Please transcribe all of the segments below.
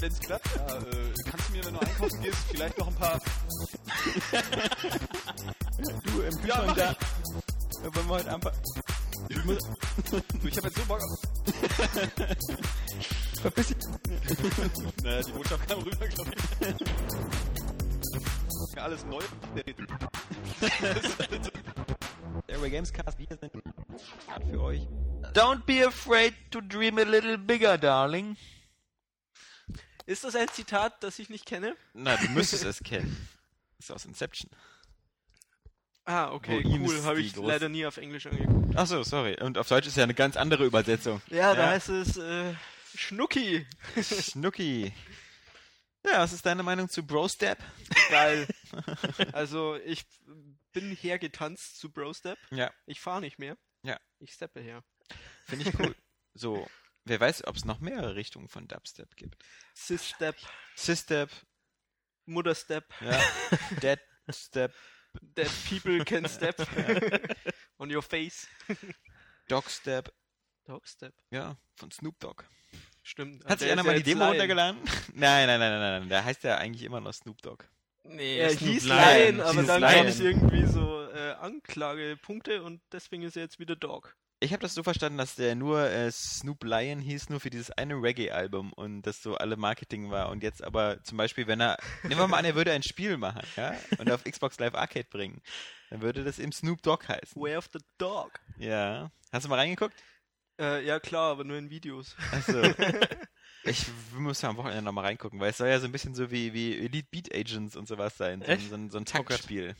Wenn's klappt, ja, äh, kannst du mir, wenn du einkaufen gehst, vielleicht noch ein paar... Du im Kühlschrank mach da. Äh, Wollen wir heute einfach. Ich muss, Du, ich hab jetzt so Bock auf... verpiss dich. Naja, die Botschaft kam rüber, glaube ich. Alles neu. Airway Gamescast. Wir sind für euch. Don't be afraid to dream a little bigger, darling. Ist das ein Zitat, das ich nicht kenne? Na, du müsstest es kennen. Das ist aus Inception. Ah, okay, Wo cool. Habe ich leider nie auf Englisch angeguckt. Achso, sorry. Und auf Deutsch ist ja eine ganz andere Übersetzung. Ja, da Ja. heißt es äh, Schnucki. Schnucki. Ja, was ist deine Meinung zu Bro Step? Geil. also, ich bin hergetanzt zu Brostep. Ja, Ich fahre nicht mehr. Ja. Ich steppe her. finde ich cool. So, wer weiß, ob es noch mehrere Richtungen von Dubstep gibt. Sis-Step, Sistep, Mutter-Step, ja, Dead Step, Dead People Can Step on your face. Dog Step, Dog-Step. ja, von Snoop Dogg. Stimmt. Hat sich einer mal die Demo Lion. runtergeladen? Nein, nein, nein, nein, nein, der heißt ja eigentlich immer noch Snoop Dogg. Nee, er Snoop hieß Lion. Lion, aber Hieß dann Lion. gab es irgendwie so äh, Anklagepunkte und deswegen ist er jetzt wieder Dog. Ich habe das so verstanden, dass der nur äh, Snoop Lion hieß, nur für dieses eine Reggae-Album und das so alle Marketing war. Und jetzt aber zum Beispiel, wenn er, nehmen wir mal an, er würde ein Spiel machen, ja, und auf Xbox Live Arcade bringen, dann würde das im Snoop Dogg heißen. Way of the Dog. Ja. Hast du mal reingeguckt? Äh, ja klar, aber nur in Videos. Also, ich muss ja am Wochenende nochmal reingucken, weil es soll ja so ein bisschen so wie, wie Elite Beat Agents und sowas sein. So, so ein, so ein Oh. Taktspiel.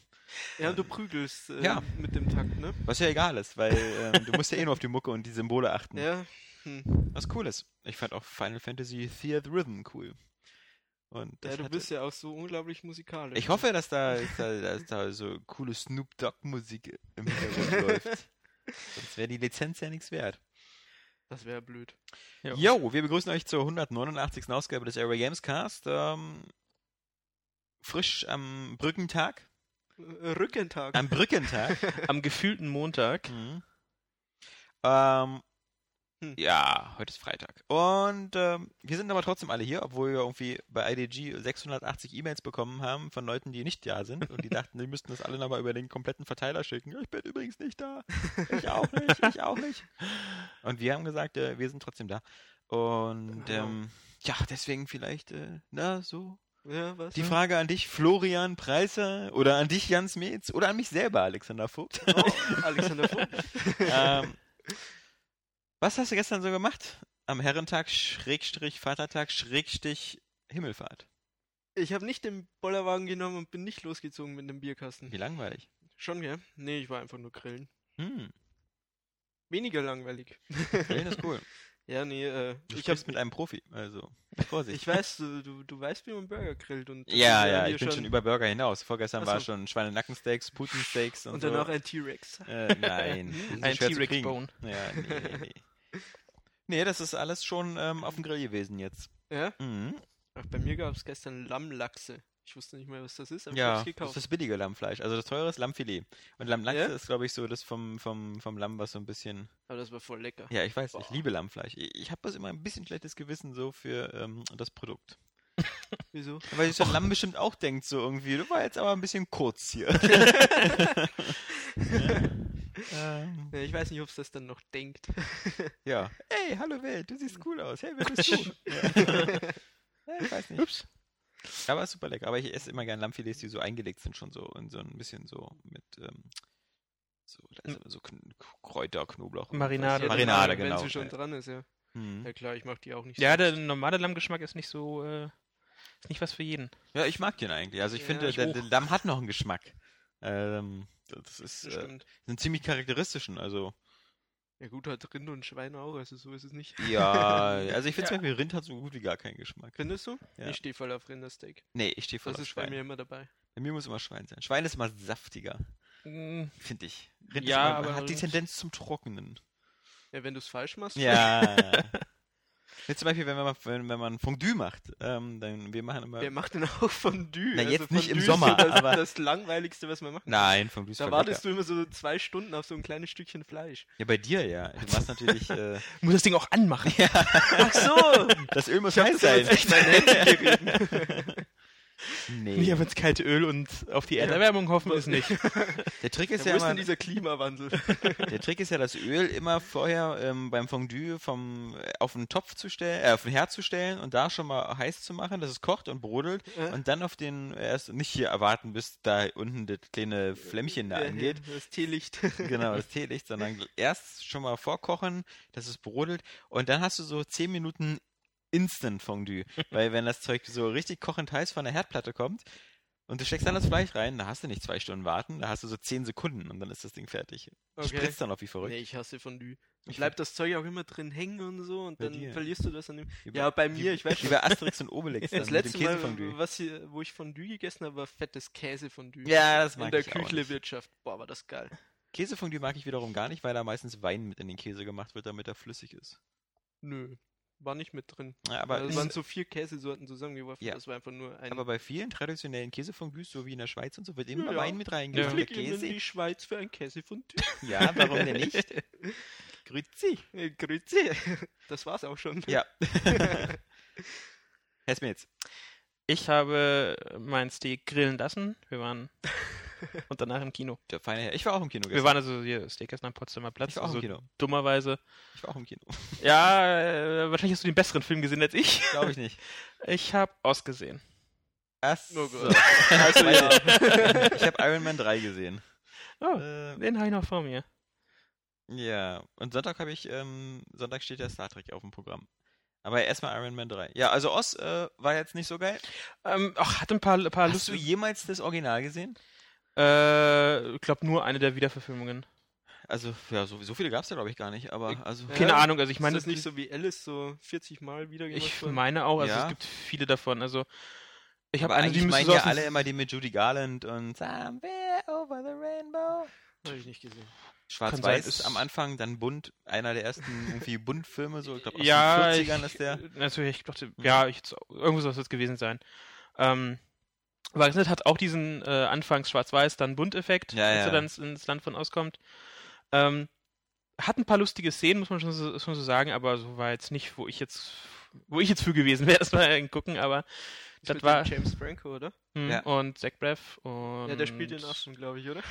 Ja, und du prügelst äh, Ja. mit dem Takt, ne? Was ja egal ist, weil ähm, du musst ja eh nur auf die Mucke und die Symbole achten. Ja. Hm. Was cool ist. Ich fand auch Final Fantasy Theater Rhythm cool. Und Ja, das du hatte- bist ja auch so unglaublich musikalisch. Ich hoffe, dass da, dass da, dass da so coole Snoop Dogg Musik im Hintergrund läuft. Sonst wäre die Lizenz ja nichts wert. Das wäre blöd. Jo, wir begrüßen euch zur 189. Ausgabe des Area Games Cast. Ähm, frisch am Brückentag. Rückentag. Am Brückentag. Am gefühlten Montag. mhm. ähm, Hm. Ja, heute ist Freitag. Und ähm, wir sind aber trotzdem alle hier, obwohl wir irgendwie bei IDG 680 E-Mails bekommen haben von Leuten, die nicht da sind und die dachten, die müssten das alle nochmal über den kompletten Verteiler schicken. Ich bin übrigens nicht da. Ich auch nicht, ich auch nicht. Und wir haben gesagt, äh, wir sind trotzdem da. Und Genau. ähm, ja, deswegen vielleicht, äh, na, so. Ja, was? Die Frage an dich, Florian Preiser, oder an dich, Jans Metz, oder an mich selber, Alexander Vogt. Oh, Alexander Vogt. ähm, was hast du gestern so gemacht? Am Herrentag, Schrägstrich, Vatertag, Schrägstrich, Himmelfahrt. Ich habe nicht den Bollerwagen genommen und bin nicht losgezogen mit dem Bierkasten. Wie langweilig. Schon, gell? Nee, ich war einfach nur grillen. Hm, Weniger langweilig. Grillen ist cool. Ja, nee, äh, Du ich sprichst hab, mit einem Profi, also Vorsicht. ich weiß, du, du, du weißt, wie man Burger grillt und ja, ist ja, ich bin schon über Burger hinaus. Vorgestern Ach war so. schon Schweinenackensteaks, Putensteaks und, und so. danach ein T-Rex. Äh, nein. Ein kriegen. T-Rex-Bone. Ja, nee, nee, nee. Nee, das ist alles schon ähm, auf dem Grill gewesen jetzt. Ja? Mhm. Ach, bei mir gab es gestern Lammlachse. Ich wusste nicht mehr, was das ist, aber ich Ja, hab's das gekauft. ist das billige Lammfleisch. Also das teure ist Lammfilet. Und Lammlachse Ja? ist, glaube ich, so das vom, vom, vom Lamm, was so ein bisschen. aber das war voll lecker. Ja, ich weiß, ich Boah. liebe Lammfleisch. Ich, ich habe das immer ein bisschen schlechtes Gewissen so für ähm, das Produkt. Wieso? Weil sich so ein Lamm bestimmt auch denkt, so irgendwie, du war jetzt aber ein bisschen kurz hier. ähm, Ja, ich weiß nicht, ob es das dann noch denkt. ja. Hey, hallo Welt, du siehst cool aus. Hey, wer bist du? ja. ja, ich weiß nicht. Ups. Aber ist super lecker. Aber ich esse immer gerne Lammfilets, die so eingelegt sind, schon so und so ein bisschen so mit ähm, so, aber so Kräuter, Knoblauch. Marinade. Ja, Marinade, wenn genau. sie schon ja. dran ist, ja. Mhm. Ja klar, ich mach die auch nicht Ja, so. der normale Lammgeschmack ist nicht so, äh, ist nicht was für jeden. ja, ich mag den eigentlich. Also ich Ja, finde, ich der, der Lamm hat noch einen Geschmack. Ähm, das ist Das äh, einen ziemlich charakteristischen. Also Ja gut, hat Rind und Schwein auch, also so ist es nicht. ja, also ich finde zum Beispiel Rind hat so gut wie gar keinen Geschmack. Findest du? Ja. Ich stehe voll auf Rindersteak. Nee, ich stehe voll Das auf ist bei Schwein. mir immer dabei. Bei mir muss immer Schwein sein. Schwein ist immer saftiger, Mm, finde ich. Rind Ja, ist immer, aber hat die Tendenz zum Trockenen. Ja, wenn du es falsch machst. Ja. Jetzt zum Beispiel, wenn man, wenn, wenn man Fondue macht, ähm, dann wir machen immer. Wer macht denn auch Fondue? Na, jetzt nicht im Fondue Sommer, das, aber- das langweiligste, was man kann. Nein, Fondue ist Da wartest lecker. du immer so zwei Stunden auf so ein kleines Stückchen Fleisch. Ja, bei dir ja. Du machst natürlich. Äh, muss das Ding auch anmachen. Ach so! das Öl muss heiß sein. echt mein Handy geredet. Nee. Nicht einfach ins kalte Öl und auf die Erderwärmung hoffen ist nicht. Der Trick ist Ja, ja immer, dieser Klimawandel? der Trick ist ja, das Öl immer vorher ähm, beim Fondue vom äh, auf den Topf zu stellen, äh, auf den Herd zu stellen und da schon mal heiß zu machen, dass es kocht und brodelt Ja. und dann auf den erst nicht hier erwarten, bis da unten das kleine Flämmchen da angeht. Das Teelicht. Genau, das Teelicht, sondern erst schon mal vorkochen, dass es brodelt und dann hast du so 10 Minuten Instant Fondue, weil wenn das Zeug so richtig kochend heiß von der Herdplatte kommt und du steckst dann das Fleisch rein, da hast du nicht zwei Stunden warten, da hast du so 10 Sekunden und dann ist das Ding fertig. Okay. Spritzt dann auch wie verrückt. Nee, ich hasse Fondue. Ich Bleibt das Zeug auch immer drin hängen und so und Bei dann dir. verlierst du das an dem. Wie Ja, bei mir, ich weiß schon. bei Asterix und Obelix Das letzte Mal, Käsefondue. was hier, wo ich Fondue gegessen habe, war fettes Käsefondue. Ja, das In mag der ich auch nicht. Küchlewirtschaft. Boah, war das geil. Käsefondue mag ich wiederum gar nicht, weil da meistens Wein mit in den Käse gemacht wird, damit er flüssig ist. Nö, war nicht mit drin. Ja, aber, Also, es waren so vier Käsesorten zusammengeworfen. Ja. Das war einfach nur ein. aber bei vielen traditionellen Käsefondues, so wie in der Schweiz und so, wird immer Ja, ja. Wein mit wir reingegeben. Der fliegen in Käse. die Schweiz für ein Käsefondue. Ja, warum denn nicht? Grüezi. Grüezi. Das war's auch schon. Ja. Herr Smits. Ich habe mein Steak grillen lassen. Wir waren und danach im Kino. Der feine Herr. Ich war auch im Kino Wir gestern. waren also hier Steak essen am Potsdamer Platz. ich war auch also im Kino. dummerweise. Ich war auch im Kino. Ja, äh, wahrscheinlich hast du den besseren Film gesehen als ich. Glaube ich nicht. Ich habe Oz gesehen. Ach Oh so. Also, ja. Ich habe Iron Man 3 gesehen. Oh, Äh, den habe ich noch vor mir. ja. Und Sonntag habe ich, ähm, Sonntag steht ja Star Trek auf dem Programm. Aber erstmal Iron Man 3. Ja, also Oz äh, war jetzt nicht so geil. Ähm, ach, hat ein paar, paar Hast du jemals das Original gesehen? Äh, ich glaube nur eine der Wiederverfilmungen. Also, ja, so, so viele gab es ja, glaube ich, gar nicht. Aber, Ich- also, Ja. Keine Ahnung, also ich meine, ist das nicht so wie Alice so 40 Mal wieder gemacht ich worden? meine auch, also Ja. es gibt viele davon. Also ich habe eine, eigentlich die meinen so ja alle immer die mit Judy Garland und Somewhere over the Rainbow. Habe ich nicht gesehen. Schwarz-Weiß ist- am Anfang, dann bunt, einer der ersten irgendwie Buntfilme, so, ich glaube aus ja, den ich, 40ern ist der. Natürlich, ich dachte, ja, ich, irgendwo soll es jetzt gewesen sein. Ähm, Wagner hat auch diesen äh, anfangs Schwarz-Weiß, dann Bunt-Effekt, Ja, als ja. er dann ins, ins Land von auskommt. Ähm, hat ein paar lustige Szenen, muss man schon so, schon so sagen, aber so war jetzt nicht, wo ich jetzt, wo ich jetzt für gewesen wäre, erstmal gucken, aber Ist Das war- James Franco, oder? hm, Ja. und Zach Braff und Ja, der spielt den Affen, glaube ich, oder?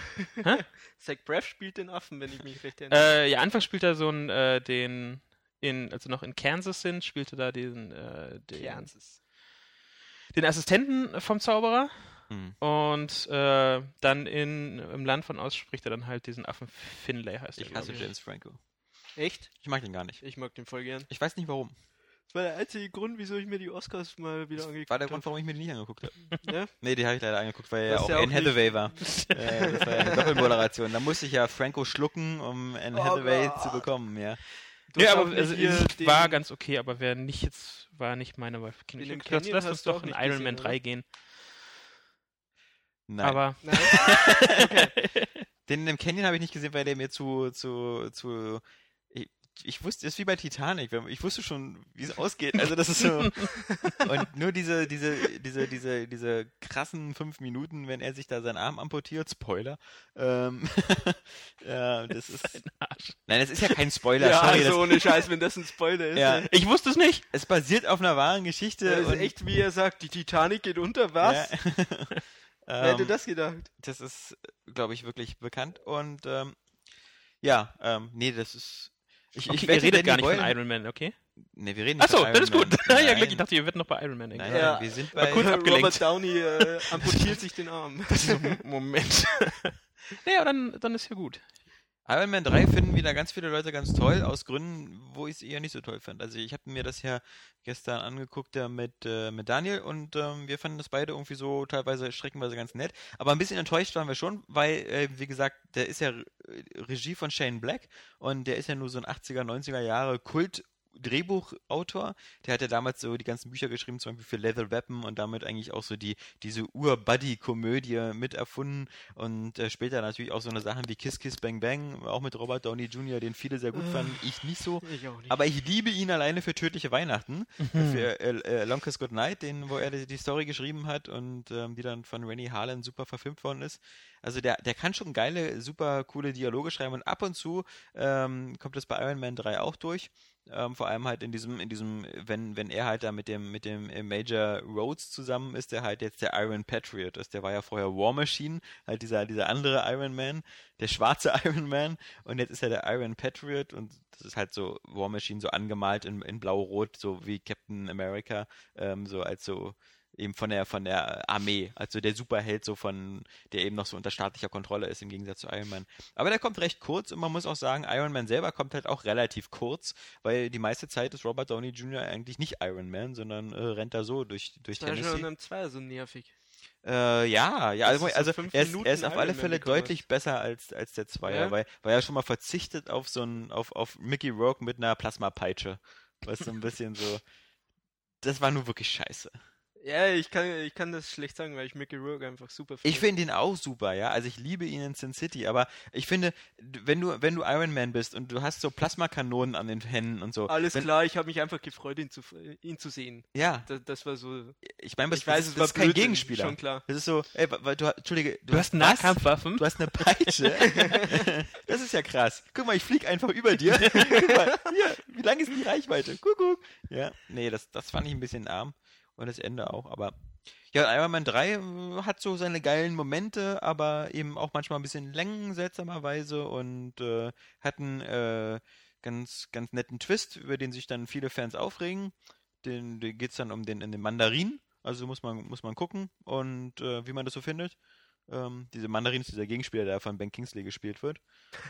Hä? Zach Braff spielt den Affen, wenn ich mich recht erinnere. Äh, ja, anfangs spielt er so einen, äh, den, in, als wir noch in Kansas sind, spielte da den, äh, den, Kansas. Den Assistenten vom Zauberer. Hm. Und äh, dann in, im Land von aus spricht er dann halt diesen Affen Finlay, heißt er. Ich hasse James Franco. Echt? Ich mag den gar nicht. Ich mag den voll gern. Ich weiß nicht warum. Das war der einzige Grund, wieso ich mir die Oscars mal wieder Das angeguckt war der habe. Grund, warum ich mir die nicht angeguckt habe. Ja? Nee, die habe ich leider angeguckt, weil er ja auch ist ja auch Anne Hathaway war. äh, das war ja eine Doppelmoderation. Da musste ich ja Franco schlucken, um Anne Oh Hathaway Gott. zu bekommen, ja. Du Ja, aber also, den- war ganz okay, aber wer nicht jetzt, war nicht meine. Den Ich gedacht, Canyon lass uns doch in Iron gesehen, Man 3 oder? gehen. Nein. Aber Nein? Den im Canyon habe ich nicht gesehen, weil der mir zu, zu, zu. Ich, wusste, das ist wie bei Titanic. Ich wusste schon, wie es ausgeht. Also das ist so. und nur diese, diese, diese, diese, diese krassen fünf Minuten, wenn er sich da seinen Arm amputiert, Spoiler. Ähm, ja, das ist. Nein, das ist ja kein Spoiler. ja, sorry, also ohne Scheiß, wenn das ein Spoiler ist. Ja. ne? ich wusste es nicht. das, es basiert auf einer wahren Geschichte. Das ist echt, wie er sagt, die Titanic geht unter, was? Ja. Wer hätte Ähm, das gedacht? das ist, glaube ich, wirklich bekannt. Und ähm, ja, ähm, nee, das ist. Ich, Okay, ich ihr wette, redet Danny gar nicht Boyle, von Iron Man, okay? Nee, wir reden nicht Achso, von das Iron ist gut. Man. ja, Glück, ich Nein, dachte, ihr werdet noch bei Iron Man nein, nein, Ja. wir sind Mal bei. kurz ab- abgelenkt. Robert Downey äh, amputiert sich den Arm. Moment. naja, dann, dann ist ja gut. Iron Man 3 finden wieder ganz viele Leute ganz toll, aus Gründen, wo ich es eher nicht so toll fand. Also ich habe mir das ja gestern angeguckt ja, mit, äh, mit Daniel und ähm, wir fanden das beide irgendwie so teilweise streckenweise ganz nett. Aber ein bisschen enttäuscht waren wir schon, weil, äh, wie gesagt, der ist ja Re- Regie von Shane Black und der ist ja nur so ein 80er, 90er Jahre Kult Drehbuchautor, der hat ja damals so die ganzen Bücher geschrieben, zum Beispiel für Leather Weapon und damit eigentlich auch so die, diese Ur-Buddy-Komödie mit erfunden und äh, später natürlich auch so eine Sachen wie Kiss Kiss Bang Bang, auch mit Robert Downey Jr., den viele sehr gut fanden, ich nicht so. Ich nicht. Aber ich liebe ihn alleine für Tödliche Weihnachten, für äh, äh, Long Kiss Good Night, den, wo er die, die Story geschrieben hat und ähm, die dann von Rennie Harlan super verfilmt worden ist. Also der, der kann schon geile, super coole Dialoge schreiben und ab und zu ähm, kommt das bei Iron Man 3 auch durch. Ähm, vor allem halt in diesem, in diesem, wenn, wenn er halt da mit dem, mit dem äh, Major Rhodes zusammen ist, der halt jetzt der Iron Patriot ist. Der war ja vorher War Machine, halt dieser, dieser andere Iron Man, der schwarze Iron Man und jetzt ist er der Iron Patriot und das ist halt so War Machine so angemalt in, in blau-rot, so wie Captain America, ähm, so als so eben von der von der Armee, also der Superheld so von der eben noch so unter staatlicher Kontrolle ist im Gegensatz zu Iron Man. Aber der kommt recht kurz und man muss auch sagen, Iron Man selber kommt halt auch relativ kurz, weil die meiste Zeit ist Robert Downey Jr. eigentlich nicht Iron Man, sondern äh, rennt da so durch durch Das war schon Tennessee. im 2 so nervig. Äh, ja, ja, also, so also er, ist, er ist auf alle Fälle deutlich besser als, als der Zweier, Ja? weil, weil er schon mal verzichtet auf so ein, auf, auf Mickey Rourke mit einer Plasmapeitsche. Was so ein bisschen so, das war nur wirklich scheiße. Ja, ich kann, ich kann das schlecht sagen, weil ich Mickey Rourke einfach super Ich finde ihn auch super, ja. Also ich liebe ihn in Sin City, aber ich finde, wenn du, wenn du Iron Man bist und du hast so Plasmakanonen an den Händen und so. Alles wenn, klar, ich habe mich einfach gefreut, ihn zu, ihn zu sehen. Ja, Das, das war so. ich meine, das, ich weiß, das, es das war ist kein Gegenspieler. Schon klar. Das ist so, ey, wa- du, Entschuldige, Du hast was? Nahkampfwaffen? Du hast eine Peitsche. das ist ja krass. Guck mal, ich flieg einfach über dir. Guck mal, hier, wie lang ist die Reichweite? Kuckuck. Ja, nee, das, das fand ich ein bisschen arm. Und das Ende auch, aber. Ja, Iron Man 3 äh, hat so seine geilen Momente, aber eben auch manchmal ein bisschen Längen, seltsamerweise, und äh, hat einen äh, ganz, ganz netten Twist, über den sich dann viele Fans aufregen. Den, den geht es dann um den, in den Mandarin. Also muss man, muss man gucken und äh, wie man das so findet. Ähm, diese Mandarin ist dieser Gegenspieler, der von Ben Kingsley gespielt wird.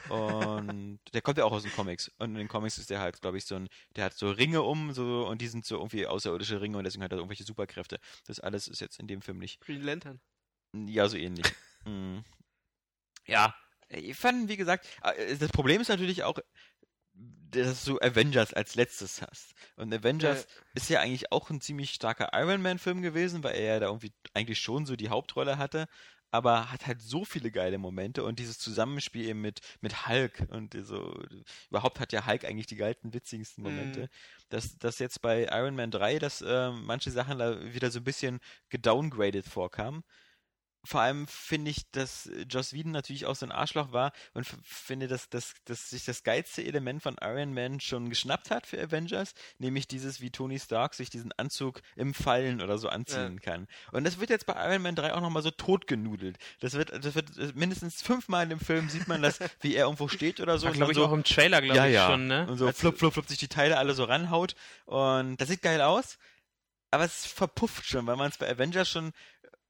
Und der kommt ja auch aus den Comics. Und in den Comics ist der halt, glaube ich, so ein, der hat so Ringe um, so, und die sind so irgendwie außerirdische Ringe und deswegen hat er irgendwelche Superkräfte. Das alles ist jetzt in dem Film nicht. Green Lantern. Ja, so ähnlich. Mhm. Ja, ich fand, wie gesagt, äh, das Problem ist natürlich auch, dass du Avengers als letztes hast. Und Avengers ist ja eigentlich auch ein ziemlich starker Iron Man-Film gewesen, weil er ja da irgendwie eigentlich schon so die Hauptrolle hatte, aber hat halt so viele geile Momente und dieses Zusammenspiel eben mit, mit Hulk und so, überhaupt hat ja Hulk eigentlich die geilsten, witzigsten Momente. Mhm. Dass, dass jetzt bei Iron Man 3, dass äh, manche Sachen da wieder so ein bisschen gedowngraded vorkamen vor allem finde ich, dass Joss Whedon natürlich auch so ein Arschloch war und finde, dass, dass, dass sich das geilste Element von Iron Man schon geschnappt hat für Avengers, nämlich dieses, wie Tony Stark sich diesen Anzug im Fallen oder so anziehen kann. Und das wird jetzt bei Iron Man 3 auch nochmal so totgenudelt. Das wird, das wird äh, mindestens fünfmal im Film sieht man das, wie er irgendwo steht oder so. Glaube ich, so, auch im Trailer, glaube ja, ich, ja. schon, ne? Und so Als- flupp, flupp, flupp sich die Teile alle so ranhaut. Und das sieht geil aus. Aber es verpufft schon, weil man es bei Avengers schon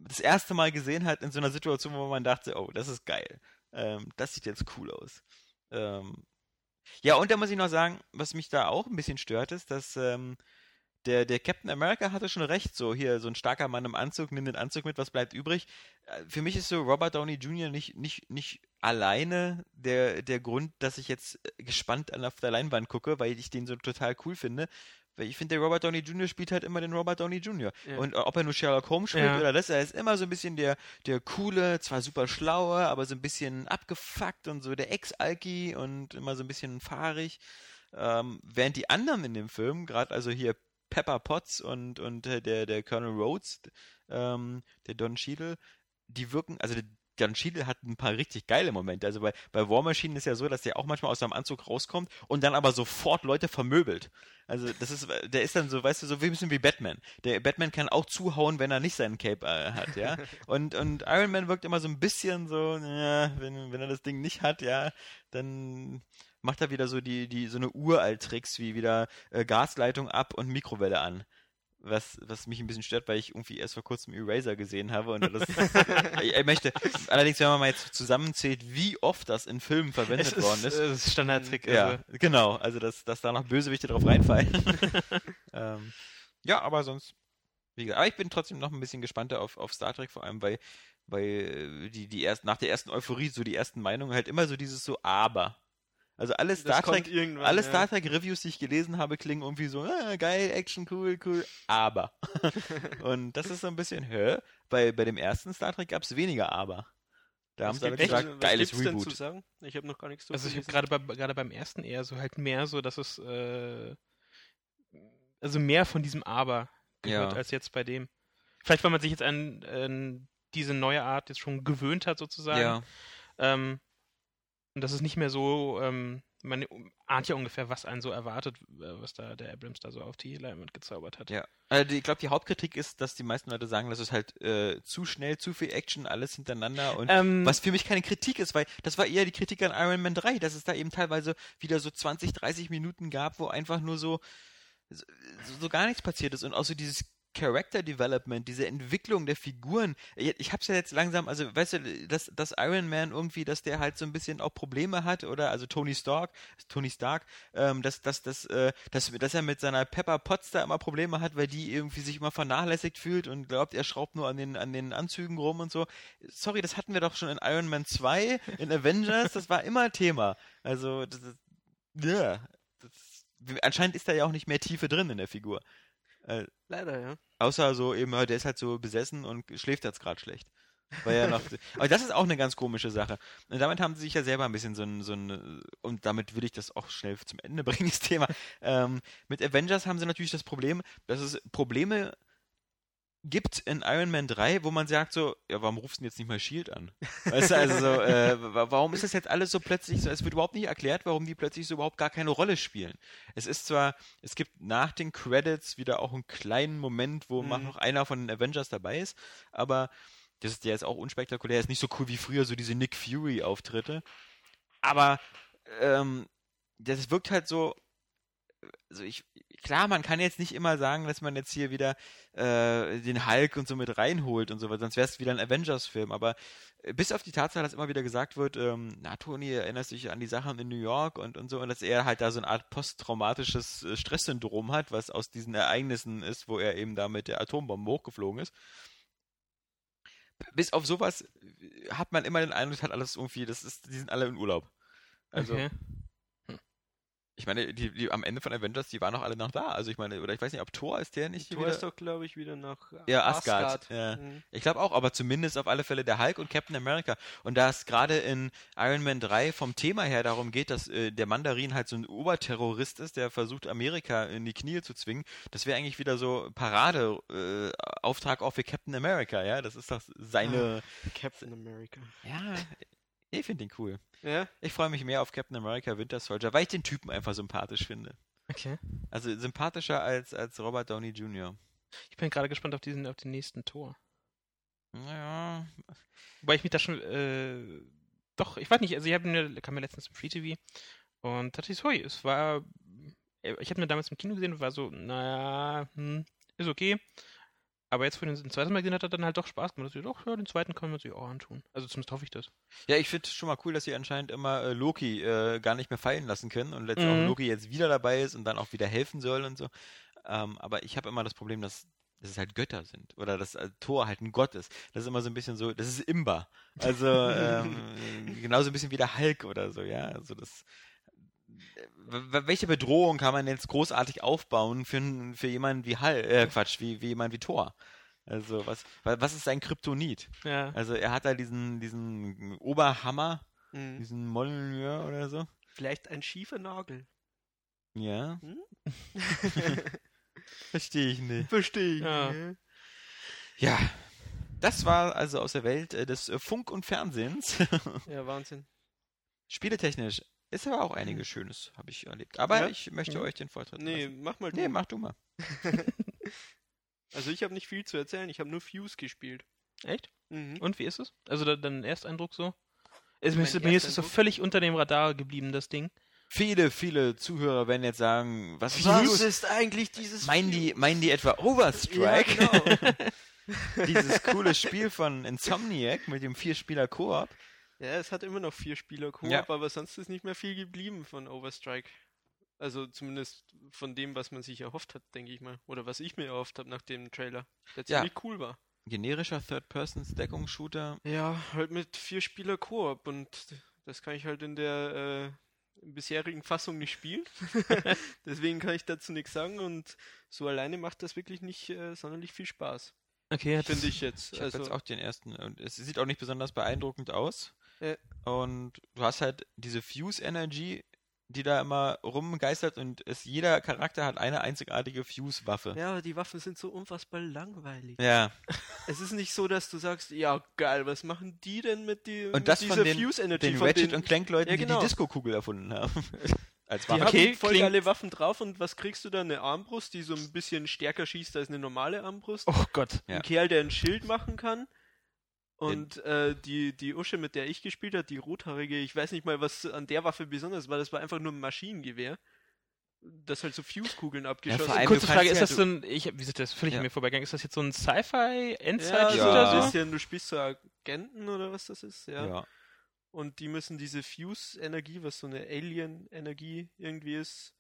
das erste Mal gesehen hat in so einer Situation, wo man dachte, oh, das ist geil. Ähm, das sieht jetzt cool aus. Ähm, ja, und da muss ich noch sagen, was mich da auch ein bisschen stört, ist, dass ähm, der, der Captain America hatte schon recht, so hier, so ein starker Mann im Anzug, nimm den Anzug mit, was bleibt übrig. Äh, Für mich ist so Robert Downey Jr. nicht, nicht, nicht alleine der, der Grund, dass ich jetzt äh, gespannt an auf der Leinwand gucke, weil ich den so total cool finde. Weil ich finde, der Robert Downey Jr. spielt halt immer den Robert Downey Jr. Ja. Und ob er nur Sherlock Holmes spielt Ja. oder das, er ist immer so ein bisschen der, der coole, zwar super schlaue, aber so ein bisschen abgefuckt und so der Ex-Alki und immer so ein bisschen fahrig. Ähm, während die anderen in dem Film, gerade also hier Pepper Potts und, und äh, der, der Colonel Rhodes, ähm, der Don Cheadle, die wirken, also Don Cheadle hat ein paar richtig geile Momente. Also bei, bei War Machine ist ja so, dass der auch manchmal aus seinem Anzug rauskommt und dann aber sofort Leute vermöbelt. Also das ist, der ist dann so, weißt du, so ein bisschen wie Batman. Der Batman kann auch zuhauen, wenn er nicht seinen Cape äh, hat, ja. Und, und Iron Man wirkt immer so ein bisschen so, ja, wenn, wenn er das Ding nicht hat, ja, dann macht er wieder so die, die, so eine Uralt-Tricks wie wieder äh, Gasleitung ab und Mikrowelle an. Was, was mich ein bisschen stört, weil ich irgendwie erst vor kurzem Eraser gesehen habe und das, ich, ich möchte, allerdings, wenn man mal jetzt zusammenzählt, wie oft das in Filmen verwendet es ist, worden ist, äh, das ist Standardtrick. ja, Also. genau, also dass, dass da noch Bösewichte drauf reinfallen. ähm, ja, aber sonst, wie gesagt, aber ich bin trotzdem noch ein bisschen gespannter auf, auf Star Trek, vor allem, weil, weil äh, die, die erst, nach der ersten Euphorie, so die ersten Meinungen, halt immer so dieses so Aber. Also alle Star Trek, alle ja. Star Trek Reviews, die ich gelesen habe, klingen irgendwie so, ah, geil, Action, cool, cool, aber. und das ist so ein bisschen, hä? Bei, bei dem ersten Star Trek gab es weniger aber. Da haben sie alle gesagt, was geiles gibt's denn zu Reboot. sagen? Ich habe noch gar nichts Also ich habe gerade bei, gerade beim ersten eher so halt mehr so, dass es äh, also mehr von diesem Aber gehört Ja. als jetzt bei dem. Vielleicht weil man sich jetzt an, an diese neue Art jetzt schon gewöhnt hat sozusagen. Ja, Ähm, und das ist nicht mehr so, ähm, man ahnt ja ungefähr, was einen so erwartet, äh, was da der Abrams da so auf die Leinwand gezaubert hat. ja. Also ich glaube, die Hauptkritik ist, dass die meisten Leute sagen, das ist halt äh, zu schnell, zu viel Action, alles hintereinander und Ähm, Was für mich keine Kritik ist, weil das war eher die Kritik an Iron Man 3, dass es da eben teilweise wieder so 20, 30 Minuten gab, wo einfach nur so, so, so gar nichts passiert ist und auch so dieses Character Development, diese Entwicklung der Figuren. Ich, ich hab's ja jetzt langsam, also weißt du, dass, dass Iron Man irgendwie, dass der halt so ein bisschen auch Probleme hat oder also Tony Stark, Tony Stark, ähm, dass, dass, dass, äh, dass, dass er mit seiner Pepper Potts da immer Probleme hat, weil die irgendwie sich immer vernachlässigt fühlt und glaubt, er schraubt nur an den, an den Anzügen rum und so sorry, das hatten wir doch schon in Iron Man 2, in Avengers, das war immer Thema. Also, das ist, ja, das, anscheinend ist da ja auch nicht mehr Tiefe drin in der Figur. Äh, Leider, ja. außer so eben, ja, der ist halt so besessen und schläft jetzt gerade schlecht. War ja noch, aber das ist auch eine ganz komische Sache. Und damit haben sie sich ja selber ein bisschen so ein, so ein und damit will ich das auch schnell zum Ende bringen, das Thema. Ähm, mit Avengers haben sie natürlich das Problem, dass es Probleme gibt in Iron Man 3, wo man sagt so, ja, warum rufst du denn jetzt nicht mal Shield an? Weißt du, also so, äh, wa- warum ist das jetzt alles so plötzlich so, es wird überhaupt nicht erklärt, warum die plötzlich so überhaupt gar keine Rolle spielen. Es ist zwar, es gibt nach den Credits wieder auch einen kleinen Moment, wo Mhm. noch einer von den Avengers dabei ist, aber das ist, der ist auch unspektakulär, ist nicht so cool wie früher, so diese Nick Fury-Auftritte. Aber ähm, das wirkt halt so, also ich, klar, man kann jetzt nicht immer sagen, dass man jetzt hier wieder äh, den Hulk und so mit reinholt und so, weil sonst wäre es wieder ein Avengers-Film. Aber äh, bis auf die Tatsache, dass immer wieder gesagt wird, ähm, na Toni, erinnerst dich an die Sachen in New York und, und so, und dass er halt da so eine Art posttraumatisches äh, Stresssyndrom hat, was aus diesen Ereignissen ist, wo er eben da mit der Atombombe hochgeflogen ist. Bis auf sowas hat man immer den Eindruck, hat alles irgendwie, das ist, die sind alle in Urlaub. Also, okay. Ich meine, die, die am Ende von Avengers, die waren noch alle noch da. Also ich meine, oder ich weiß nicht, ob Thor ist der nicht Thor wieder? ist doch, glaube ich, wieder nach Ja, Asgard, ja. Mhm. Ich glaube auch, aber zumindest auf alle Fälle der Hulk und Captain America. Und da es gerade in Iron Man 3 vom Thema her darum geht, dass äh, der Mandarin halt so ein Oberterrorist ist, der versucht, Amerika in die Knie zu zwingen, das wäre eigentlich wieder so Parade-Auftrag äh, auch für Captain America, ja? Das ist doch seine. Captain America. Ja, ich finde den cool. Ja? Ich freue mich mehr auf Captain America Winter Soldier, weil ich den Typen einfach sympathisch finde. okay. Also sympathischer als, als Robert Downey Jr. Ich bin gerade gespannt auf diesen, auf den nächsten Tor. Naja, Wobei ich mich da schon, äh, doch, ich weiß nicht, also ich habe mir, kam mir letztens im Free TV und dachte ich so, es war, äh, ich hatte mir damals im Kino gesehen und war so, naja, hm, ist okay. Aber jetzt für den, den zweiten Mal gesehen hat er dann halt doch Spaß gemacht. Ich dachte, doch, ja, den zweiten kann man sich auch antun. Also zumindest hoffe ich das. Ja, ich finde schon mal cool, dass sie anscheinend immer äh, Loki äh, gar nicht mehr fallen lassen können und jetzt Mhm. auch Loki jetzt wieder dabei ist und dann auch wieder helfen soll und so. Ähm, aber ich habe immer das Problem, dass, dass es halt Götter sind oder dass äh, Thor halt ein Gott ist. Das ist immer so ein bisschen so, das ist Imba. Also ähm, genauso ein bisschen wie der Hulk oder so, ja. Also das. Welche Bedrohung kann man jetzt großartig aufbauen für, für jemanden wie Hulk, äh, Quatsch, wie, wie jemand wie Thor? Also was, wa- was ist sein Kryptonit? Ja. Also er hat da diesen, diesen Oberhammer, Mhm. diesen Molière oder so. Vielleicht ein schiefer Nagel. Ja. Hm? Verstehe ich nicht. Verstehe ich. Ja. ne? Ja. Das war also aus der Welt äh, des äh, Funk und Fernsehens. Ja, Wahnsinn. Spieletechnisch ist aber auch einiges Schönes, habe ich erlebt. Aber Ja? ich möchte Mhm. euch den Vortritt Nee, lassen. mach mal du. Nee, mach du mal. Also ich habe nicht viel zu erzählen, ich habe nur Fuse gespielt. Echt? Mhm. Und wie ist es? Also da, dein Ersteindruck so? Es, Mein mir, ist, mir ist es so völlig unter dem Radar geblieben, das Ding. Viele, viele Zuhörer werden jetzt sagen, was, Was ist eigentlich dieses Meinen die, Fuse? meinen die etwa Overstrike? Ja, genau. Dieses coole Spiel von Insomniac mit dem Vierspieler-Koop. Ja, es hat immer noch vier Spieler Koop, Ja. aber sonst ist nicht mehr viel geblieben von Overstrike. Also zumindest von dem, was man sich erhofft hat, denke ich mal. Oder was ich mir erhofft habe nach dem Trailer, der Ja. ziemlich cool war. Generischer Third-Person-Deckungsshooter. Ja, halt mit vier Spieler Koop und das kann ich halt in der bisherigen Fassung nicht spielen. Deswegen kann ich dazu nichts sagen und so alleine macht das wirklich nicht äh, sonderlich viel Spaß. Okay, Finde ich jetzt. Ich habe Also, jetzt auch den ersten und es sieht auch nicht besonders beeindruckend aus. Ja. Und du hast halt diese Fuse Energy, die da immer rumgeistert und es, jeder Charakter hat eine einzigartige Fuse-Waffe. ja, aber die Waffen sind so unfassbar langweilig. Ja. Es ist nicht so, dass du sagst, ja geil, was machen die denn mit, die, Und mit das dieser von den, Fuse Energy? den von Ratchet den, und Clank Leuten, Ja, die genau. die Disco-Kugel erfunden haben. Als Die Waffe. Okay, haben voll klingt- geile Waffen drauf und was kriegst du da? Eine Armbrust, die so ein bisschen stärker schießt als eine normale Armbrust. Oh Gott. Ja. Ein Kerl, der ein Schild machen kann. Und äh, die, die Usche, mit der ich gespielt habe, die rothaarige, ich weiß nicht mal, was an der Waffe besonders war. Das war einfach nur ein Maschinengewehr. Das halt so Fuse-Kugeln abgeschossen allem- Kurze Frage, ist ja- das so ein, ich, wie ist das völlig Ja. an mir vorbeigegangen, ist das jetzt so ein Sci-Fi, Endzeit ja, Ja. so oder ein so? bisschen, du spielst so Agenten oder was das ist, ja. ja. Und die müssen diese Fuse-Energie, was so eine Alien-Energie irgendwie ist,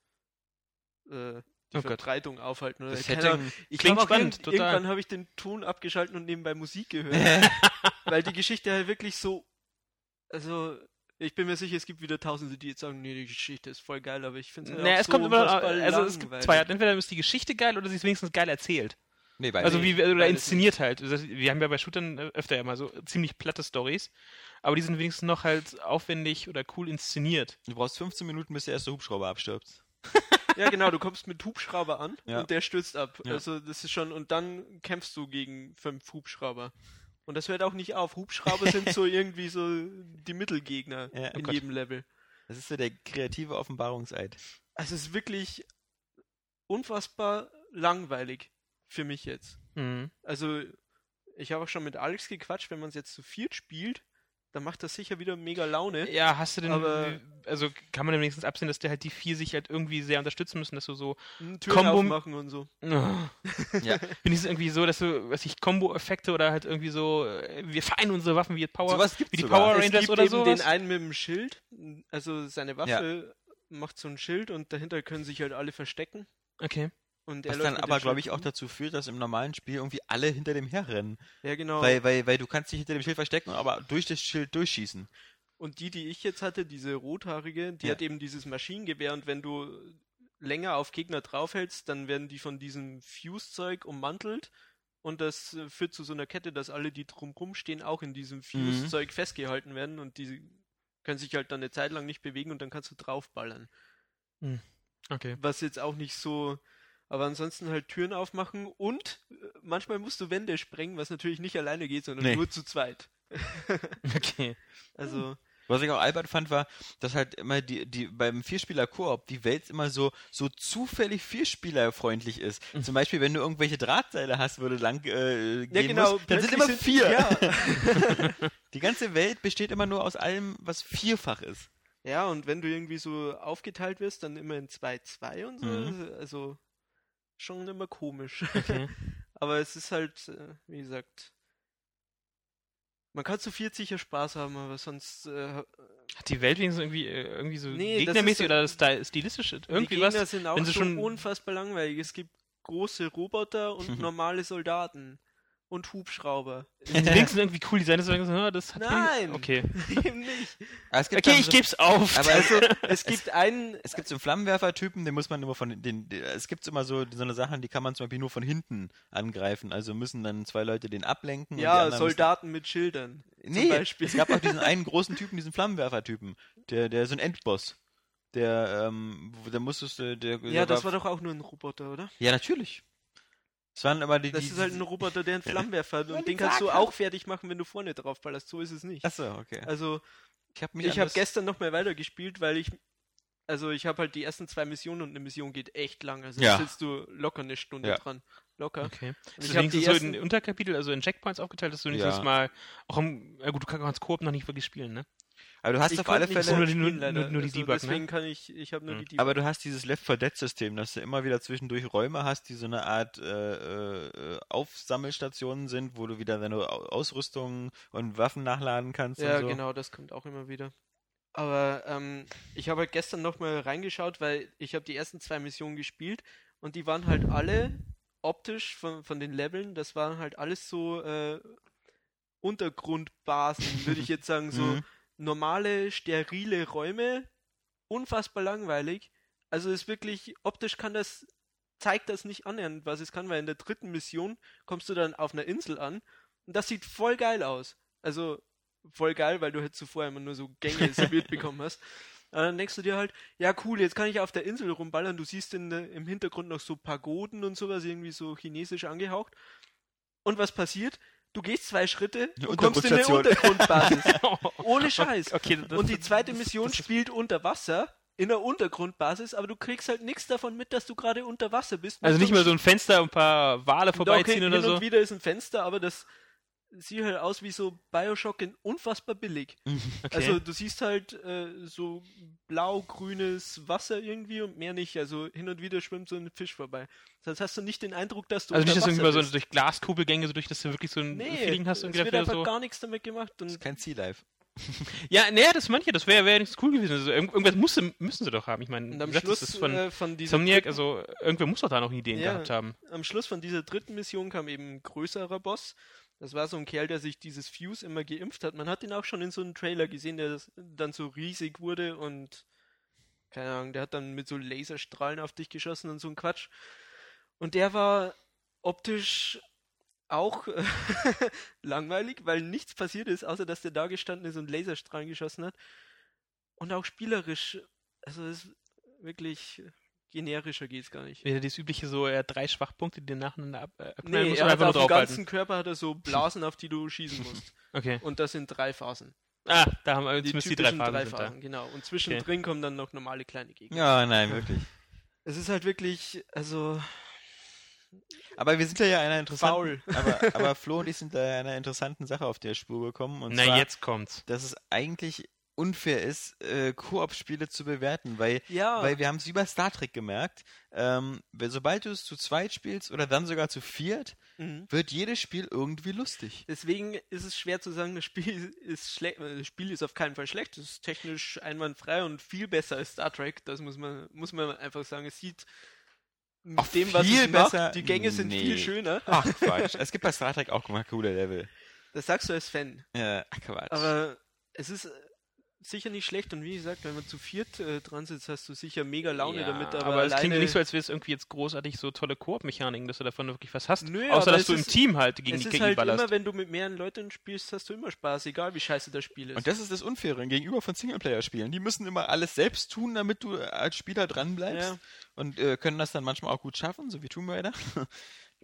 äh, die Oh Gott. Verbreitung aufhalten. Oder Das. Setting, Ich Klingt auch spannend, irgend- total. irgendwann habe ich den Ton abgeschaltet und nebenbei Musik gehört. weil die Geschichte halt wirklich so. Also, ich bin mir sicher, es gibt wieder Tausende, die jetzt sagen, nee, die Geschichte ist voll geil, aber ich finde Naja, es kommt immer, also es gibt zwei Arten. Entweder ist die Geschichte geil oder sie ist wenigstens geil erzählt. nee, bei Also wie oder inszeniert halt. Das- Wir haben ja bei Shootern äh, öfter ja mal so ziemlich platte Stories, aber die sind wenigstens noch halt aufwendig oder cool inszeniert. du brauchst 15 Minuten, bis der erste Hubschrauber abstirbt. Ja, genau, du kommst mit Hubschrauber an Ja. und der stürzt ab. Ja. Also, das ist schon, und dann kämpfst du gegen fünf Hubschrauber. Und das hört auch nicht auf. Hubschrauber sind so irgendwie so die Mittelgegner Ja, oh in Gott. jedem Level. Das ist so der kreative Offenbarungseid. Also, es ist wirklich unfassbar langweilig für mich jetzt. Mhm. Also, ich habe auch schon mit Alex gequatscht, wenn man es jetzt zu viert spielt, dann macht das sicher wieder mega Laune. Ja, hast du denn, Aber- also kann man wenigstens absehen, dass der halt die vier sich halt irgendwie sehr unterstützen müssen, dass du so, Combo- aufmachen und so. Ja. bin ich irgendwie so, dass du, was ich, Combo-Effekte oder halt irgendwie so, äh, wir vereinen unsere Waffen wie Power, gibt's wie die sogar. Power es Rangers gibt oder eben sowas. den einen mit dem Schild, also seine Waffe macht so ein Schild und dahinter können sich halt alle verstecken. Okay. Und er Was dann aber, glaube ich, auch dazu führt, dass im normalen Spiel irgendwie alle hinter dem herrennen. Ja, genau. Weil, weil, weil du kannst dich hinter dem Schild verstecken, aber durch das Schild durchschießen. Und die, die ich jetzt hatte, diese rothaarige, die Ja. hat eben dieses Maschinengewehr und wenn du länger auf Gegner draufhältst, dann werden die von diesem Fuse-Zeug ummantelt und das äh, führt zu so einer Kette, dass alle, die drumrum stehen, auch in diesem Fuse-Zeug festgehalten werden und die können sich halt dann eine Zeit lang nicht bewegen und dann kannst du draufballern. Okay. Was jetzt auch nicht so. Aber ansonsten halt Türen aufmachen und äh, manchmal musst du Wände sprengen, was natürlich nicht alleine geht, sondern Nee. nur zu zweit. Okay. Also, Was ich auch albern fand, war, dass halt immer die, die beim Vierspieler-Koop die Welt immer so, so zufällig vierspielerfreundlich ist. Mhm. Zum Beispiel, wenn du irgendwelche Drahtseile hast, wo du lang äh, gehen ja genau, musst, dann sind immer vier. Ja. Die ganze Welt besteht immer nur aus allem, was vierfach ist. ja, und wenn du irgendwie so aufgeteilt wirst, dann immer in 2-2 und so. Mhm. Also schon immer komisch. Okay. Aber es ist halt, äh, wie gesagt. Man kann zu viert sicher Spaß haben, aber sonst äh, Hat die Welt wenigstens irgendwie, äh, irgendwie so Nee, das gegnermäßig ist- oder stilistisch irgendwie die was? Gegner sind auch so schon- unfassbar langweilig. Es gibt große Roboter und normale Soldaten und Hubschrauber. Sind die wenigstens irgendwie cool du denkst, ah, das hat Nein. Okay. Eben nicht. Es Okay, ich so, geb's auf. Aber Also, es gibt einen. es gibt so einen Flammenwerfer-Typen, den muss man immer von den, den es gibt immer so so eine Sachen, die kann man zum Beispiel nur von hinten angreifen. Also müssen dann zwei Leute den ablenken. Ja, Soldaten mit Schildern. Müssen, zum nee, Beispiel. es gab auch diesen einen großen Typen, diesen Flammenwerfer-Typen, der der so ein Endboss. Der, ähm, der musstest du, der, Ja, der das war doch auch nur ein Roboter, oder? Ja, natürlich. Es waren immer die. Das die, ist halt ein Roboter, der einen Flammenwerfer hat. Und den kannst du auch fertig machen, wenn du vorne drauf ballerst. So ist es nicht. Achso, okay. Also, Ich habe habe das- gestern nochmal weitergespielt, weil ich. Also, ich habe halt die ersten zwei Missionen und eine Mission geht echt lang. Also, Ja. da sitzt du locker eine Stunde Ja. dran. Locker. Okay. Und ich das hab wenigstens die so in Unterkapitel, also in Checkpoints aufgeteilt, dass du wenigstens Ja. mal auch im, ja gut, du kannst Koop noch nicht wirklich spielen, ne? Aber du hast ich auf alle Fälle. Nur so die- nur- leider. nur- nur die also, Debug, ne? Deswegen kann ich, ich habe nur Hm. die Debug. Aber du hast dieses Left 4 Dead System, dass du immer wieder zwischendurch Räume hast, die so eine Art äh, äh, Aufsammelstationen sind, wo du wieder deine Au- Ausrüstung und Waffen nachladen kannst. Ja, und so. genau, das kommt auch immer wieder. Aber ähm, ich habe halt gestern nochmal reingeschaut, weil ich habe die ersten zwei Missionen gespielt und die waren halt alle optisch von, von den Leveln, das waren halt alles so äh, Untergrundbasen, würde ich jetzt sagen, so Mhm. Normale, sterile Räume unfassbar langweilig. Also ist wirklich, optisch kann das, zeigt das nicht annähernd, was es kann, weil in der dritten Mission kommst du dann auf einer Insel an und das sieht voll geil aus. Also voll geil, weil du halt zuvor immer nur so Gänge serviert bekommen hast. Aber dann denkst du dir halt, ja cool, jetzt kann ich auf der Insel rumballern, du siehst in, im Hintergrund noch so Pagoden und sowas, irgendwie so chinesisch angehaucht. Und was passiert? Du gehst zwei Schritte Eine und kommst in eine. Untergrundbasis. Ohne Scheiß. Okay, das, Und die zweite Mission spielt unter Wasser, in der Untergrundbasis, aber du kriegst halt nichts davon mit, dass du gerade unter Wasser bist. also nicht mal so ein Fenster, ein paar Wale vorbeiziehen hin, oder hin so. und wieder ist ein Fenster, aber das sieht halt aus wie so Bioshock in unfassbar billig. Okay. Also du siehst halt äh, so blau-grünes Wasser irgendwie und mehr nicht. Also hin und wieder schwimmt so ein Fisch vorbei. Das heißt, hast du nicht den Eindruck, dass du also nicht, dass du Wasser irgendwie so bist. durch Glaskugelgänge, so durch, dass du wirklich so ein Nee, Feeling hast es und wird einfach so. gar nichts damit gemacht. Das Und ist kein Sea Life. Ja, naja, das manche, das wäre wär nicht cool gewesen. Also irgend- irgendwas musste, müssen sie doch haben. Ich meine, am Schluss das ist von äh, von dieser dritten- also irgendwer muss doch da noch Ideen Ja. gehabt haben. am Schluss von dieser dritten Mission kam eben ein größerer Boss. Das war so ein Kerl, der sich dieses Fuse immer geimpft hat. Man hat ihn auch schon in so einem Trailer gesehen, der dann so riesig wurde und keine Ahnung, der hat dann mit so Laserstrahlen auf dich geschossen und so ein Quatsch. Und der war optisch auch langweilig, weil nichts passiert ist, außer dass der da gestanden ist und Laserstrahlen geschossen hat. Und auch spielerisch, also es ist wirklich generischer geht's gar nicht. Wieder das übliche so, er hat drei Schwachpunkte, die nacheinander ab, äh, abknallen Nee, musst er und hat einfach auf dem ganzen Körper hat er so Blasen, auf die du schießen musst. Okay. Und das in drei Phasen. Ah, da haben wir Die zumindest die drei typischen Phasen. drei sind Phasen, genau. Und zwischendrin kommen dann noch normale kleine Gegner. Ja, nein, wirklich. Es ist halt wirklich, also Aber wir sind ja einer interessanten. faul. Aber, aber Flo und ich sind da einer interessanten Sache auf der Spur gekommen. Und da. Na, zwar, jetzt kommt's. dass es eigentlich unfair ist, äh, Koop-Spiele zu bewerten, weil, Ja, weil wir haben es bei Star Trek gemerkt, ähm, sobald du es zu zweit spielst oder dann sogar zu viert, mhm. wird jedes Spiel irgendwie lustig. deswegen ist es schwer zu sagen, das Spiel ist schlecht. Das Spiel ist auf keinen Fall schlecht. Es ist technisch einwandfrei und viel besser als Star Trek. Das muss man, muss man einfach sagen. Es sieht mit Auch dem, was viel es macht, besser? die Gänge sind Nee. viel schöner. Ach Quatsch. es gibt bei Star Trek auch mal coole Level. Das sagst du als Fan. Ja, ach Quatsch. Aber es ist äh, sicher nicht schlecht und wie gesagt, wenn man zu viert äh, dran sitzt, hast du sicher mega Laune Ja, damit. Aber, aber es klingt nicht so, als wäre es irgendwie jetzt großartig so tolle Koop-Mechaniken, dass du davon wirklich was hast. Nö, Außer, dass du im ist- Team halt gegen es die ist Gegner halt ballerst. immer, wenn du mit mehreren Leuten spielst, hast du immer Spaß, egal wie scheiße das Spiel ist. Und das ist das Unfaire gegenüber von Singleplayer-Spielen. Die müssen immer alles selbst tun, damit du als Spieler dranbleibst. Ja. Und äh, können das dann manchmal auch gut schaffen, so wie Tomb Raider.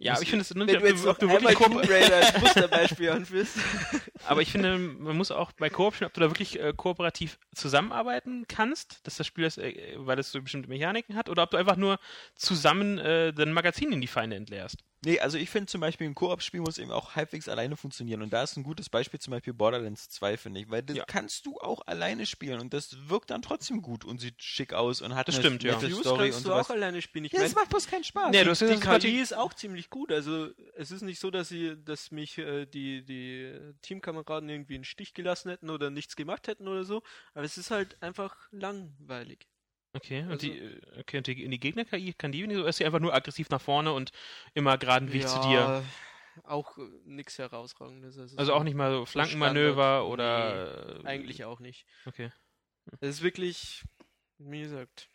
ja, aber ich finde, es wenn du jetzt ob du wirklich Tomb Raider als Musterbeispiel anführst. Aber ich finde, man muss auch bei Koop spielen, ob du da wirklich äh, kooperativ zusammenarbeiten kannst, dass das Spiel das, äh, weil es so bestimmte Mechaniken hat, oder ob du einfach nur zusammen äh, dein Magazin in die Feinde entleerst. Nee, also ich finde zum Beispiel, ein Koop-Spiel muss eben auch halbwegs alleine funktionieren. Und da ist ein gutes Beispiel zum Beispiel Borderlands 2, finde ich. Weil das Ja. kannst du auch alleine spielen und das wirkt dann trotzdem gut und sieht schick aus und hat Das eine stimmt, ja. nette Fuse Story kannst und du sowas. auch alleine spielen. Ich Ja, mein, es macht bloß keinen Spaß. Nee, du hast die das gerade- KI ist auch ziemlich gut. Also es ist nicht so, dass sie, dass mich äh, die, die Teamkameraden irgendwie in den Stich gelassen hätten oder nichts gemacht hätten oder so. Aber es ist halt einfach langweilig. Okay, und Also- die, äh, okay, und die, in die Gegner-KI kann die so, ist sie einfach nur aggressiv nach vorne und immer geraden Weg zu dir. Auch äh, nichts herausragendes. Also, Also so auch nicht mal so Flankenmanöver oder. äh, Eigentlich auch nicht. Okay. Es ist wirklich, wie gesagt.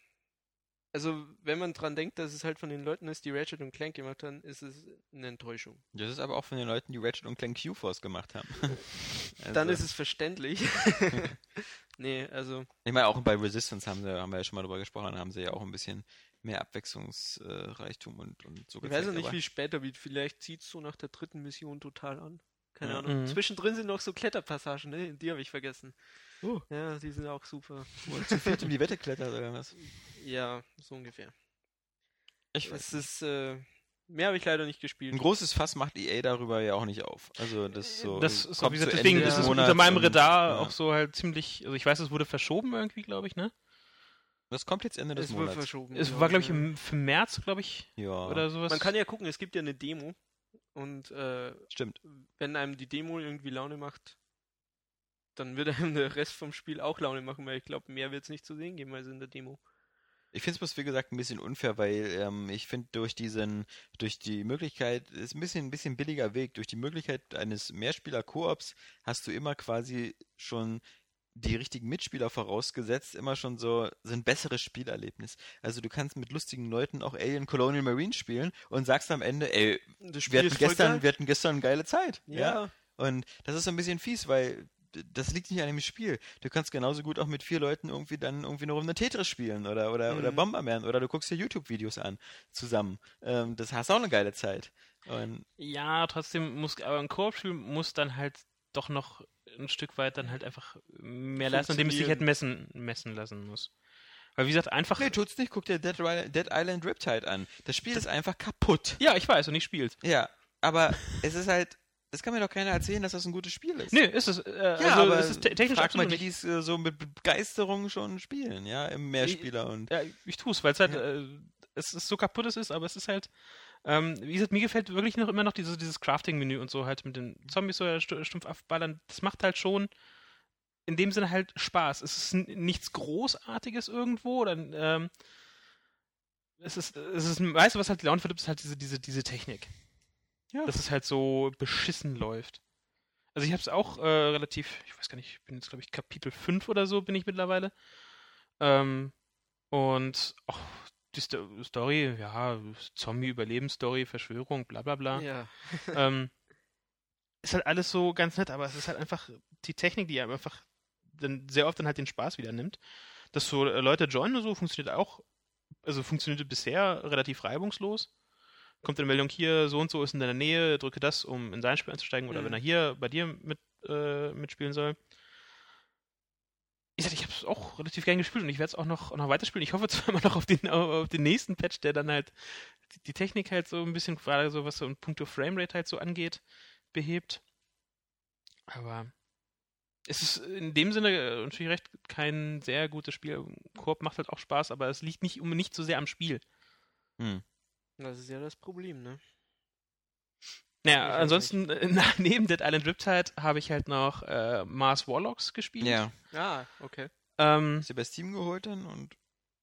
Also, wenn man dran denkt, dass es halt von den Leuten ist, die Ratchet und Clank gemacht haben, ist es eine Enttäuschung. Das ist aber auch von den Leuten, die Ratchet und Clank Q-Force gemacht haben. also, Dann ist es verständlich. nee, also, Ich meine, auch bei Resistance haben, sie, haben wir ja schon mal drüber gesprochen, haben sie ja auch ein bisschen mehr Abwechslungsreichtum und, und so ich weiß ja nicht, aber- wie später wird. Vielleicht zieht es so nach der dritten Mission total an. Keine Ja. Ahnung. Mhm. Zwischendrin sind noch so Kletterpassagen, ne? Die habe ich vergessen. Oh. Ja, die sind auch super. Wo er zu viert in die Wette klettert oder was? Ja, so ungefähr. Ich weiß. Es ist, äh, mehr habe ich leider nicht gespielt. Ein großes Fass macht EA darüber ja auch nicht auf. Also das so. Das ist auch, wie gesagt, deswegen ist es Monats unter meinem und, Radar ja. auch so halt ziemlich, also ich weiß, es wurde verschoben irgendwie, glaube ich, ne? Das kommt jetzt Ende des es wurde Monats. verschoben. Es genau, war, glaube ich, im, für März, glaube ich, Ja, oder sowas. Man kann ja gucken, es gibt ja eine Demo. Und äh, stimmt. wenn einem die Demo irgendwie Laune macht, dann wird einem der Rest vom Spiel auch Laune machen, weil ich glaube, mehr wird es nicht zu sehen geben als in der Demo. Ich finde es bloß, wie gesagt, ein bisschen unfair, weil ähm, ich finde, durch diesen, durch die Möglichkeit, ist ein bisschen, ein bisschen billiger Weg, durch die Möglichkeit eines Mehrspieler-Koops hast du immer quasi schon die richtigen Mitspieler vorausgesetzt, immer schon so, so ein besseres Spielerlebnis. Also du kannst mit lustigen Leuten auch Alien Colonial Marine spielen und sagst am Ende, ey, wir hatten, gestern, wir hatten gestern eine geile Zeit. Ja. Ja. Und das ist so ein bisschen fies, weil das liegt nicht an dem Spiel. Du kannst genauso gut auch mit vier Leuten irgendwie dann irgendwie eine Runde Tetris spielen oder, oder, oder Mhm. Bomberman oder du guckst dir YouTube-Videos an zusammen. Ähm, das hast auch eine geile Zeit. Und Ja, trotzdem muss, aber ein Koop-Spiel muss dann halt doch noch ein Stück weit dann halt einfach mehr leisten, indem es sich halt messen, messen lassen muss. Weil wie gesagt, einfach. nee, tut's nicht. Guck dir Dead, Dead Island Riptide an. Das Spiel ist einfach kaputt. Ja, ich weiß und ich spiel's. Ja, aber es ist halt, es kann mir doch keiner erzählen, dass das ein gutes Spiel ist. Nö, ist es. Äh, Ja, also aber es ist te- technisch frag mal die, es äh, so mit Begeisterung schon spielen, ja, im Mehrspieler und Ja, ich tue es, weil es halt, äh, es ist so kaputt es ist, aber es ist halt, ähm, wie gesagt, mir gefällt wirklich noch immer noch dieses, dieses Crafting-Menü und so halt mit den Zombies so stu- stumpf abballern. Das macht halt schon in dem Sinne halt Spaß. Es ist nichts Großartiges irgendwo oder ähm, es ist, es ist, weißt du, was halt die Laune verdirbt, ist halt diese, diese, diese Technik. Ja. Dass es halt so beschissen läuft. Also ich habe es auch äh, relativ, ich weiß gar nicht, ich bin jetzt glaube ich Kapitel 5 oder so bin ich mittlerweile. Ähm, und auch die Sto Story, ja, Zombie-Überlebensstory, Verschwörung, bla bla bla. Ja. Ähm, ist halt alles so ganz nett, aber es ist halt einfach die Technik, die einem einfach dann sehr oft dann halt den Spaß wieder nimmt. Dass so äh, Leute joinen und so funktioniert auch, also funktionierte bisher relativ reibungslos. Kommt eine Meldung hier, so und so ist in deiner Nähe, drücke das, um in sein Spiel einzusteigen oder Mhm. wenn er hier bei dir mit, äh, mitspielen soll. Ich ich habe es auch relativ gern gespielt und ich werde es auch noch, auch noch weiterspielen. Ich hoffe zwar immer noch auf den, auf den nächsten Patch, der dann halt die, die Technik halt so ein bisschen, gerade so was so in puncto Framerate halt so angeht, behebt. Aber es ist in dem Sinne äh, natürlich recht kein sehr gutes Spiel. Koop macht halt auch Spaß, aber es liegt nicht um nicht so sehr am Spiel. hm. Das ist ja das Problem, ne? Naja, Ich ansonsten äh, neben Dead Island Riptide habe ich halt noch äh, Mars Warlocks gespielt. ja. Ah, okay. Ähm, Hast du bei Steam geholt dann und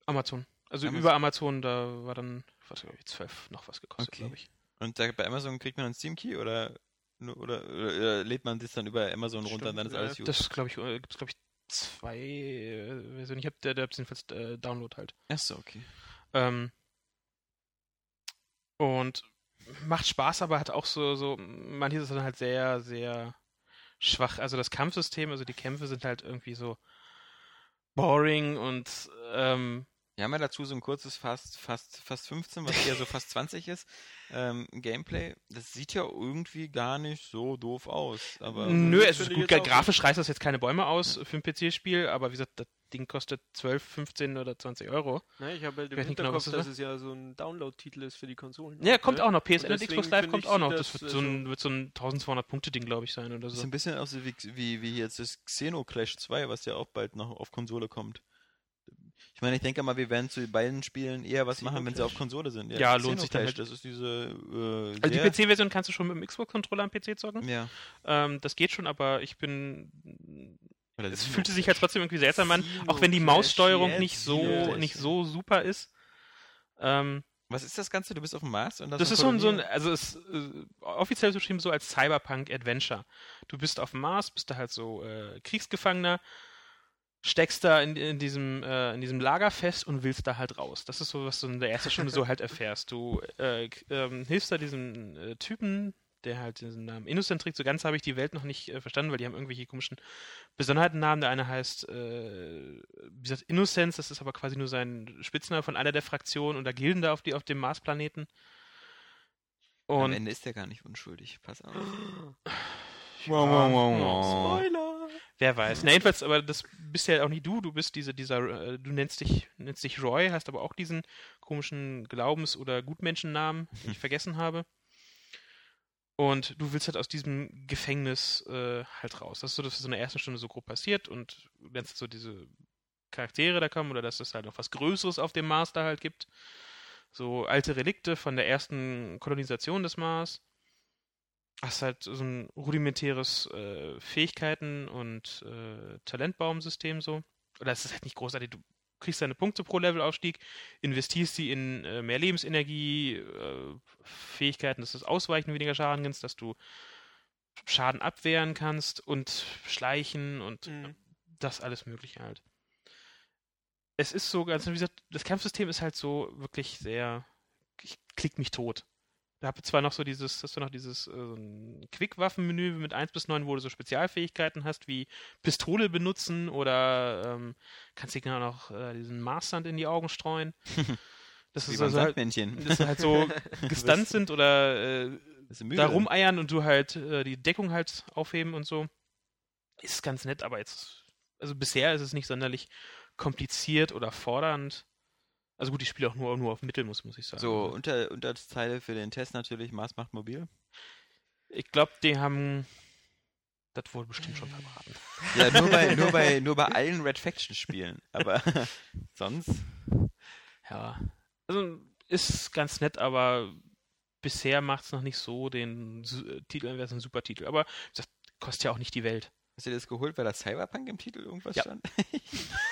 Amazon. Also Amazon. über Amazon, da war dann, was glaube ich, 12 noch was gekostet, Okay. glaube ich. und da, bei Amazon kriegt man einen Steam Key oder nur- oder, oder, oder lädt man das dann über Amazon runter und dann ist Stimmt, alles ja. gut. Das glaube ich, äh, gibt es glaube ich zwei äh, Versionen. Ich habe der, der jedenfalls äh, Download halt. Achso, okay. Ähm, und macht Spaß, aber hat auch so, so, manches ist dann halt sehr, sehr schwach. Also das Kampfsystem, also die Kämpfe sind halt irgendwie so boring und ähm, Wir haben ja dazu so ein kurzes fast, fast, fast 15, was eher so fast 20 ist, ähm, Gameplay. Das sieht ja irgendwie gar nicht so doof aus. Aber nö, es ist gut, grafisch reißt das jetzt keine Bäume aus für ein PC-Spiel, aber wie gesagt, das Ding kostet 12, 15 oder 20 Euro. Ne, ich habe halt im weiß nicht genau, Hinterkopf, was das dass es ja so ein Download-Titel ist für die Konsolen. Ja, kommt ne? auch noch. PSN und, Xbox Live kommt ich, auch noch. Das das, wird so ein, also- wird so ein 1200-Punkte-Ding, glaube ich, sein oder so. ein bisschen aus wie, wie, wie jetzt das Xenoclash 2, was ja auch bald noch auf Konsole kommt. Ich meine, ich denke mal, wir werden zu beiden Spielen eher was machen, wenn sie auf Konsole sind. Ja, lohnt sich dann halt. Das ist diese äh, Also die PC-Version kannst du schon mit dem Xbox-Controller am PC zocken. Ja. Ähm, das geht schon, aber ich bin. Oder Es fühlte sich halt trotzdem irgendwie seltsam an, auch wenn die Maussteuerung nicht so, nicht so super ist. Ähm, Was ist das Ganze? Du bist auf dem Mars? Und das ist so ein, so ein also es äh, offiziell beschrieben so als Cyberpunk-Adventure. Du bist auf dem Mars, bist da halt so äh, Kriegsgefangener, steckst da in, in, diesem, äh, in diesem Lager fest und willst da halt raus. Das ist so, was du in der ersten Stunde so halt erfährst. Du äh, ähm, hilfst da diesem äh, Typen, der halt diesen Namen Innocent trägt. So ganz habe ich die Welt noch nicht äh, verstanden, weil die haben irgendwelche komischen Besonderheitennamen. Der eine heißt, äh, wie gesagt, Innocence, das ist aber quasi nur sein Spitzname von einer der Fraktionen und da Gilden da auf, die, auf dem Marsplaneten. Am Und Ende ist der gar nicht unschuldig. Pass auf. Spoiler! Wer weiß. Na, jedenfalls, aber das bist ja auch nicht du, du bist diese, dieser, äh, du nennst dich, nennst dich Roy, hast aber auch diesen komischen Glaubens- oder Gutmenschennamen, den ich vergessen habe. Und du willst halt aus diesem Gefängnis äh, halt raus. Das ist so, dass es in der ersten Stunde so grob passiert und du lernst so diese Charaktere da kommen oder dass es halt noch was Größeres auf dem Mars da halt gibt. So alte Relikte von der ersten Kolonisation des Mars hast halt so ein rudimentäres äh, Fähigkeiten- und äh, Talentbaumsystem so. Oder es ist halt nicht großartig. Du kriegst deine Punkte pro Levelaufstieg, investierst sie in äh, mehr Lebensenergie, äh, Fähigkeiten, dass du das Ausweichen weniger Schaden kannst, dass du Schaden abwehren kannst und schleichen und Mhm. das alles Mögliche halt. Es ist so ganz, wie gesagt, das Kampfsystem ist halt so wirklich sehr, ich klick mich tot. Da habe zwar noch so dieses, hast du noch dieses äh, Quick-Waffen-Menü mit 1 bis 9, wo du so Spezialfähigkeiten hast, wie Pistole benutzen oder ähm, kannst dir genau noch äh, diesen Marssand in die Augen streuen. Das Wie ist beim also halt, dass sie halt so gestunt sind oder äh, da rumeiern und du halt äh, die Deckung halt aufheben und so. Ist ganz nett, aber jetzt, also bisher ist es nicht sonderlich kompliziert oder fordernd. Also gut, ich spiele auch nur, nur auf Mittel, muss, muss ich sagen. So, unter, Unterzeile für den Test natürlich, Mars macht mobil. Ich glaube, die haben das wohl bestimmt schon verbraten. Ja, nur bei, nur bei, nur bei allen Red Faction Spielen. Aber sonst. Ja. Also ist ganz nett, aber bisher macht es noch nicht so den Titel, wäre es ein super Titel. Aber das kostet ja auch nicht die Welt. Hast du dir das geholt, weil da Cyberpunk im Titel irgendwas Ja. stand?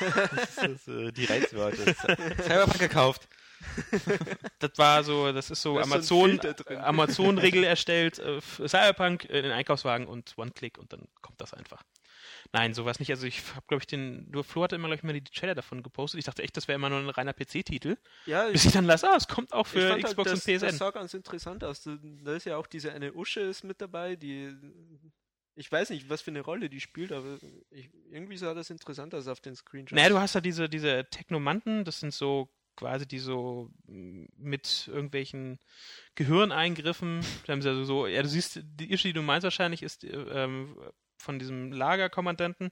das ist das, äh, die Reizworte. Cyberpunk gekauft. Das war so, das ist so Da so Amazon, äh, Amazon-Regel erstellt, äh, Cyberpunk äh, in den Einkaufswagen und One-Click und dann kommt das einfach. Nein, sowas nicht. Also ich habe, glaube ich, den, du Flo hatte immer, glaube ich, mal die Trailer davon gepostet. Ich dachte echt, das wäre immer nur ein reiner PC-Titel. Ja, Bis ich dann las, ah, es kommt auch ich für fand Xbox halt, das, und PSN. Das sah ganz interessant aus. Da da ist ja auch diese eine Usche ist mit dabei, die ich weiß nicht, was für eine Rolle die spielt, aber ich, irgendwie sah das interessant aus auf den Screenshots. Naja, du hast ja diese, diese Technomanten, das sind so quasi die so mm, mit irgendwelchen Gehirneingriffen, also so, ja, du siehst, die Ische, die du meinst wahrscheinlich, ist äh, ähm, von diesem Lagerkommandanten,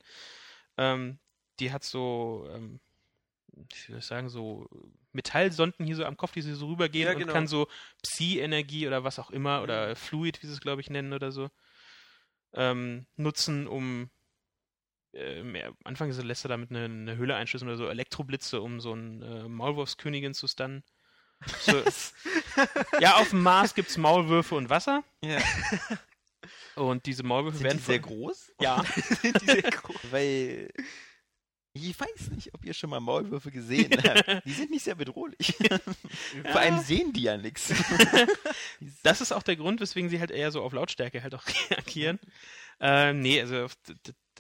ähm, die hat so, ähm, wie soll ich sagen, so Metallsonden hier so am Kopf, die sie so rübergehen Ja, und genau. kann so Psi-Energie oder was auch immer oder Fluid, wie sie es glaube ich nennen oder so, ähm, nutzen, um äh, mehr- am Anfang lässt er damit eine, eine Höhle einschließen oder so Elektroblitze, um so ein äh, Maulwurfskönigin zu stunnen. So, ja, auf dem Mars gibt es Maulwürfe und Wasser. Ja. Und diese Maulwürfe Sind werden die sehr groß? Ja. Sind die sehr groß? Weil ich weiß nicht, ob ihr schon mal Maulwürfe gesehen habt. Die sind nicht sehr bedrohlich. Vor allem sehen die ja nichts. Das ist auch der Grund, weswegen sie halt eher so auf Lautstärke halt auch reagieren. Ähm, nee, also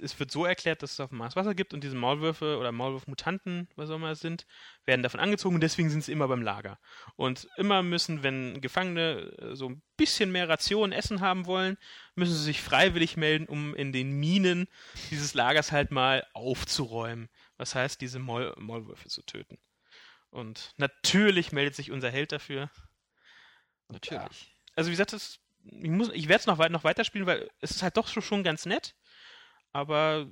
es wird so erklärt, dass es auf dem Mars Wasser gibt und diese Maulwürfe oder Maulwurfmutanten, was auch immer es sind, werden davon angezogen und deswegen sind sie immer beim Lager. Und immer müssen, wenn Gefangene äh, so ein bisschen mehr Ration Essen haben wollen, müssen sie sich freiwillig melden, um in den Minen dieses Lagers halt mal aufzuräumen. Was heißt, diese Maul Maulwürfe zu töten. Und natürlich meldet sich unser Held dafür. Und ja, Natürlich. also wie gesagt, das, ich, muss- ich werde es noch, weit, noch weiterspielen, weil es ist halt doch schon ganz nett. Aber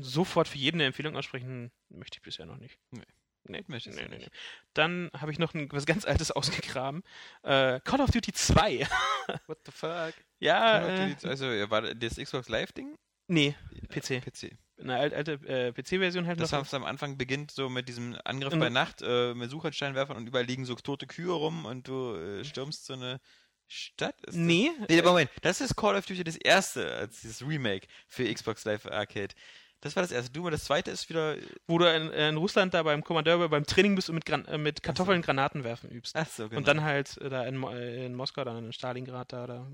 sofort für jeden eine Empfehlung aussprechen möchte ich bisher noch nicht. Nee. Nee, nee, nee, nicht. nee. Dann habe ich noch ein, was ganz Altes ausgegraben. Äh, Call of Duty 2. What the fuck? ja, äh, Also war das Xbox Live-Ding? nee, PC. PC. Eine alte, alte äh, PC-Version halt Das noch. am Anfang beginnt so mit diesem Angriff Und- bei Nacht äh, mit Suchhandsteinwerfern und überall liegen so tote Kühe rum und du äh, stürmst so eine Stadt. Ist das- Nee, Nee, Moment, das ist Call of Duty das erste, als dieses Remake für Xbox Live Arcade. Das war das erste. Du, das zweite ist wieder. wo du in, in Russland da beim Kommandeur beim Training bist und mit, Gran äh, mit Kartoffeln Granaten werfen übst. Ach so, genau. Und dann halt äh, da in, Mo- äh, in Moskau, dann in Stalingrad, da, da,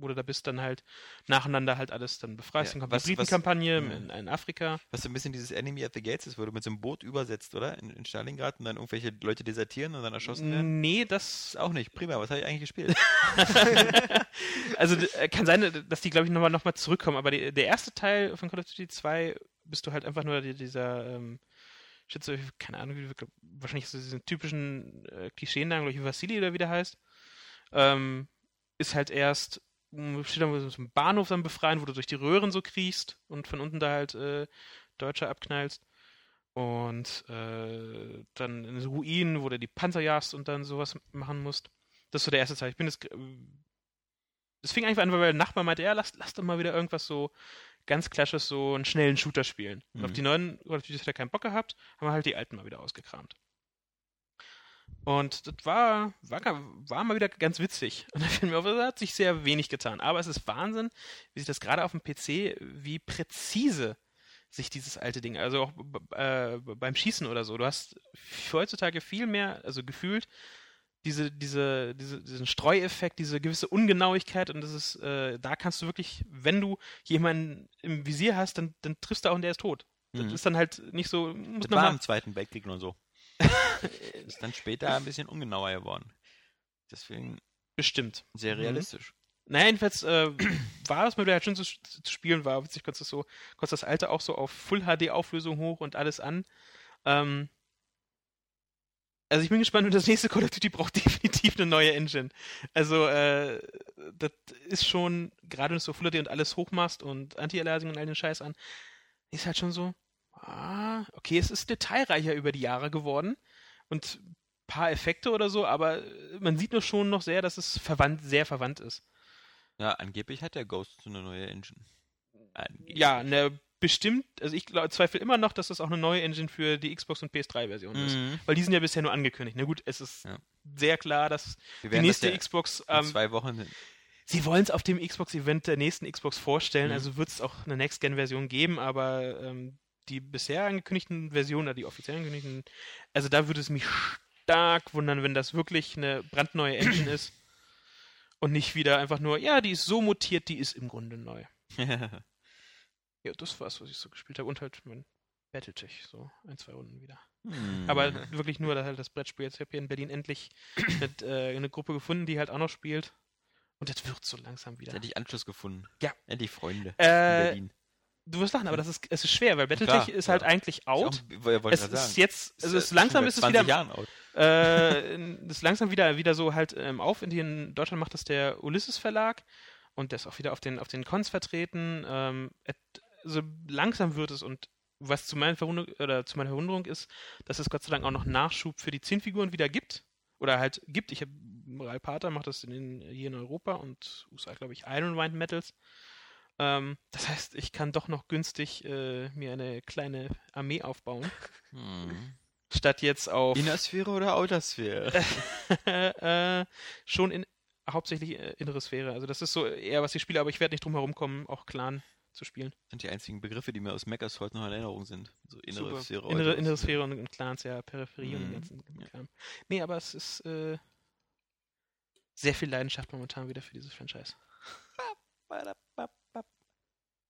wo du da bist, dann halt nacheinander halt alles dann befreist. Ja, dann kommt die Britenkampagne in, in Afrika. Was so ein bisschen dieses Enemy at the Gates ist, wo du mit so einem Boot übersetzt, oder? In, in Stalingrad und dann irgendwelche Leute desertieren und dann erschossen werden. Nee, das. Auch nicht. Prima, was habe ich eigentlich gespielt? also äh, kann sein, dass die, glaube ich, nochmal noch mal zurückkommen, aber die, der erste Teil von Call of Duty 2 bist du halt einfach nur die, dieser. Ähm, Schütze, keine Ahnung, wie, wahrscheinlich so diesen typischen äh, Klischeennamen, glaube ich, Vassili oder wie der heißt. Ähm, ist halt erst, steht da so ein Bahnhof dann befreien, wo du durch die Röhren so kriechst und von unten da halt äh, Deutsche abknallst. Und äh, dann in den Ruinen, wo du die Panzer jagst und dann sowas machen musst. Das ist so der erste Teil. Ich bin jetzt. Das fing einfach an, weil der Nachbar meinte, ja, lass, lass doch mal wieder irgendwas so ganz klassisch so einen schnellen Shooter spielen. Und auf Mhm. die neuen Call of Duty hat er keinen Bock gehabt, haben wir halt die alten mal wieder ausgekramt. Und das war, war, war mal wieder ganz witzig. Und da fiel mir auf, da hat sich sehr wenig getan. Aber es ist Wahnsinn, wie sich das gerade auf dem PC, wie präzise sich dieses alte Ding, also auch äh, beim Schießen oder so. Du hast heutzutage viel mehr, also gefühlt, diese, diese, diese, diesen Streueffekt, diese gewisse Ungenauigkeit und das ist, äh, da kannst du wirklich, wenn du jemanden im Visier hast, dann, dann triffst du auch und der ist tot. Das Mhm. ist dann halt nicht so, muss Das war im Zweiten Weltkrieg nur so. ist dann später ein bisschen ungenauer geworden. Deswegen bestimmt. sehr Mhm. realistisch. Naja, jedenfalls äh, war es mir halt schön zu, zu spielen, war witzig, konntest das so, konntest das alte auch so auf Full HD Auflösung hoch und alles an. Ähm, also ich bin gespannt, und das nächste Call of Duty braucht definitiv eine neue Engine. Also äh, das ist schon, gerade wenn du so Full HD und alles hochmachst und Anti-Aliasing und all den Scheiß an, ist halt schon so, ah, okay, es ist detailreicher über die Jahre geworden und ein paar Effekte oder so, aber man sieht nur schon noch sehr, dass es verwandt, sehr verwandt ist. Ja, angeblich hat der Ghost so eine neue Engine. Angeblich. Ja, ne, bestimmt, also ich glaub, zweifle immer noch, dass das auch eine neue Engine für die Xbox und PS3-Version ist. Mhm. Weil die sind ja bisher nur angekündigt. Na gut, es ist Ja. sehr klar, dass die nächste das ja Xbox, in ähm, zwei Wochen sie wollen es auf dem Xbox-Event der nächsten Xbox vorstellen, Mhm. also wird es auch eine Next-Gen-Version geben, aber ähm, die bisher angekündigten Versionen, oder die offiziell angekündigten, also da würde es mich stark wundern, wenn das wirklich eine brandneue Engine ist und nicht wieder einfach nur, ja, die ist so mutiert, die ist im Grunde neu. Ja, das war's, was ich so gespielt habe. Und halt mein Battletech, so ein, zwei Runden wieder. Hm. Aber wirklich nur da halt das Brettspiel. Jetzt habe ich hier in Berlin endlich mit, äh, eine Gruppe gefunden, die halt auch noch spielt. Und das wird so langsam wieder. Jetzt endlich Anschluss gefunden. Ja. Endlich Freunde in Äh, Berlin. Du wirst lachen, aber das ist, es ist schwer, weil Battletech ist halt ja. eigentlich out. Ist auch- Es ist sagen. jetzt, also Ist, es äh, langsam ist es wieder, 20 Jahren out. äh, ist langsam wieder, wieder so halt ähm, auf. In, Deutschland macht das der Ulysses Verlag und der ist auch wieder auf den, auf den Cons vertreten. Ähm, also langsam wird es und was zu meiner Verwunderung, oder zu meiner Verwunderung ist, dass es Gott sei Dank auch noch Nachschub für die Zinnfiguren wieder gibt. Oder halt gibt. Ich habe Moral Pater macht das in hier in Europa und USA, glaube ich, Iron Wind Metals. Ähm, das heißt, ich kann doch noch günstig äh, mir eine kleine Armee aufbauen. Hm. Statt jetzt auf Innersphäre oder Outersphäre? äh, schon in hauptsächlich äh, innere Sphäre. Also das ist so eher, was ich spiele, aber ich werde nicht drum herum kommen, auch Clan zu spielen. Das sind die einzigen Begriffe, die mir aus Meckers heute noch in Erinnerung sind. So innere Super. Sphäre, Innere, innere Sphäre und, und Clans, ja, Peripherie und den Mhm. ganzen Ja. Kram. Nee, aber es ist äh, sehr viel Leidenschaft momentan wieder für dieses Franchise.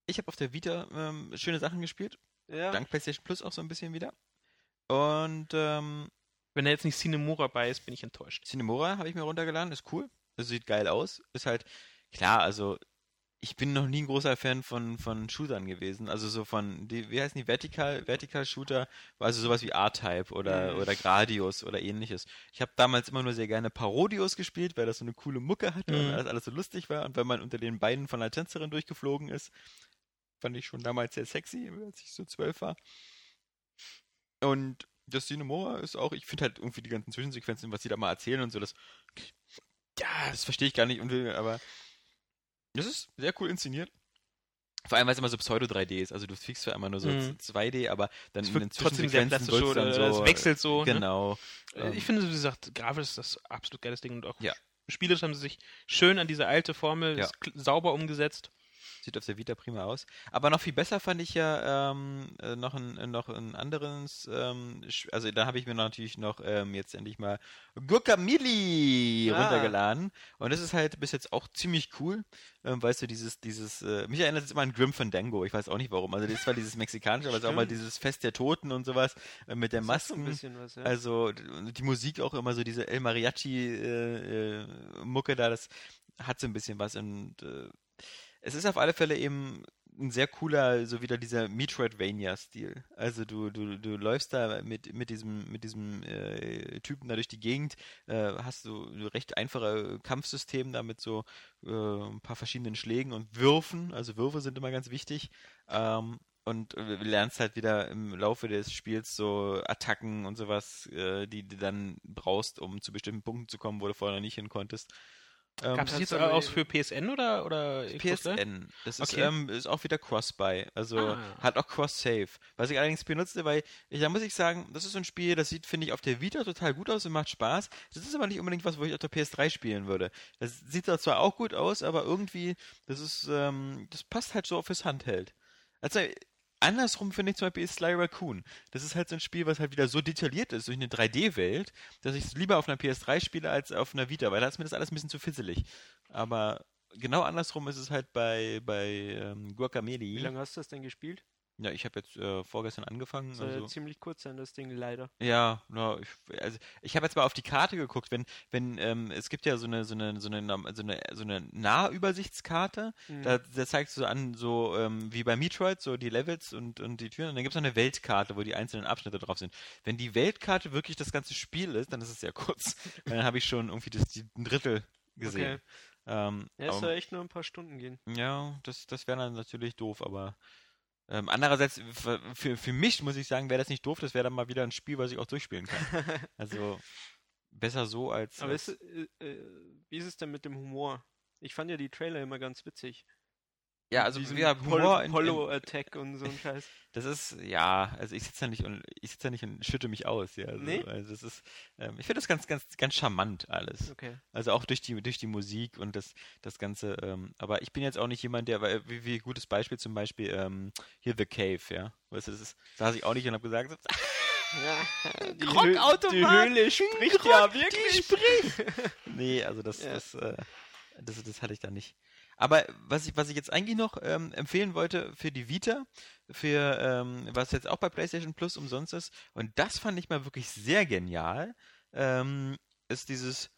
Ich habe auf der Vita ähm, schöne Sachen gespielt. Ja. Dank PlayStation Plus auch so ein bisschen wieder. Und ähm, Wenn da jetzt nicht Cinemora bei ist, bin ich enttäuscht. Cinemora habe ich mir runtergeladen, ist cool. Das sieht geil aus. Ist halt, klar, also ich bin noch nie ein großer Fan von, von Shootern gewesen. Also so von, die, wie heißen die, Vertical, Vertical Shooter, also sowas wie R-Type oder, Mhm. oder Gradius oder ähnliches. Ich habe damals immer nur sehr gerne Parodius gespielt, weil das so eine coole Mucke hatte und Mhm. alles, alles so lustig war. Und wenn man unter den Beinen von einer Tänzerin durchgeflogen ist, fand ich schon damals sehr sexy, als ich so zwölf war. Und das Cinemora ist auch, ich finde halt irgendwie die ganzen Zwischensequenzen, was sie da mal erzählen und so, das, ja, das verstehe ich gar nicht, und, will- aber das ist sehr cool inszeniert. Vor allem, weil es immer so Pseudo-3D ist. Also du fliegst zwar immer nur so Mhm. 2D, aber dann Es in den trotzdem sehr Zwischensequenzen plastisch oder so. es wechselt so. Ne? Genau. Äh, Ich Ähm, finde, wie gesagt, grafisch ist das absolut geiles Ding und auch Ja. spielerisch haben sie sich schön an diese alte Formel Ja. sauber umgesetzt. Sieht auf der Vita prima aus. Aber noch viel besser fand ich ja ähm, äh, noch ein, äh, noch ein anderes, ähm, also da habe ich mir natürlich noch ähm, jetzt endlich mal Guacamole Ah. runtergeladen. Und das ist halt bis jetzt auch ziemlich cool. Ähm, weißt du, dieses, dieses, äh, mich erinnert es immer an Grim Fandango, ich weiß auch nicht warum. Also das war dieses mexikanische, aber es ist auch mal dieses Fest der Toten und sowas äh, mit der ist was, ja. Also die Musik auch immer so diese El Mariachi äh, äh, Mucke da, das hat so ein bisschen was und äh, es ist auf alle Fälle eben ein sehr cooler, so wieder dieser Metroidvania-Stil. Also du, du, du läufst da mit, mit diesem, mit diesem äh, Typen da durch die Gegend, äh, hast ein recht einfache Kampfsystem da mit so äh, ein paar verschiedenen Schlägen und Würfen. Also Würfe sind immer ganz wichtig. Ähm, und lernst halt wieder im Laufe des Spiels so Attacken und sowas, äh, die du dann brauchst, um zu bestimmten Punkten zu kommen, wo du vorher noch nicht hin konntest. Ähm, Gab es das jetzt aber- aus für PSN oder, oder? PSN. Das ist, Okay. ähm, ist auch wieder Cross-Buy. Also Ah. hat auch Cross-Save. Was ich allerdings benutze, weil ich, da muss ich sagen, das ist so ein Spiel, das sieht, finde ich, auf der Vita total gut aus und macht Spaß. Das ist aber nicht unbedingt was, wo ich auf der PS3 spielen würde. Das sieht da zwar auch gut aus, aber irgendwie, das ist, ähm, das passt halt so fürs Handheld. Also andersrum finde ich zum Beispiel Sly Raccoon. Das ist halt so ein Spiel, was halt wieder so detailliert ist durch eine 3D-Welt, dass ich es lieber auf einer PS3 spiele als auf einer Vita, weil da ist mir das alles ein bisschen zu fizzelig. Aber genau andersrum ist es halt bei, bei ähm, Guacamele. Wie lange hast du das denn gespielt? Ja, ich habe jetzt äh, vorgestern angefangen. Soll also, ja ziemlich kurz sein, das Ding, leider. ja, na, ich, also ich habe jetzt mal auf die Karte geguckt, wenn, wenn, ähm, es gibt ja so eine, so eine, so eine, so eine, so eine Nahübersichtskarte, Mhm. da, da zeigst du an, so ähm, wie bei Metroid, so die Levels und, und die Türen, und dann gibt es noch eine Weltkarte, wo die einzelnen Abschnitte drauf sind. Wenn die Weltkarte wirklich das ganze Spiel ist, dann ist es sehr kurz. Dann habe ich schon irgendwie das, die, ein Drittel gesehen. Okay. Ähm, Ja, es soll echt nur ein paar Stunden gehen. ja, das, das wäre dann natürlich doof, aber ähm, andererseits, für, für, mich muss ich sagen, wäre das nicht doof, das wäre dann mal wieder ein Spiel, was ich auch durchspielen kann. Also besser so als. Aber als ist, äh, äh, wie ist es denn mit dem Humor? Ich fand ja die Trailer immer ganz witzig. Ja, also ja, Pol- Humor in, in, Polo-Attack und so ein Scheiß. das ist, ja, also ich sitze da nicht und ich sitze da nicht und schütte mich aus, ja. Also, Nee? also das ist, ähm, ich finde das ganz, ganz, ganz charmant alles. Okay. Also auch durch die, durch die Musik und das, das Ganze. Ähm, aber ich bin jetzt auch nicht jemand, der, weil, wie, wie gutes Beispiel zum Beispiel ähm, hier The Cave, ja. Weißt du, das ist, saß ich auch nicht und habe gesagt, Ja, die, Krockautomat, die Höhle spricht ja wirklich. nee, also das, Ja. das, äh, das, das hatte ich da nicht. Aber was ich, was ich jetzt eigentlich noch ähm, empfehlen wollte für die Vita, für ähm, was jetzt auch bei PlayStation Plus umsonst ist, und das fand ich mal wirklich sehr genial, ähm, ist dieses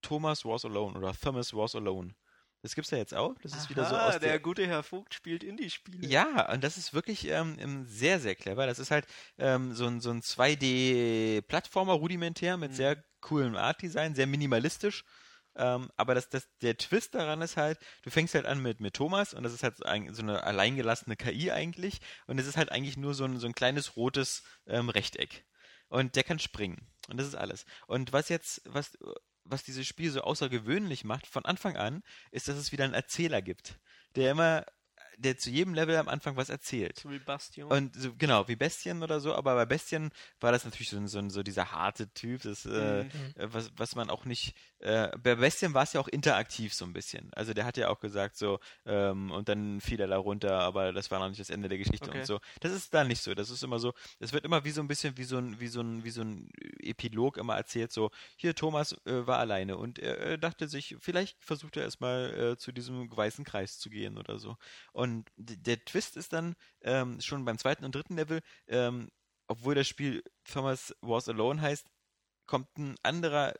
Thomas Was Alone oder Thomas Was Alone. Das gibt's ja jetzt auch. Das ist wieder so Aha, aus der der, gute Herr Vogt spielt Indie-Spiele. ja, und das ist wirklich ähm, ähm, sehr, sehr clever. Das ist halt ähm, so ein, so ein 2D-Plattformer rudimentär mit Mhm. sehr coolem Art-Design, sehr minimalistisch. Ähm, aber das, das, der Twist daran ist halt, du fängst halt an mit, mit Thomas und das ist halt so ein- so eine alleingelassene KI eigentlich. Und es ist halt eigentlich nur so ein, so ein kleines rotes ähm, Rechteck. Und der kann springen. Und das ist alles. Und was jetzt, was, was dieses Spiel so außergewöhnlich macht, von Anfang an, ist, dass es wieder einen Erzähler gibt, der immer, der zu jedem Level am Anfang was erzählt. So wie Bastion. Und so, genau, wie Bestien oder so, aber bei Bestien war das natürlich so, so, so dieser harte Typ, das, äh, Mhm. äh, was, was man auch nicht, äh, bei Bestien war es ja auch interaktiv so ein bisschen. Also der hat ja auch gesagt so, ähm, und dann fiel er da runter, aber das war noch nicht das Ende der Geschichte Okay. und so. Das ist da nicht so, das ist immer so, es wird immer wie so ein bisschen wie so ein, wie so ein, wie so ein Epilog immer erzählt, so, hier Thomas äh, war alleine und er äh, dachte sich, vielleicht versucht er es mal äh, zu diesem weißen Kreis zu gehen oder so. Und der Twist ist dann ähm, schon beim zweiten und dritten Level, ähm, obwohl das Spiel Thomas Was Alone heißt, kommt ein anderer,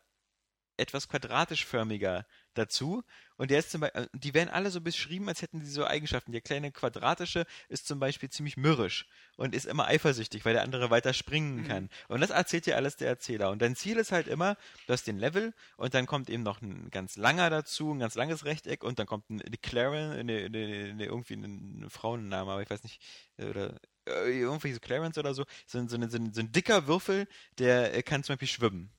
etwas quadratischförmiger dazu. Und der ist zum Beispiel, die werden alle so beschrieben, als hätten sie so Eigenschaften. Der kleine quadratische ist zum Beispiel ziemlich mürrisch und ist immer eifersüchtig, weil der andere weiter springen Mhm. kann. Und das erzählt dir alles der Erzähler. Und dein Ziel ist halt immer, du hast den Level und dann kommt eben noch ein ganz langer dazu, ein ganz langes Rechteck und dann kommt eine Claren, eine, eine, eine, irgendwie ein Frauenname, aber ich weiß nicht, äh, oder äh, irgendwie so Clarence oder so, so, ein- so, so, so ein dicker Würfel, der äh, kann zum Beispiel schwimmen.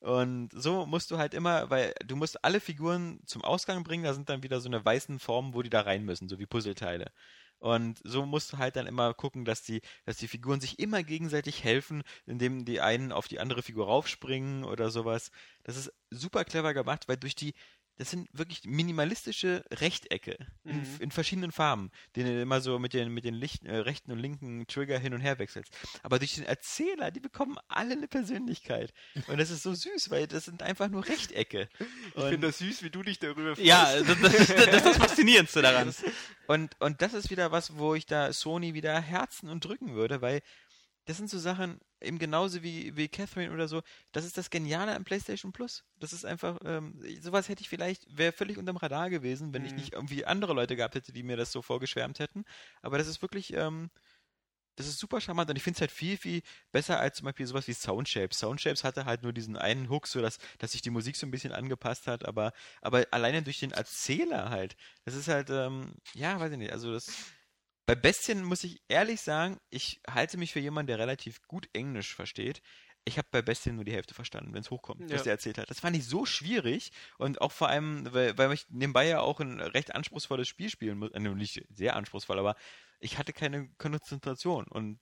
Und so musst du halt immer, weil du musst alle Figuren zum Ausgang bringen, da sind dann wieder so eine weißen Formen, wo die da rein müssen, so wie Puzzleteile. Und so musst du halt dann immer gucken, dass die, dass die Figuren sich immer gegenseitig helfen, indem die einen auf die andere Figur raufspringen oder sowas. Das ist super clever gemacht, weil durch die, das sind wirklich minimalistische Rechtecke in, Mhm. in verschiedenen Farben, die du immer so mit den, mit den Licht, äh, rechten und linken Trigger hin und her wechselst. Aber durch den Erzähler, die bekommen alle eine Persönlichkeit. Und das ist so süß, weil das sind einfach nur Rechtecke. ich finde das süß, wie du dich darüber freust. Ja, das, das, das, das ist das Faszinierendste daran. Und, und das ist wieder was, wo ich da Sony wieder herzen und drücken würde, weil das sind so Sachen, eben genauso wie, wie Catherine oder so, das ist das Geniale am PlayStation Plus. Das ist einfach, ähm, sowas hätte ich vielleicht, wäre völlig unterm Radar gewesen, wenn ich Mhm. nicht irgendwie andere Leute gehabt hätte, die mir das so vorgeschwärmt hätten. Aber das ist wirklich, ähm, das ist super charmant und ich finde es halt viel, viel besser als zum Beispiel sowas wie Soundshapes. Soundshapes hatte halt nur diesen einen Hook, so dass, dass sich die Musik so ein bisschen angepasst hat, aber, aber alleine durch den Erzähler halt, das ist halt, ähm, ja, weiß ich nicht, also das, bei Bestien muss ich ehrlich sagen, ich halte mich für jemanden, der relativ gut Englisch versteht. Ich habe bei Bestien nur die Hälfte verstanden, wenn es hochkommt, Ja. was der erzählt hat. Das fand ich so schwierig und auch vor allem, weil, weil ich nebenbei ja auch ein recht anspruchsvolles Spiel spielen muss, äh, nicht sehr anspruchsvoll, aber ich hatte keine Konzentration und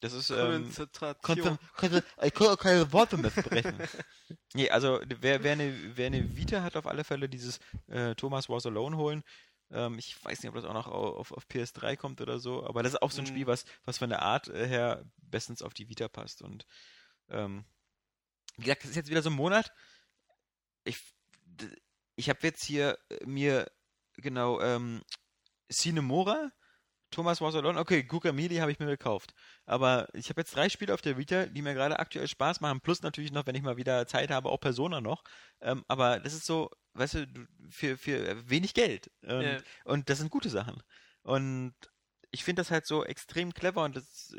das ist ähm, Konzentration. Konnte, konnte, ich konnte keine Worte mehr sprechen. nee, also wer, wer, eine, wer eine Vita hat, auf alle Fälle dieses äh, Thomas Was Alone holen. Ähm, ich weiß nicht, ob das auch noch au- auf, auf PS3 kommt oder so, aber das ist auch so ein Mhm. Spiel, was, was von der Art äh, her bestens auf die Vita passt. Und ähm, wie gesagt, das ist jetzt wieder so ein Monat. Ich, ich habe jetzt hier äh, mir genau ähm, Cinemora, Thomas Was Alone, okay, Guacamole habe ich mir gekauft. Aber ich habe jetzt drei Spiele auf der Vita, die mir gerade aktuell Spaß machen. Plus natürlich noch, wenn ich mal wieder Zeit habe, auch Persona noch. Ähm, aber das ist so, weißt du, für, für wenig Geld. Ähm, Ja. Und das sind gute Sachen. Und ich finde das halt so extrem clever und das,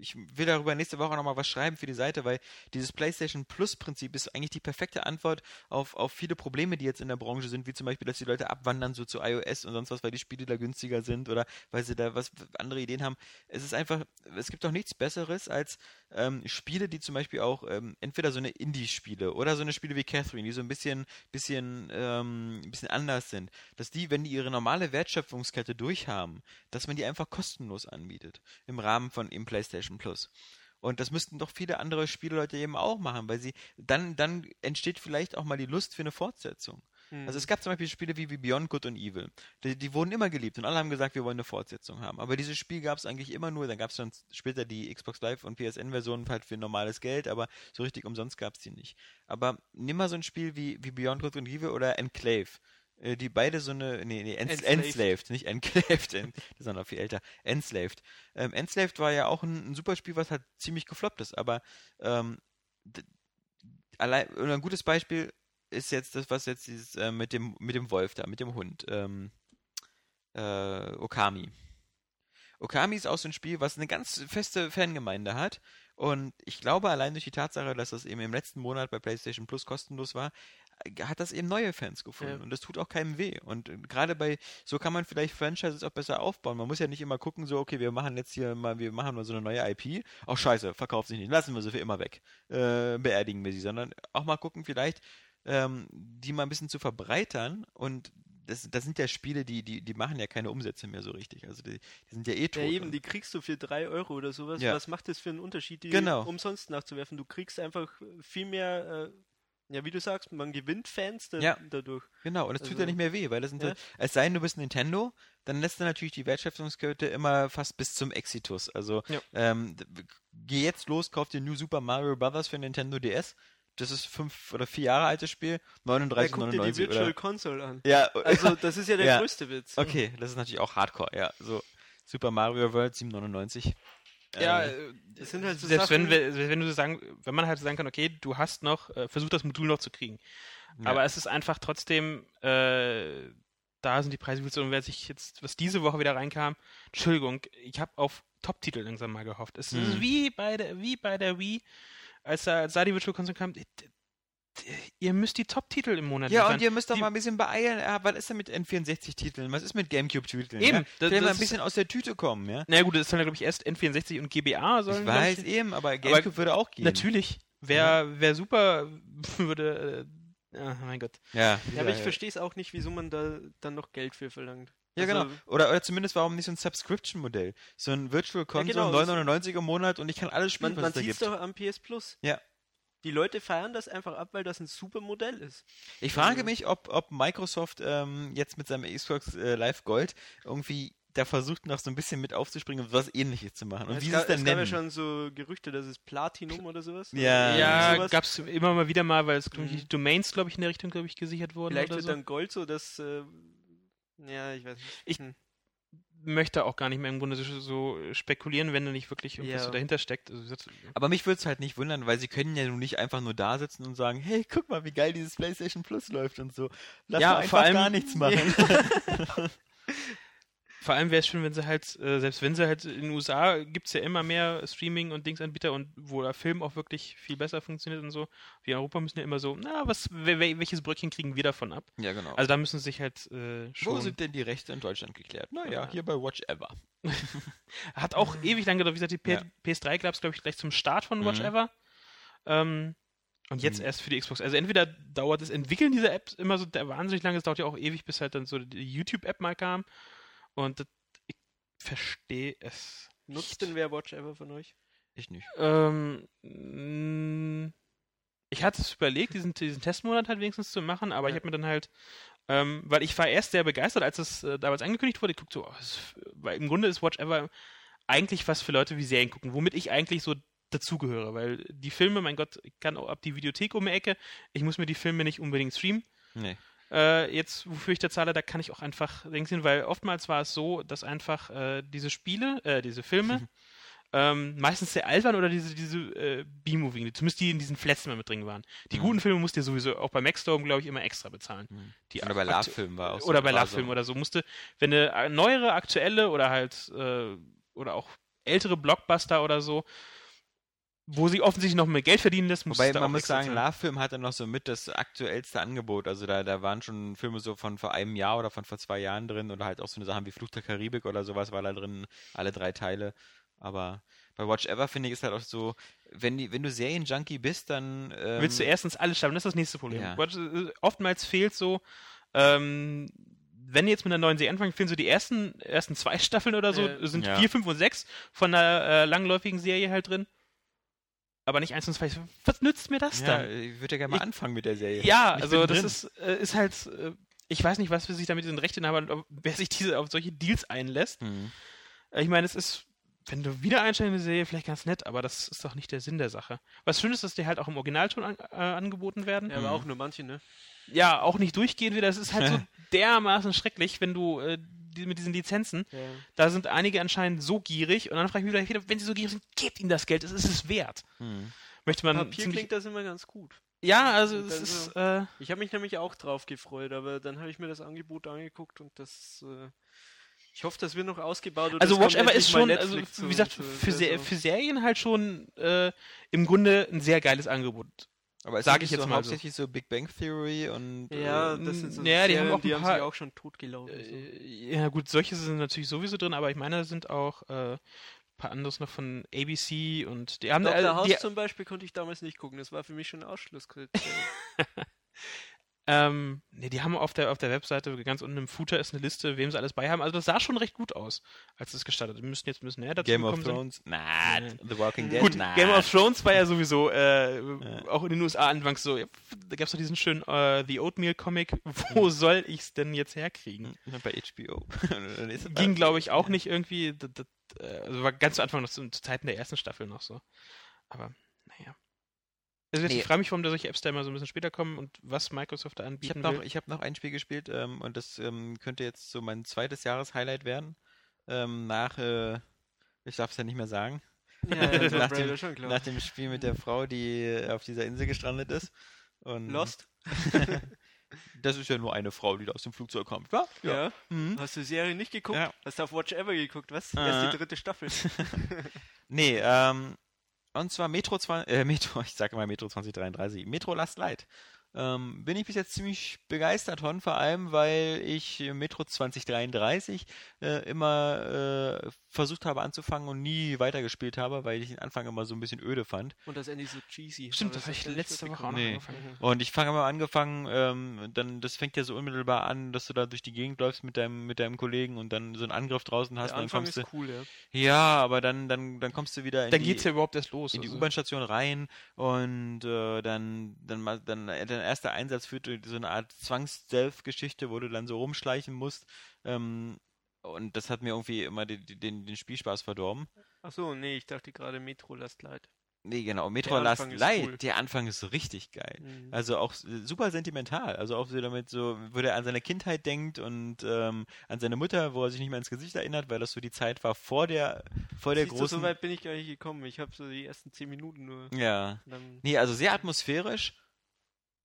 ich will darüber nächste Woche nochmal was schreiben für die Seite, weil dieses PlayStation Plus Prinzip ist eigentlich die perfekte Antwort auf, auf viele Probleme, die jetzt in der Branche sind, wie zum Beispiel, dass die Leute abwandern so zu iOS und sonst was, weil die Spiele da günstiger sind oder weil sie da was andere Ideen haben. Es ist einfach, es gibt doch nichts Besseres als ähm, Spiele, die zum Beispiel auch ähm, entweder so eine Indie-Spiele oder so eine Spiele wie Catherine, die so ein bisschen, bisschen, ähm, bisschen anders sind, dass die, wenn die ihre normale Wertschöpfungskette durchhaben, dass man die einfach kostenlos anbietet im Rahmen von im PlayStation Plus. Und das müssten doch viele andere Spieleleute eben auch machen, weil sie dann, dann entsteht vielleicht auch mal die Lust für eine Fortsetzung. Hm. Also es gab zum Beispiel Spiele wie, wie Beyond Good and Evil. Die, die wurden immer geliebt und alle haben gesagt, wir wollen eine Fortsetzung haben. Aber dieses Spiel gab es eigentlich immer nur, dann gab es dann später die Xbox Live und PSN-Version halt für normales Geld, aber so richtig umsonst gab es die nicht. Aber nimm mal so ein Spiel wie, wie Beyond Good and Evil oder Enclave. äh, Die beide so eine, nee, nee, Ens Enslaved. Enslaved, nicht Enclaved, en- das ist auch noch viel älter. Enslaved. Ähm, Enslaved war ja auch ein, ein super Spiel, was halt ziemlich gefloppt ist, aber ähm, allein, und ein gutes Beispiel ist jetzt das, was jetzt dieses, äh, mit dem mit dem Wolf da, mit dem Hund, ähm, äh, Okami. Okami ist auch so ein Spiel, was eine ganz feste Fangemeinde hat. Und ich glaube, allein durch die Tatsache, dass das eben im letzten Monat bei PlayStation Plus kostenlos war, äh, hat das eben neue Fans gefunden. Ja. Und das tut auch keinem weh. Und äh, gerade bei, so kann man vielleicht Franchises auch besser aufbauen. Man muss ja nicht immer gucken, so, okay, wir machen jetzt hier mal, wir machen mal so eine neue IP. Auch scheiße, verkauft sich nicht. Lassen wir sie für immer weg. Äh, beerdigen wir sie. Sondern auch mal gucken, vielleicht ähm, die mal ein bisschen zu verbreitern und das, das sind ja Spiele, die, die, die machen ja keine Umsätze mehr so richtig. Also die, die sind ja eh tot. Ja, eben, die kriegst du für 3 Euro oder sowas. Ja. Was macht das für einen Unterschied, die Genau. umsonst nachzuwerfen? Du kriegst einfach viel mehr, äh, ja, wie du sagst, man gewinnt Fans da, Ja. dadurch. Genau, und es tut Also- ja nicht mehr weh, weil das sind Ja. ja. es sei denn, du bist Nintendo, dann lässt du natürlich die Wertschöpfungskette immer fast bis zum Exitus. Also Ja. ähm, geh jetzt los, kauf dir New Super Mario Bros. für Nintendo DS. Das ist fünf oder vier Jahre altes Spiel, Ja, 39,99 guck dir die Virtual oder Console an. ja, Also, das ist ja der Ja. größte Witz. okay, das ist natürlich auch Hardcore, ja, so Super Mario World 7,99. Ja, Äh, äh, das sind halt so selbst wenn, Sachen- wir- wenn du sagen, wenn man halt sagen kann, okay, du hast noch, äh, versuch das Modul noch zu kriegen. Ja. Aber es ist einfach trotzdem, äh, da sind die Preise viel und wer sich jetzt, was diese Woche wieder reinkam, Entschuldigung, ich habe auf Top-Titel langsam mal gehofft. Es ist Mhm. wie bei der, wie bei der Wii, als da, als da die Virtual Console kam, ihr müsst die Top-Titel im Monat Ja, liefern. und ihr müsst doch Die- mal ein bisschen beeilen. Ja, was ist denn mit N64-Titeln? Was ist mit Gamecube-Titeln? Eben, Ja? das- Vielleicht mal ein bisschen aus der Tüte kommen, ja? Na gut, das sollen ja, glaube ich, erst N64 und GBA sollen. Ich weiß eben, aber Gamecube würde auch gehen. Natürlich. Wäre wär super, würde. Äh, ah, mein Gott. Ja, Ja, aber ich verstehe es auch nicht, wieso man da dann noch Geld für verlangt. Ja, Also, genau. Oder, oder zumindest warum nicht so ein Subscription-Modell? So ein Virtual Console, genau, das- 9,99 im Monat und ich kann alles spielen, Man, man was es da sieht es gibt. doch am PS Plus. Ja. Die Leute feiern das einfach ab, weil das ein super Modell ist. Ich frage Also- mich, ob, ob Microsoft ähm, jetzt mit seinem Xbox äh, Live Gold irgendwie da versucht, noch so ein bisschen mit aufzuspringen und was ähnliches zu machen. Und wie gab, es dann es gab ja schon so Gerüchte, dass es Platinum oder sowas. Ja. Ja, sowas. gab es immer mal wieder mal, weil es Mhm. die Domains, glaube ich, in der Richtung, glaube ich, gesichert wurden Vielleicht oder wird so. dann Gold so, dass. Äh, ja, ich weiß nicht. Ich- Hm. Möchte auch gar nicht mehr im Grunde so, so spekulieren, wenn da nicht wirklich irgendwas Ja. so dahinter steckt. Also, Aber mich würde es halt nicht wundern, weil sie können ja nun nicht einfach nur da sitzen und sagen, hey, guck mal, wie geil dieses PlayStation Plus läuft und so. Lass Ja, doch einfach vor allem- gar nichts machen. Vor allem wäre es schön, wenn sie halt, äh, selbst wenn sie halt in den USA gibt es ja immer mehr Streaming und Dingsanbieter und wo der Film auch wirklich viel besser funktioniert und so. Wir in Europa müssen ja immer so, na, was, wel- wel- welches Bröckchen kriegen wir davon ab? ja, genau. Also da müssen sie sich halt äh, Wo schon. sind denn die Rechte in Deutschland geklärt? Naja, Ja. hier bei Watch Ever. Hat auch ewig lang gedauert. Wie gesagt, die P Ja. PS3 gab es, glaube ich, gleich zum Start von Watch Mhm. Ever. Ähm, und jetzt Mhm. erst für die Xbox. Also entweder dauert das Entwickeln dieser Apps immer so wahnsinnig lange, es dauert ja auch ewig, bis halt dann so die YouTube-App mal kam. Und das, ich verstehe es. Nutzt nicht. denn wer Watch Ever von euch? Ich nicht. Ähm, mh, ich hatte es überlegt, diesen, diesen Testmonat halt wenigstens zu machen, aber ich Ja. habe mir dann halt Ähm, weil ich war erst sehr begeistert, als es äh, damals angekündigt wurde. Ich guckte so, oh, es- weil im Grunde ist Watch Ever eigentlich was für Leute wie Serien gucken, womit ich eigentlich so dazugehöre. Weil die Filme, mein Gott, ich kann auch ab die Videothek um die Ecke. Ich muss mir die Filme nicht unbedingt streamen. Nee. Äh, jetzt, wofür ich da zahle, da kann ich auch einfach Dings hin, weil oftmals war es so, dass einfach äh, diese Spiele, äh, diese Filme, ähm, meistens sehr alt waren oder diese, diese äh, B-Movie, zumindest die in diesen Flats immer mit drin waren. Die Mhm. guten Filme musst du dir sowieso auch bei Maxdome, glaube ich, immer extra bezahlen. Die Oder bei Love-Filmen war auch so. Oder bei Love-Filmen so. oder so. Musste, wenn eine äh, neuere, aktuelle oder halt, äh, oder auch ältere Blockbuster oder so, wo sie offensichtlich noch mehr Geld verdienen lässt, musst Wobei man muss sagen. Love-Film hatte noch so mit das aktuellste Angebot. Also da, da waren schon Filme so von vor einem Jahr oder von vor zwei Jahren drin oder halt auch so eine Sachen wie Fluch der Karibik oder sowas war da drin, alle drei Teile. Aber bei Watch Ever finde ich ist halt auch so, wenn, die, wenn du Serienjunkie bist, dann ähm, willst du erstens alles schaffen, das ist das nächste Problem. Ja. Watch- äh, Oftmals fehlt so, ähm, wenn jetzt mit einer neuen Serie anfangen, fehlen so die ersten, ersten zwei Staffeln oder so, Äh, sind ja. vier, fünf und sechs von einer äh, langläufigen Serie halt drin. Aber nicht eins und zwei. Was nützt mir das ja, dann? ich würde ja gerne mal Ich- anfangen mit der Serie. Ja, Ich also das drin. ist, äh, ist halt, äh, ich weiß nicht, was für sich damit diesen Rechteinhabern, ob- wer sich diese auf solche Deals einlässt. Hm. Äh, Ich meine, es ist, wenn du wieder einsteigst in eine Serie, vielleicht ganz nett, aber das ist doch nicht der Sinn der Sache. Was schön ist, dass die halt auch im Originalton an, äh, angeboten werden. Ja, aber auch nur manche, ne? Ja, auch nicht durchgehend wieder. Das ist halt so dermaßen schrecklich, wenn du äh, die, mit diesen Lizenzen, Ja. da sind einige anscheinend so gierig und dann frage ich mich wieder, wenn sie so gierig sind, gebt ihnen das Geld, es ist es wert. Hm. Möchte man Papier klingt das immer ganz gut. Ja, also es Also- ist, äh, Ich habe mich nämlich auch drauf gefreut, aber dann habe ich mir das Angebot angeguckt und das. Äh, ich hoffe, das wird noch ausgebaut. Oder also Watch Ever ist schon, also wie gesagt, zu- für, also- für Serien halt schon äh, im Grunde ein sehr geiles Angebot. Aber es Sag sind ich jetzt so mal so. hauptsächlich so Big Bang Theory und Ja, äh, das sind so Ja, die haben Serien, auch ein die haben paar- sich auch schon totgelaufen. so. Äh, Ja gut, solche sind natürlich sowieso drin, aber ich meine, da sind auch äh, ein paar anderes noch von ABC und die haben Dr. äh, House die, zum Beispiel konnte ich damals nicht gucken. Das war für mich schon ein Ausschlusskriterium. ähm, nee, die haben auf der auf der Webseite ganz unten im Footer ist eine Liste, wem sie alles bei haben. Also das sah schon recht gut aus, als es gestartet. Wir müssen jetzt ein bisschen näher dazu Game of sind. Thrones, Nein. The Walking Dead, Gut, na. Game of Thrones war ja sowieso äh, Ja. auch in den USA anfangs so. ja, Da gab es doch diesen schönen äh, The Oatmeal Comic. Wo soll ich's denn jetzt herkriegen? Hm, bei HBO. Ging, glaube ich, auch nicht irgendwie. Das, das, äh, also war ganz zu Anfang noch zu, zu Zeiten der ersten Staffel noch so. Aber naja. Also Nee. ich frage mich, warum da solche Apps da immer so ein bisschen später kommen und was Microsoft da Ich anbieten habe noch, will. ich hab noch ein Spiel gespielt ähm, und das ähm, könnte jetzt so mein zweites Jahreshighlight werden. Ähm, nach, äh, ich darf es ja nicht mehr sagen, ja, ja, Nach dem- schon klar. nach dem Spiel mit der Frau, die äh, auf dieser Insel gestrandet ist. Und Lost? das ist ja nur eine Frau, die da aus dem Flugzeug kommt, wa? Ja. Mhm. Hast du die Serie nicht geguckt? Ja. Hast du auf Watch Ever geguckt, was? Ah. Erst die dritte Staffel. Nee, ähm, und zwar Metro 20, äh, Metro, ich sage immer Metro 2033, Metro Last Light. Ähm, bin ich bis jetzt ziemlich begeistert von, vor allem weil ich Metro 2033 äh, immer äh, versucht habe anzufangen und nie weitergespielt habe, weil ich den Anfang immer so ein bisschen öde fand. Und das Ende so cheesy. Stimmt, das habe ich letzte Woche auch noch Nee. angefangen. Und ich fange mal angefangen, ähm, dann das fängt ja so unmittelbar an, dass du da durch die Gegend läufst mit deinem mit deinem Kollegen und dann so einen Angriff draußen hast Der und dann Anfang kommst ist du cool, ja. ja, aber dann dann dann kommst du wieder in Dann die geht's ja überhaupt erst los. in die also. U-Bahn-Station rein und äh, dann, dann, ma- dann äh, dein erster Einsatz führt in so eine Art Zwangs-Self-Geschichte, wo du dann so rumschleichen musst. Ähm, und das hat mir irgendwie immer den, den, den Spielspaß verdorben. Achso, nee, ich dachte gerade Metro Last Light. Nee, genau. Metro Last Light, cool. der Anfang ist so richtig geil. Mhm. Also auch super sentimental. Also auch so damit so, wo der an seine Kindheit denkt und ähm, an seine Mutter, wo er sich nicht mehr ins Gesicht erinnert, weil das so die Zeit war vor der, vor der Siehst du, großen. so weit bin ich gar nicht gekommen. Ich habe so die ersten zehn Minuten nur. ja. Nee, also sehr atmosphärisch.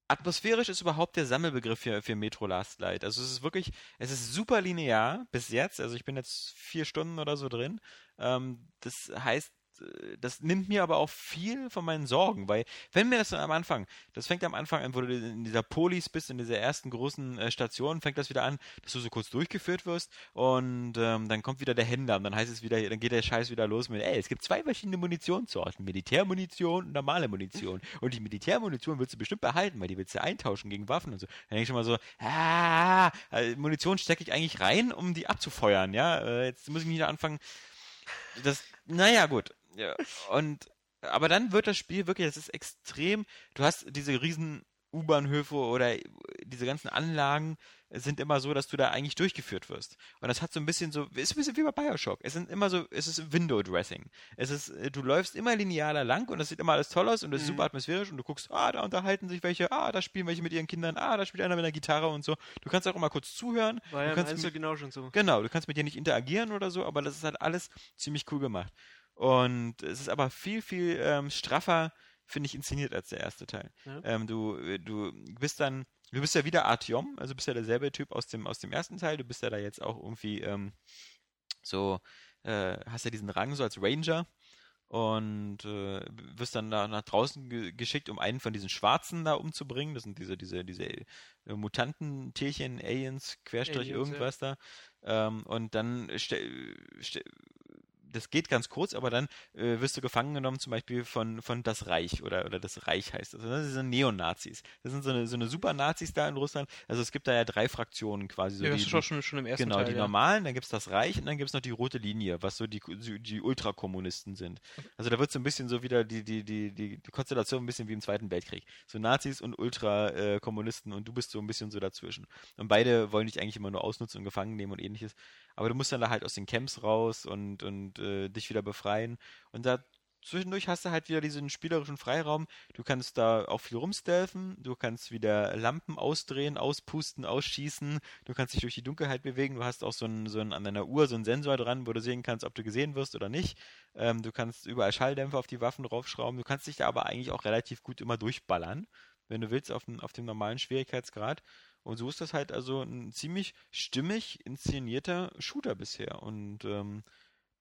Atmosphärisch ist überhaupt der Sammelbegriff für, für Metro Last Light. Also es ist wirklich, es ist super linear bis jetzt. Also ich bin jetzt vier Stunden oder so drin. Ähm, das heißt, das nimmt mir aber auch viel von meinen Sorgen, weil wenn mir das dann am Anfang, das fängt am Anfang an, wo du in dieser Polis bist, in dieser ersten großen äh, Station, fängt das wieder an, dass du so kurz durchgeführt wirst und ähm, dann kommt wieder der Händler und dann heißt es wieder, dann geht der Scheiß wieder los mit, ey, es gibt zwei verschiedene Munitionssorten, Militärmunition und normale Munition und die Militärmunition willst du bestimmt behalten, weil die willst du eintauschen gegen Waffen und so. Dann denke ich schon mal so, ah, äh, Munition stecke ich eigentlich rein, um die abzufeuern, ja, äh, jetzt muss ich nicht anfangen, das, naja, gut. Ja, und aber dann wird das Spiel wirklich, das ist extrem, du hast diese riesen U-Bahnhöfe oder diese ganzen Anlagen sind immer so, dass du da eigentlich durchgeführt wirst. Und das hat so ein bisschen so, ist ein bisschen wie bei Bioshock. Es sind immer so, es ist Window Dressing. Es ist, du läufst immer linealer lang und das sieht immer alles toll aus und es ist Mhm. super atmosphärisch und du guckst, ah, da unterhalten sich welche, ah, da spielen welche mit ihren Kindern, ah, da spielt einer mit einer Gitarre und so. Du kannst auch immer kurz zuhören. War du ja im kannst mit- genau schon so. Genau, du kannst mit dir nicht interagieren oder so, aber das ist halt alles ziemlich cool gemacht. Und es ist aber viel, viel ähm, straffer, finde ich, inszeniert als der erste Teil. Ja. Ähm, du, äh, du bist dann, du bist ja wieder Artyom, also bist ja derselbe Typ aus dem, aus dem ersten Teil, du bist ja da jetzt auch irgendwie ähm, so, äh, hast ja diesen Rang so als Ranger und äh, wirst dann da nach draußen ge geschickt, um einen von diesen Schwarzen da umzubringen. Das sind diese, diese, diese äh, Mutanten, Tierchen, Aliens, Querstrich, Aliens, irgendwas da. Ähm, und dann das geht ganz kurz, aber dann äh, wirst du gefangen genommen, zum Beispiel von, von das Reich oder, oder das Reich heißt das. Das sind Neonazis. Das sind so eine, so eine Super-Nazis da in Russland. Also es gibt da ja drei Fraktionen quasi. So ja, die, das ist schon, schon, schon im ersten Genau, Teil. die ja. normalen, dann gibt es das Reich und dann gibt es noch die rote Linie, was so die, die, die Ultrakommunisten sind. Also da wird so ein bisschen so wieder die, die, die, die, die Konstellation ein bisschen wie im Zweiten Weltkrieg. So Nazis und Ultrakommunisten und du bist so ein bisschen so dazwischen. Und beide wollen dich eigentlich immer nur ausnutzen und gefangen nehmen und ähnliches. Aber du musst dann da halt aus den Camps raus und, und äh, dich wieder befreien. Und da zwischendurch hast du halt wieder diesen spielerischen Freiraum. Du kannst da auch viel rumstealthen, du kannst wieder Lampen ausdrehen, auspusten, ausschießen, du kannst dich durch die Dunkelheit bewegen, du hast auch so einen, so einen an deiner Uhr so einen Sensor dran, wo du sehen kannst, ob du gesehen wirst oder nicht. Ähm, du kannst überall Schalldämpfer auf die Waffen draufschrauben, du kannst dich da aber eigentlich auch relativ gut immer durchballern, wenn du willst, auf, den, auf dem normalen Schwierigkeitsgrad. Und so ist das halt also ein ziemlich stimmig inszenierter Shooter bisher. Und ähm,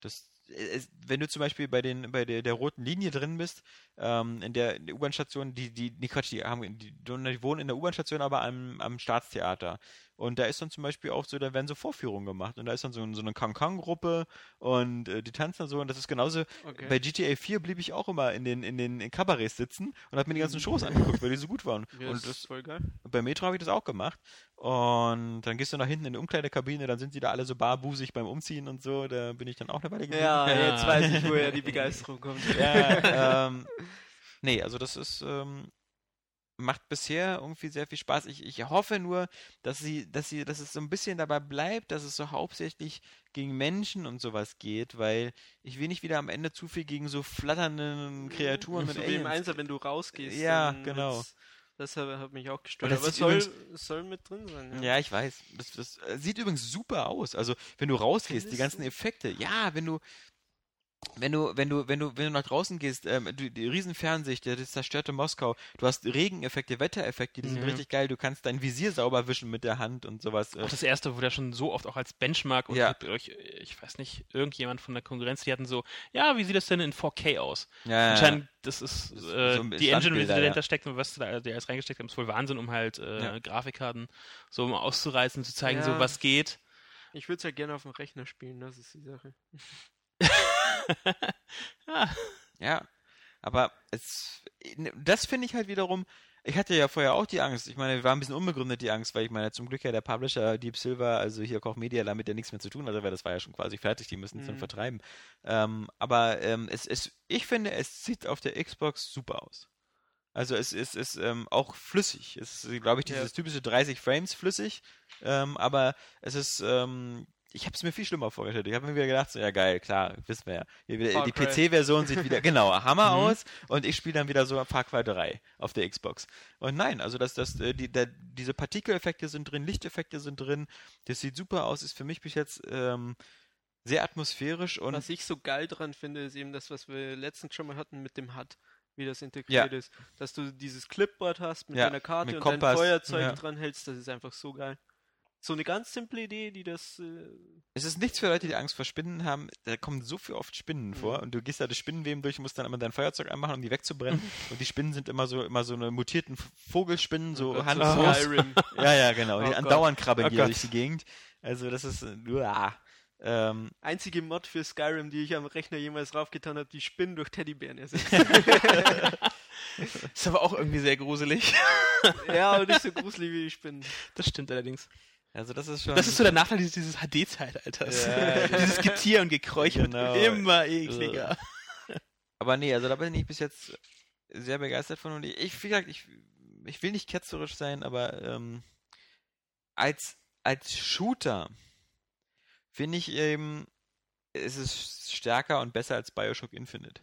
das, es, wenn du zum Beispiel bei den bei der, der roten Linie drin bist, ähm, in der, der U-Bahn-Station, die, die, die Quatsch, die haben, die, die wohnen in der U-Bahn-Station, aber am, am Staatstheater. Und da ist dann zum Beispiel auch so, da werden so Vorführungen gemacht und da ist dann so, so eine Kang-Kang-Gruppe und äh, die tanzen dann so und das ist genauso, Okay. bei GTA 4 blieb ich auch immer in den, in den in Kabarets sitzen und habe mir die ganzen Shows angeguckt, weil die so gut waren. ja, und das voll geil. bei Metro habe ich das auch gemacht. Und dann gehst du nach hinten in die Umkleidekabine, dann sind die da alle so barbusig beim Umziehen und so. Da bin ich dann auch eine Weile geblieben. Ja, Ja. jetzt weiß ich, woher die Begeisterung kommt. Ja, ähm, nee, also das ist, ähm, macht bisher irgendwie sehr viel Spaß. Ich, ich hoffe nur, dass sie, dass sie, dass es so ein bisschen dabei bleibt, dass es so hauptsächlich gegen Menschen und sowas geht, weil ich will nicht wieder am Ende zu viel gegen so flatternden Kreaturen mit so wie im Aliens. Einser, wenn du rausgehst. Ja, genau. Das hat, mich auch gestört. Aber es soll, übrigens- soll mit drin sein. Ja, ich weiß. Das, das äh, sieht übrigens super aus. Also, wenn du rausgehst, die Findest ganzen du? Effekte. Ja, wenn du, wenn du, wenn du, wenn du, wenn du nach draußen gehst, ähm, du, die Riesenfernsicht, das zerstörte Moskau, du hast Regeneffekte, Wettereffekte, die sind Mhm. richtig geil. Du kannst dein Visier sauber wischen mit der Hand und sowas. äh. Auch das erste wurde ja schon so oft auch als Benchmark und Ja. euch, ich weiß nicht, irgendjemand von der Konkurrenz, die hatten so, ja, wie sieht das denn in 4K aus? ja, Anscheinend, das ist Das ist äh, so die Engine, die dahinter ja. steckt und was da die alles reingesteckt haben, ist wohl Wahnsinn, um halt äh, Ja. Grafikkarten so mal auszureißen, zu zeigen, Ja. so was geht. Ich würde es ja gerne auf dem Rechner spielen, das ist die Sache. ah, Ja, aber es, das finde ich halt wiederum, ich hatte ja vorher auch die Angst. Ich meine, war ein bisschen unbegründet die Angst, weil ich meine, zum Glück ja der Publisher Deep Silver, also hier Koch Media, damit ja nichts mehr zu tun hatte, weil das war ja schon quasi fertig, die müssen es dann Mhm. vertreiben. Ähm, aber ähm, es, es, ich finde, es sieht auf der Xbox super aus. Also es ist, ist ähm, auch flüssig. Es ist, glaube ich, Ja. dieses typische 30 Frames flüssig, ähm, aber es ist, ähm, ich habe es mir viel schlimmer vorgestellt. Ich habe mir wieder gedacht, so, ja geil, klar, wissen wir ja. Die. PC-Version sieht wieder, genau, Hammer Mhm. aus und ich spiele dann wieder so Far Cry 3 auf der Xbox. Und nein, also das, das, äh, die, der, diese Partikeleffekte sind drin, Lichteffekte sind drin, das sieht super aus, ist für mich bis jetzt ähm, sehr atmosphärisch und was ich so geil dran finde, ist eben das, was wir letztens schon mal hatten mit dem HUD, wie das integriert ist. Dass du dieses Clipboard hast mit Ja, deiner Karte mit und dein Feuerzeug ja. dran hältst, das ist einfach so geil. So eine ganz simple Idee, die das. Äh, Es ist nichts für Leute, die Angst vor Spinnen haben. Da kommen so viel oft Spinnen vor Mhm. und du gehst da das Spinnenweben durch und musst dann immer dein Feuerzeug anmachen, um die wegzubrennen. und die Spinnen sind immer so immer so eine mutierten Vogelspinnen, so oh Gott, Hand so. Ja, ja, genau. Oh die andauernd krabbeln Oh die durch die Gegend. Also das ist äh, uah. ähm, Einzige Mod für Skyrim, die ich am Rechner jemals raufgetan habe, die Spinnen durch Teddybären ersetzt. ist aber auch irgendwie sehr gruselig. ja, aber nicht so gruselig wie die Spinnen. Das stimmt allerdings. Also das ist schon Das ist so der Nachteil dieses, dieses HD-Zeitalters. Ja, dieses Getier und Gekräuch Genau. immer ekliger. Aber nee, also da bin ich bis jetzt sehr begeistert von und ich, ich wie gesagt, ich ich will nicht ketzerisch sein, aber ähm, als, als Shooter finde ich eben, es ist stärker und besser als Bioshock Infinite.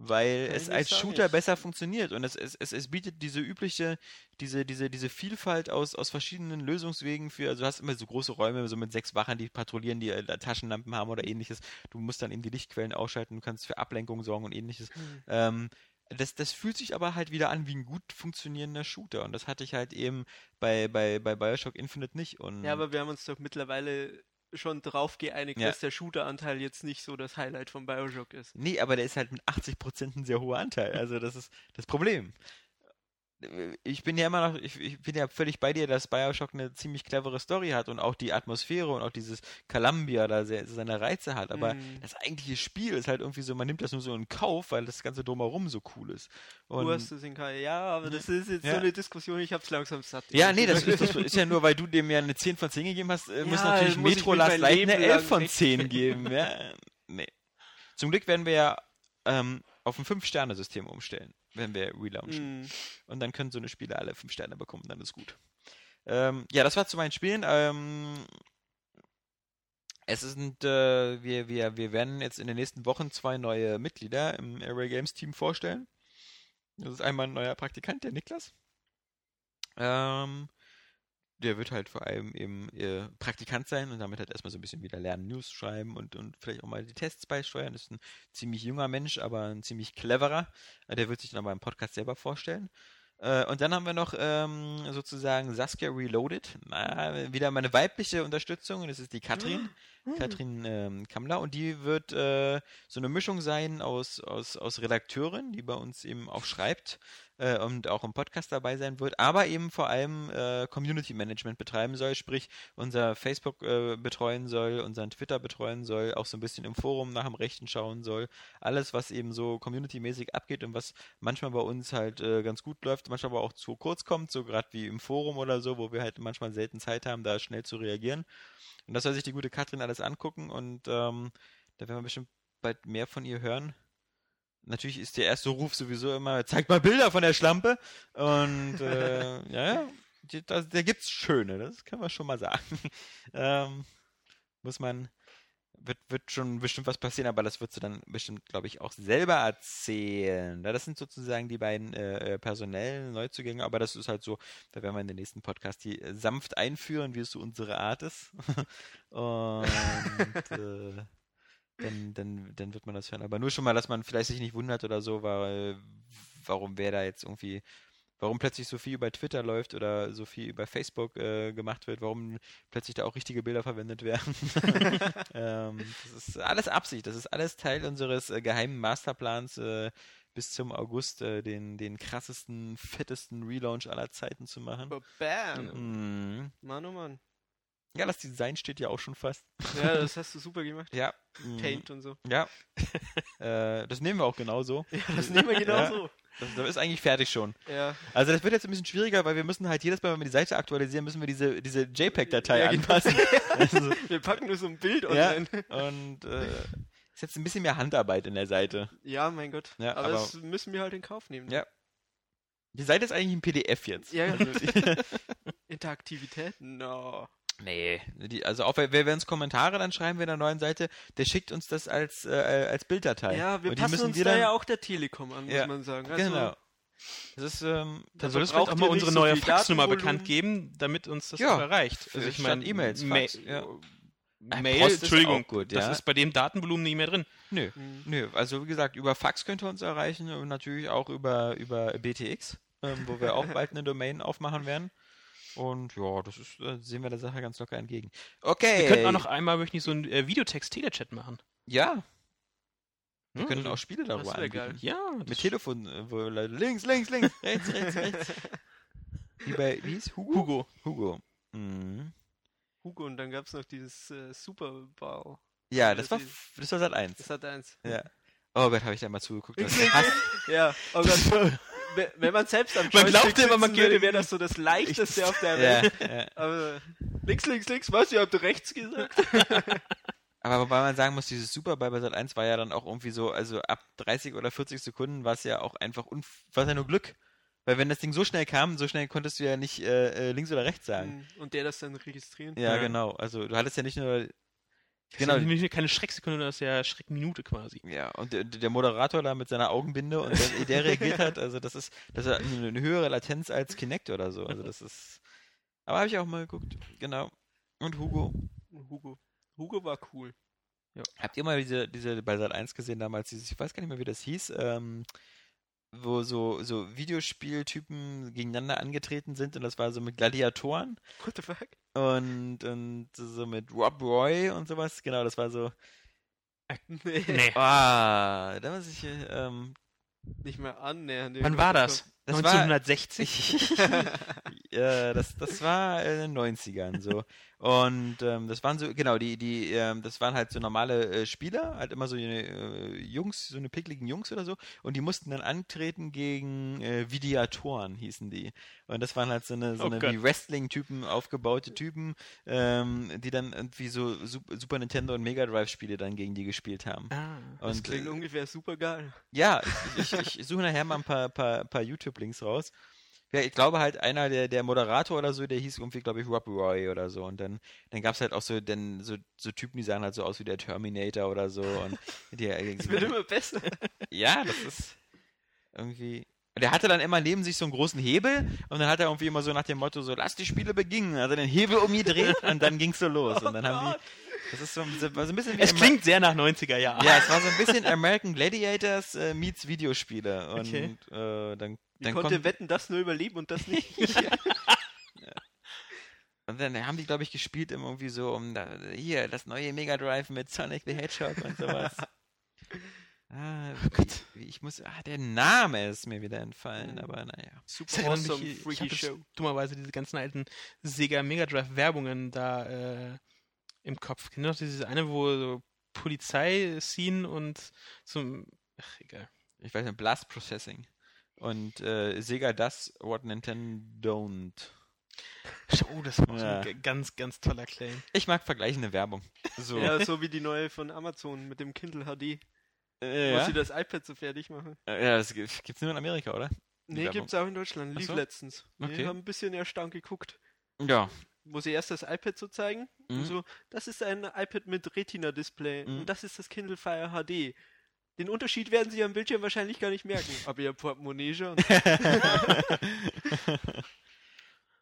Weil Kann es ich nicht als Shooter ich- besser funktioniert und es, es, es, es bietet diese übliche, diese, diese, diese Vielfalt aus, aus verschiedenen Lösungswegen für, also du hast immer so große Räume, so mit sechs Wachen, die patrouillieren, die äh, Taschenlampen haben oder ähnliches. Du musst dann eben die Lichtquellen ausschalten, du kannst für Ablenkung sorgen und ähnliches. Hm. Ähm, das, das fühlt sich aber halt wieder an wie ein gut funktionierender Shooter. Und das hatte ich halt eben bei, bei, bei Bioshock Infinite nicht. Und Ja, aber wir haben uns doch mittlerweile schon drauf geeinigt, Ja. dass der Shooter-Anteil jetzt nicht so das Highlight von Bioshock ist. nee, aber der ist halt mit 80% ein sehr hoher Anteil. Also das ist das Problem. Ich bin ja immer noch, ich, ich bin ja völlig bei dir, dass Bioshock eine ziemlich clevere Story hat und auch die Atmosphäre und auch dieses Columbia da sehr, seine Reize hat. Aber Mhm. das eigentliche Spiel ist halt irgendwie so, man nimmt das nur so in Kauf, weil das Ganze drumherum so cool ist. Und du hast es in K. Ja, aber das ist jetzt Ja. so eine Diskussion, ich hab's langsam satt. Ja, nee, das ist, das ist ja nur, weil du dem ja eine 10 von 10 gegeben hast, äh, muss Ja, natürlich muss Metro Last Light eine 11 lang von recht- 10 geben. Ja, nee. Zum Glück werden wir ja ähm, auf ein 5-Sterne-System umstellen, wenn wir relaunchen. Hm. Und dann können so eine Spiele alle 5 Sterne bekommen, dann ist gut. Ähm, ja, das war zu meinen Spielen. Ähm, es sind, äh, wir, wir, wir werden jetzt in den nächsten Wochen zwei neue Mitglieder im Array Games Team vorstellen. Das ist einmal ein neuer Praktikant, der Niklas. Ähm, der wird halt vor allem eben äh, Praktikant sein und damit halt erstmal so ein bisschen wieder lernen, News schreiben und, und vielleicht auch mal die Tests beisteuern. Das ist ein ziemlich junger Mensch, aber ein ziemlich cleverer. Äh, der wird sich dann aber im Podcast selber vorstellen. Äh, und dann haben wir noch ähm, sozusagen Saskia Reloaded. Na, wieder meine weibliche Unterstützung. Das ist die Katrin. Katrin ähm, Kammler. Und die wird äh, so eine Mischung sein aus, aus, aus Redakteurin, die bei uns eben auch schreibt äh, und auch im Podcast dabei sein wird, aber eben vor allem äh, Community Management betreiben soll, sprich unser Facebook äh, betreuen soll, unseren Twitter betreuen soll, auch so ein bisschen im Forum nach dem Rechten schauen soll. Alles, was eben so community-mäßig abgeht und was manchmal bei uns halt äh, ganz gut läuft, manchmal aber auch zu kurz kommt, so gerade wie im Forum oder so, wo wir halt manchmal selten Zeit haben, da schnell zu reagieren. Und das soll sich die gute Katrin alles angucken und ähm, da werden wir bestimmt bald mehr von ihr hören. Natürlich ist der erste Ruf sowieso immer, zeigt mal Bilder von der Schlampe. Und äh, ja, da, da gibt's schöne, das kann man schon mal sagen. ähm, muss man, wird, wird schon bestimmt was passieren, aber das wird sie dann bestimmt, glaube ich, auch selber erzählen. Ja, Das sind sozusagen die beiden äh, äh, personellen Neuzugänge, aber das ist halt so, da werden wir in den nächsten Podcast die äh, sanft einführen, wie es so unsere Art ist. Und äh, dann, dann, dann wird man das hören. Aber nur schon mal, dass man vielleicht sich nicht wundert oder so, weil warum wer da jetzt irgendwie, warum plötzlich so viel über Twitter läuft oder so viel über Facebook äh, gemacht wird, warum plötzlich da auch richtige Bilder verwendet werden. ähm, das ist alles Absicht, das ist alles Teil unseres äh, geheimen Masterplans, äh, bis zum August äh, den, den krassesten, fettesten Relaunch aller Zeiten zu machen. Bam. Mhm. Mann, oh Mann. Ja, das Design steht ja auch schon fast. Ja, das hast du super gemacht. Ja. Paint und so. Ja. äh, das nehmen wir auch genauso. Ja, das nehmen wir genau Ja. so. Das, das ist eigentlich fertig schon. Ja. Also das wird jetzt ein bisschen schwieriger, weil wir müssen halt jedes Mal, wenn wir die Seite aktualisieren, müssen wir diese, diese JPEG-Datei Ja, genau. anpassen. also, Wir packen nur so ein Bild Ja. online. und äh, ist jetzt ein bisschen mehr Handarbeit in der Seite. Ja, mein Gott. Ja, aber, aber- das müssen wir halt in Kauf nehmen. Ja. Die Seite ist eigentlich ein PDF jetzt. Ja, ja. Also, Interaktivität? No. Nee, die, also auch wer, wer uns Kommentare dann schreiben wir in der neuen Seite, der schickt uns das als, äh, als Bilddatei. Ja, wir Und die passen uns da dann- ja auch der Telekom an, muss Ja, man sagen. Also, Genau. Das ist, ähm, Dann Also solltest du auch mal unsere so neue Faxnummer bekannt geben, damit uns das Ja, auch erreicht. Also ich meine, E-Mails, Ma Fax, ja. Äh, Mail, Post ist Entschuldigung, auch gut, das ja. ist bei dem Datenvolumen nicht mehr drin. Nö, Mhm. nö. Also wie gesagt, über Fax könnt ihr uns erreichen und natürlich auch über, über BTX, ähm, wo wir auch bald eine Domain aufmachen werden. Und ja, das ist, äh, sehen wir der Sache ganz locker entgegen. Okay. Wir könnten auch noch einmal, möchte ich so ein äh, Videotext-Telechat machen. Ja, wir Hm? können auch Spiele darüber anbieten. geil. Ja, Mit Telefon, äh, links, links, links, rechts, rechts, rechts. Wie bei, wie hieß Hugo? Hugo. Hugo. Mhm. Hugo und dann gab es noch dieses äh, Super Bowl. Ja, das das war, ist- das war Sat 1. Das hat eins. Ja. Oh Gott, habe ich da mal zugeguckt. Ja, oh Gott. Wenn- man selbst am Man Joystick glaubt immer, man würde, wäre das so das leichteste auf der ja, Welt. ja. Aber links, links, links, was? Ihr habt rechts gesagt? Aber wobei man sagen muss, dieses Super bei Sat 1 war ja dann auch irgendwie so, also ab 30 oder 40 Sekunden war es ja auch einfach, war ja nur Glück. Weil wenn das Ding so schnell kam, so schnell konntest du ja nicht äh, äh, links oder rechts sagen. Mhm. Und der das dann registrieren. Ja, Ja. genau. Also du hattest ja nicht nur. Genau. Genau. Nicht, keine Schrecksekunde, das ist ja Schreckminute quasi. Ja, und der, der Moderator da mit seiner Augenbinde und der, der reagiert hat, also das ist, das ist eine, eine höhere Latenz als Kinect oder so. Also das ist. Aber habe ich auch mal geguckt. Genau. Und Hugo. Hugo. Hugo war cool. Habt ihr mal diese, diese bei Sat 1 gesehen damals, dieses, ich weiß gar nicht mehr, wie das hieß, ähm, wo so, so Videospieltypen gegeneinander angetreten sind und das war so mit Gladiatoren What the fuck? und, und so mit Rob Roy und sowas. Genau, das war so. Nee. Nee. Ah, da muss ich, äh, ähm, Nicht mehr annähernd. Wann war das? Das war- 1960? ja, das, das war in den 90ern so. Und ähm, das waren so, genau, die, die, ähm, das waren halt so normale äh, Spieler, halt immer so äh, Jungs, so eine pickligen Jungs oder so. Und die mussten dann antreten gegen äh, Videatoren, hießen die. Und das waren halt so eine, so Oh eine wie Wrestling-Typen aufgebaute Typen, ähm, die dann irgendwie so Sup- Super Nintendo und Mega Drive-Spiele dann gegen die gespielt haben. ah. Das Und, klingt äh, ungefähr super geil. ja, ich, ich, ich suche nachher mal ein paar, paar, paar YouTube-Links raus. Ja, ich glaube halt einer der, der Moderator oder so, der hieß irgendwie, glaube ich, Rob Roy oder so. Und dann, dann gab es halt auch so, denn, so, so Typen, die sahen halt so aus wie der Terminator oder so. Und die, Es wird immer besser. ja, das ist irgendwie. Und der hatte dann immer neben sich so einen großen Hebel und dann hat er irgendwie immer so nach dem Motto so, lass die Spiele beginnen. Also den Hebel umgedreht und dann ging's so los. Und dann haben die. Das ist so, so so ein bisschen wie Es klingt sehr nach 90er Jahren. ja, es war so ein bisschen American Gladiators äh, meets Videospiele. Und Okay. äh, dann, Wie dann konnte kommt, Wetten das nur überleben und das nicht? und dann haben die, glaube ich, gespielt im irgendwie so um da, hier, das neue Mega Drive mit Sonic the Hedgehog und sowas. ah, wie, wie, ich muss, ah, der Name ist mir wieder entfallen, Mhm. aber naja. Super awesome, mich, ich freaky habe jetzt show. dummerweise diese ganzen alten Sega Mega Drive Werbungen da äh, im Kopf. Kennt ihr noch diese eine, wo so Polizei-Scene und zum. Ach, egal. Ich weiß nicht, Blast Processing. Und äh, Sega does what Nintendo don't. Oh, das war so Ja. ein ganz, ganz toller Claim. Ich mag vergleichende Werbung. So. Ja, so wie die neue von Amazon mit dem Kindle HD, äh, wo ja? sie das iPad so fertig machen. Äh, ja, das gibt- gibt's nur in Amerika, oder? Die Nee, Werbung. gibt's auch in Deutschland. Lief so? letztens. Wir Okay. haben ein bisschen erstaunt geguckt. Ja. Wo sie erst das iPad so zeigen. Mhm. Und so, das ist ein iPad mit Retina-Display. Mhm. Und das ist das Kindle Fire HD. Den Unterschied werden sie am Bildschirm wahrscheinlich gar nicht merken. Aber ihr Portemonnaie schon.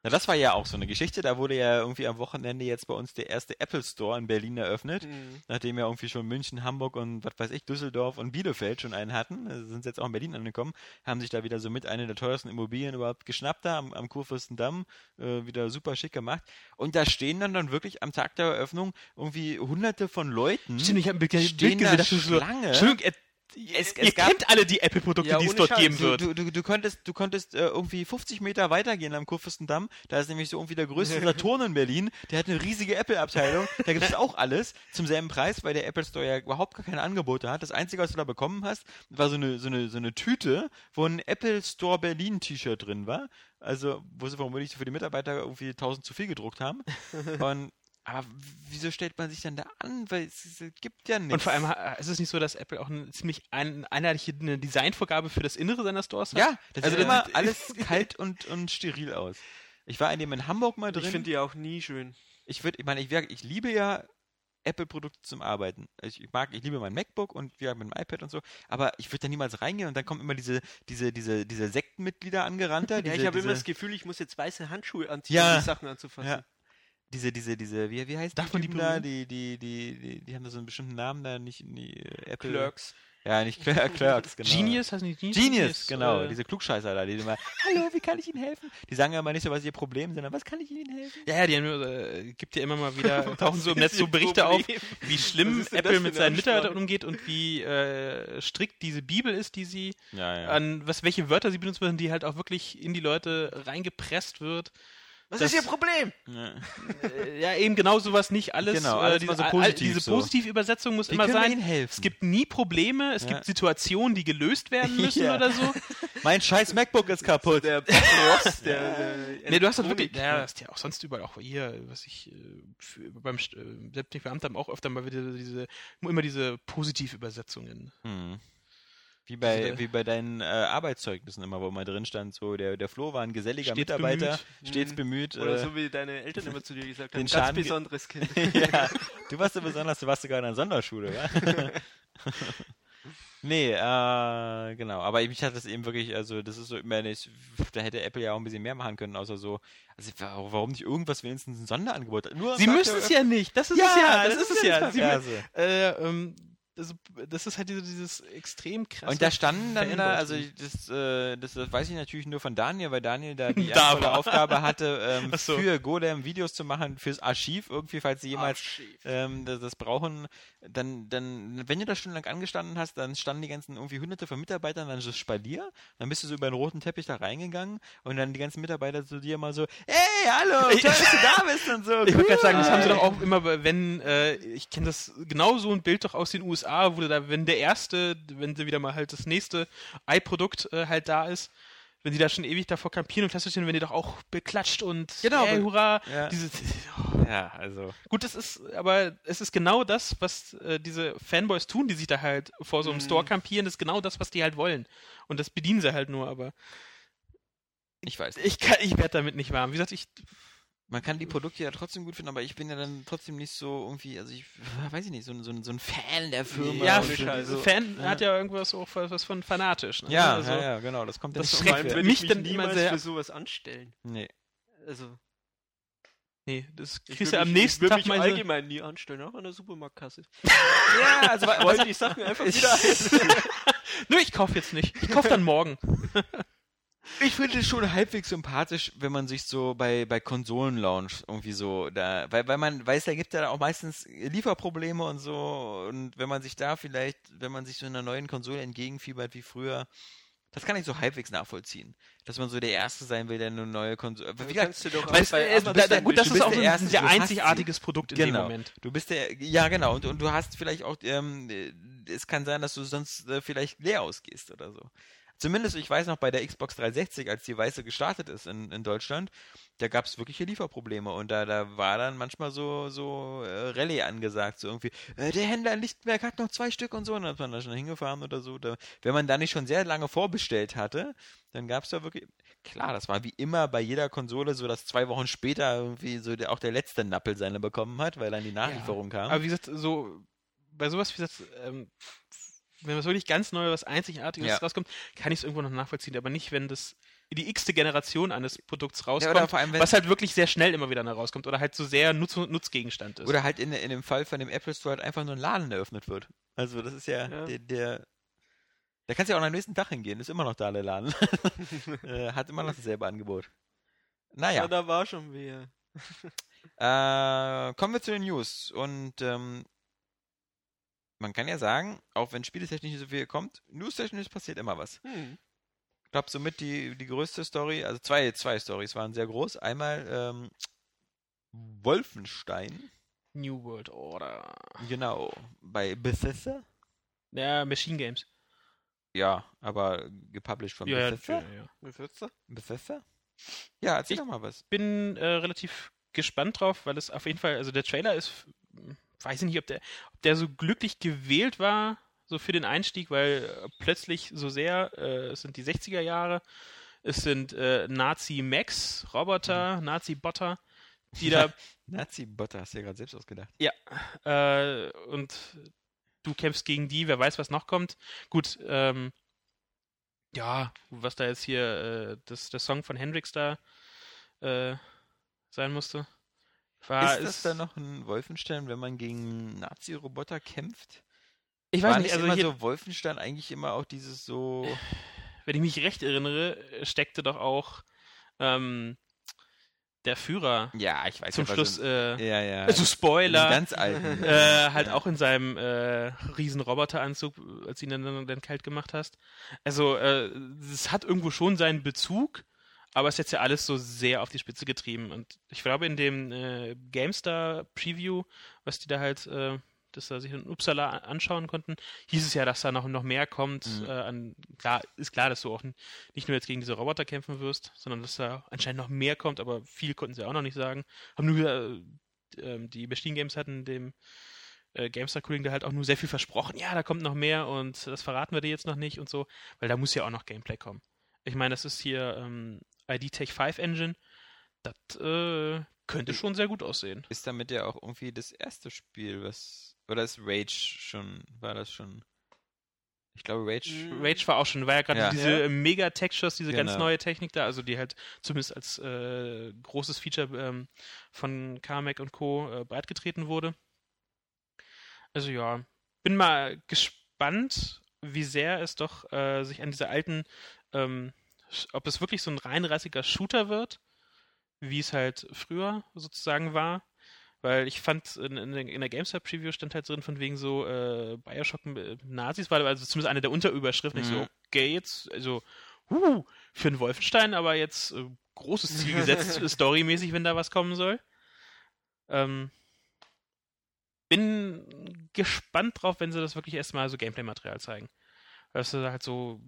Na, das war ja auch so eine Geschichte. Da wurde ja irgendwie am Wochenende jetzt bei uns der erste Apple Store in Berlin eröffnet. Mhm. Nachdem ja irgendwie schon München, Hamburg und was weiß ich, Düsseldorf und Bielefeld schon einen hatten, also sind sie jetzt auch in Berlin angekommen, haben sich da wieder so mit eine der teuersten Immobilien überhaupt geschnappt da am, am Kurfürstendamm, äh, wieder super schick gemacht. Und da stehen dann dann wirklich am Tag der Eröffnung irgendwie hunderte von Leuten. Stimmt, ich habe ein Bild, Stehen Bild da gesehen, so, Schlange? Entschuldigung, äh, Es- ihr es gab- kennt alle die Apple-Produkte, Ja, die es dort Scheiß. geben wird. du, du, du konntest, du konntest äh, irgendwie 50 Meter weitergehen am Kurfürstendamm. Da ist nämlich so irgendwie der größte Saturn in Berlin. Der hat eine riesige Apple-Abteilung. Da gibt es auch alles zum selben Preis, weil der Apple Store ja überhaupt gar keine Angebote hat. Das Einzige, was du da bekommen hast, war so eine, so eine, so eine Tüte, wo ein Apple Store Berlin T-Shirt drin war. Also, wo sie vermutlich für die Mitarbeiter irgendwie 1000 zu viel gedruckt haben. Und, aber wieso stellt man sich dann da an? Weil es, es gibt ja nichts. Und vor allem ha- ist es nicht so, dass Apple auch eine ziemlich ein, einheitliche eine Designvorgabe für das Innere seiner Stores hat? Ja, das Also sieht immer alles kalt und, und steril aus. Ich war in dem in Hamburg mal drin. Ich finde die auch nie schön. ich würde, ich meine, ich, ich liebe ja Apple-Produkte zum Arbeiten. Ich, mag, ich liebe mein MacBook und wir mit dem iPad und so, aber ich würde da niemals reingehen und dann kommen immer diese, diese, diese, diese Sektenmitglieder angerannt. Ja, diese, ich habe immer das Gefühl, ich muss jetzt weiße Handschuhe anziehen, Ja. um die Sachen anzufassen. Ja. Diese, diese, diese, wie, wie heißt Darf die die Typen da? Die, die, die, die, die haben da so einen bestimmten Namen da, nicht, nie, äh, Apple. Clerks. Ja, nicht Cler Clerks, genau. Genius, heißt nicht Genius? Genius, genau, äh, diese Klugscheißer da, die immer, hallo, wie kann ich Ihnen helfen? Die sagen ja immer nicht so, was ist ihr Problem, sondern was kann ich Ihnen helfen? Ja, ja, die haben, äh, gibt ja immer mal wieder, tauchen so im Netz so Berichte auf, Problem? wie schlimm Apple mit seinen Mitarbeitern umgeht und wie äh, strikt diese Bibel ist, die sie Ja, ja. an was welche Wörter sie benutzen müssen, die halt auch wirklich in die Leute reingepresst wird. Was Das- ist Ihr Problem? ja. Äh, ja, eben genau sowas nicht. Alles, Genau, äh, alles diese, so all- positiv diese so. Positivübersetzung muss Wie immer sein. Ihnen helfen? Es gibt nie Probleme, es Ja. gibt Situationen, die gelöst werden müssen Ja. oder so. Mein scheiß MacBook ist kaputt. Der Ross, der, der Nee, du hast Elektronik. wirklich, ja, hast ja auch sonst überall, auch hier, was ich äh, für, beim St- selbstständigen Beamten haben auch öfter mal wieder diese, immer diese Positivübersetzungen. Hm. Wie bei, Also wie bei deinen äh, Arbeitszeugnissen immer, wo mal drin stand, so der, der Flo war ein geselliger Stets Mitarbeiter, bemüht. stets Mhm. bemüht. Oder äh, so wie deine Eltern immer zu dir gesagt haben, ganz Schaden ge- besonderes Kind. ja, du warst so besonders, du warst sogar in einer Sonderschule, ja? nee, äh, genau. Aber mich hat das eben wirklich, also das ist so immer nicht, da hätte Apple ja auch ein bisschen mehr machen können, außer so, also wa- warum nicht irgendwas wenigstens ein Sonderangebot? Nur Sie müssen es ja nicht. Das ist Ja, es ja. Das, das ist ist es ja ja. Sie, äh, ähm, das, das ist halt diese, dieses extrem krasse. Und da standen dann da, also das, äh, das, das weiß ich natürlich nur von Daniel, weil Daniel da die Da. Aufgabe hatte, ähm, so. für Golem Videos zu machen, fürs Archiv irgendwie, falls sie jemals ähm, das, das brauchen, dann, dann, wenn du da stundenlang angestanden hast, dann standen die ganzen irgendwie hunderte von Mitarbeitern dann so Spalier, dann bist du so über den roten Teppich da reingegangen und dann die ganzen Mitarbeiter zu dir mal so, hey, hallo, toll, dass du da bist und so. Ich wollte gerade sagen, das haben sie cool. doch auch immer, wenn, äh, ich kenne das genau so ein Bild doch aus den USA, wo du da, wenn der erste, wenn sie wieder mal halt das nächste i-Produkt äh, halt da ist, wenn sie da schon ewig davor kampieren und klassisch sind, wenn die doch auch beklatscht und Genau, hey, hurra, Ja. diese, Ja, also. gut, das ist, aber es ist genau das, was äh, diese Fanboys tun, die sich da halt vor so einem Mhm. Store kampieren, das ist genau das, was die halt wollen. Und das bedienen sie halt nur, aber Ich weiß. ich kann, ich werde damit nicht warm. Wie gesagt, ich, Man kann die Produkte ja trotzdem gut finden, aber ich bin ja dann trotzdem nicht so irgendwie, also ich weiß ich nicht, so, ein- so, ein- so ein Fan der Firma. ja, und F- so. Fan ja. hat ja irgendwas auch was von fanatisch. Ne? Ja, also, ja, ja, genau, das kommt ja das nicht schreckt mich ich mich dann niemals sehr- für sowas anstellen. Nee. Also, Nee, das ich kriegst du am mich, nächsten ich Tag mich mal so, allgemein nie anstellen, auch an der Supermarktkasse. Ja, also wa- Wollen die Sachen einfach wieder. Nö, ich kauf jetzt nicht. Ich kauf dann morgen. Ich finde es schon halbwegs sympathisch, wenn man sich so bei, bei Konsolen-Launch irgendwie so da, weil, weil man weiß, da gibt ja auch meistens Lieferprobleme und so und wenn man sich da vielleicht, wenn man sich so einer neuen Konsole entgegenfiebert wie früher, das kann ich so halbwegs nachvollziehen, dass man so der Erste sein will, der eine neue Konsole, wie gesagt, kannst du doch Weißt, bei äh, da, da, gut, das ist auch der ein Erste, sehr einzigartiges Produkt in dem Genau. Moment. Du bist der, ja genau, und, und du hast vielleicht auch, ähm, äh, es kann sein, dass du sonst äh, vielleicht leer ausgehst oder so. Zumindest, ich weiß noch, bei der Xbox 360, als die weiße gestartet ist in, in Deutschland, da gab es wirkliche Lieferprobleme und da, da war dann manchmal so, so äh, Rallye angesagt, so irgendwie, äh, der Händler in Lichtenberg hat noch zwei Stück und so, und dann ist man da schon hingefahren oder so. Da, wenn man da nicht schon sehr lange vorbestellt hatte, dann gab es da wirklich, klar, das war wie immer bei jeder Konsole so, dass zwei Wochen später irgendwie so der, auch der letzte Nappel seine bekommen hat, weil dann die Nachlieferung kam. Aber wie gesagt, so bei sowas, wie gesagt, ähm, wenn was wirklich ganz neu, was Einzigartiges Ja. rauskommt, kann ich es irgendwo noch nachvollziehen, aber nicht, wenn das die x-te Generation eines Produkts Ja, rauskommt, vor allem, was halt wirklich sehr schnell immer wieder rauskommt oder halt so sehr Nutz Nutzgegenstand ist. oder halt in, in dem Fall von dem Apple Store halt einfach nur ein Laden eröffnet wird. Also das ist ja, Ja. der, der da kannst du ja auch am nächsten Tag hingehen, ist immer noch da der Laden. äh, hat immer noch dasselbe Angebot. Naja. Ja, da war schon wer. Äh, kommen wir zu den News. Und ähm, man kann ja sagen, auch wenn spieltechnisch nicht so viel kommt, newstechnisch passiert immer was. Hm. Ich glaube, somit die, die größte Story, also zwei, zwei Stories waren sehr groß. Einmal ähm, Wolfenstein, New World Order. genau, bei Bethesda. Ja, Machine Games. Ja, aber gepublished von Ja, Bethesda. ja, ja. Wie wird's da? Bethesda? Ja, erzähl Ich- doch mal was. bin äh, relativ gespannt drauf, weil es auf jeden Fall, also der Trailer ist, weiß ich nicht, ob der, ob der so glücklich gewählt war, so für den Einstieg, weil äh, plötzlich so sehr, äh, es sind die 60er Jahre, es sind äh, Nazi-Max, Roboter, Nazi-Botter, die da, Nazi-Botter hast du ja gerade selbst ausgedacht. äh, und du kämpfst gegen die, wer weiß, was noch kommt. Gut, ähm, ja, was da jetzt hier, äh, das, der Song von Hendrix da äh, sein musste. War, ist das dann noch ein Wolfenstein, wenn man gegen Nazi-Roboter kämpft? Ich War weiß nicht nicht, also immer hier, so Wolfenstein eigentlich immer auch dieses so. wenn ich mich recht erinnere, steckte doch auch ähm, der Führer Ja, ich weiß zum ja, Schluss, in- äh, ja, ja. also Spoiler, ganz alten. äh, halt Ja. auch in seinem äh, riesen Roboteranzug, als ihn dann, dann kalt gemacht hast. Also äh, es hat irgendwo schon seinen Bezug, aber es ist jetzt ja alles so sehr auf die Spitze getrieben. Und ich glaube, in dem äh, GameStar Preview, was die da halt, äh, das da sich in Uppsala anschauen konnten, hieß es ja, dass da noch, noch mehr kommt. Mhm. Äh, an, klar, ist klar, dass du auch nicht nur jetzt gegen diese Roboter kämpfen wirst, sondern dass da anscheinend noch mehr kommt, aber viel konnten sie auch noch nicht sagen. Haben nur äh, ähm, die Machine Games hatten dem äh, GameStar-Kollegen da halt auch nur sehr viel versprochen. Ja, da kommt noch mehr und das verraten wir dir jetzt noch nicht und so, weil da muss ja auch noch Gameplay kommen. Ich meine, das ist hier ähm, ID Tech 5 Engine. Das äh, könnte schon sehr gut aussehen. Ist damit ja auch irgendwie das erste Spiel, was. Oder ist Rage schon. War das schon. Ich glaube, Rage. Mhm. Rage war auch schon, war ja gerade Ja. diese Ja. äh, Mega-Textures, diese ganz Genau. neue Technik da, also die halt zumindest als äh, großes Feature ähm, von Carmack und Co. Äh, breitgetreten wurde. Also ja, bin mal gespannt, wie sehr es doch äh, sich an dieser alten, ähm, ob es wirklich so ein reinrassiger Shooter wird, wie es halt früher sozusagen war. Weil ich fand, in, in, der- in der GameStar-Preview stand halt drin von wegen so äh, Bioshock mit Nazis, war also zumindest eine der Unterüberschriften. Ich Mhm. so, okay, jetzt, also, huh, für einen Wolfenstein, aber jetzt äh, großes Ziel gesetzt, storymäßig, wenn da was kommen soll. Ähm, bin gespannt drauf, wenn sie das wirklich erstmal so Gameplay-Material zeigen. Weißt du, halt so,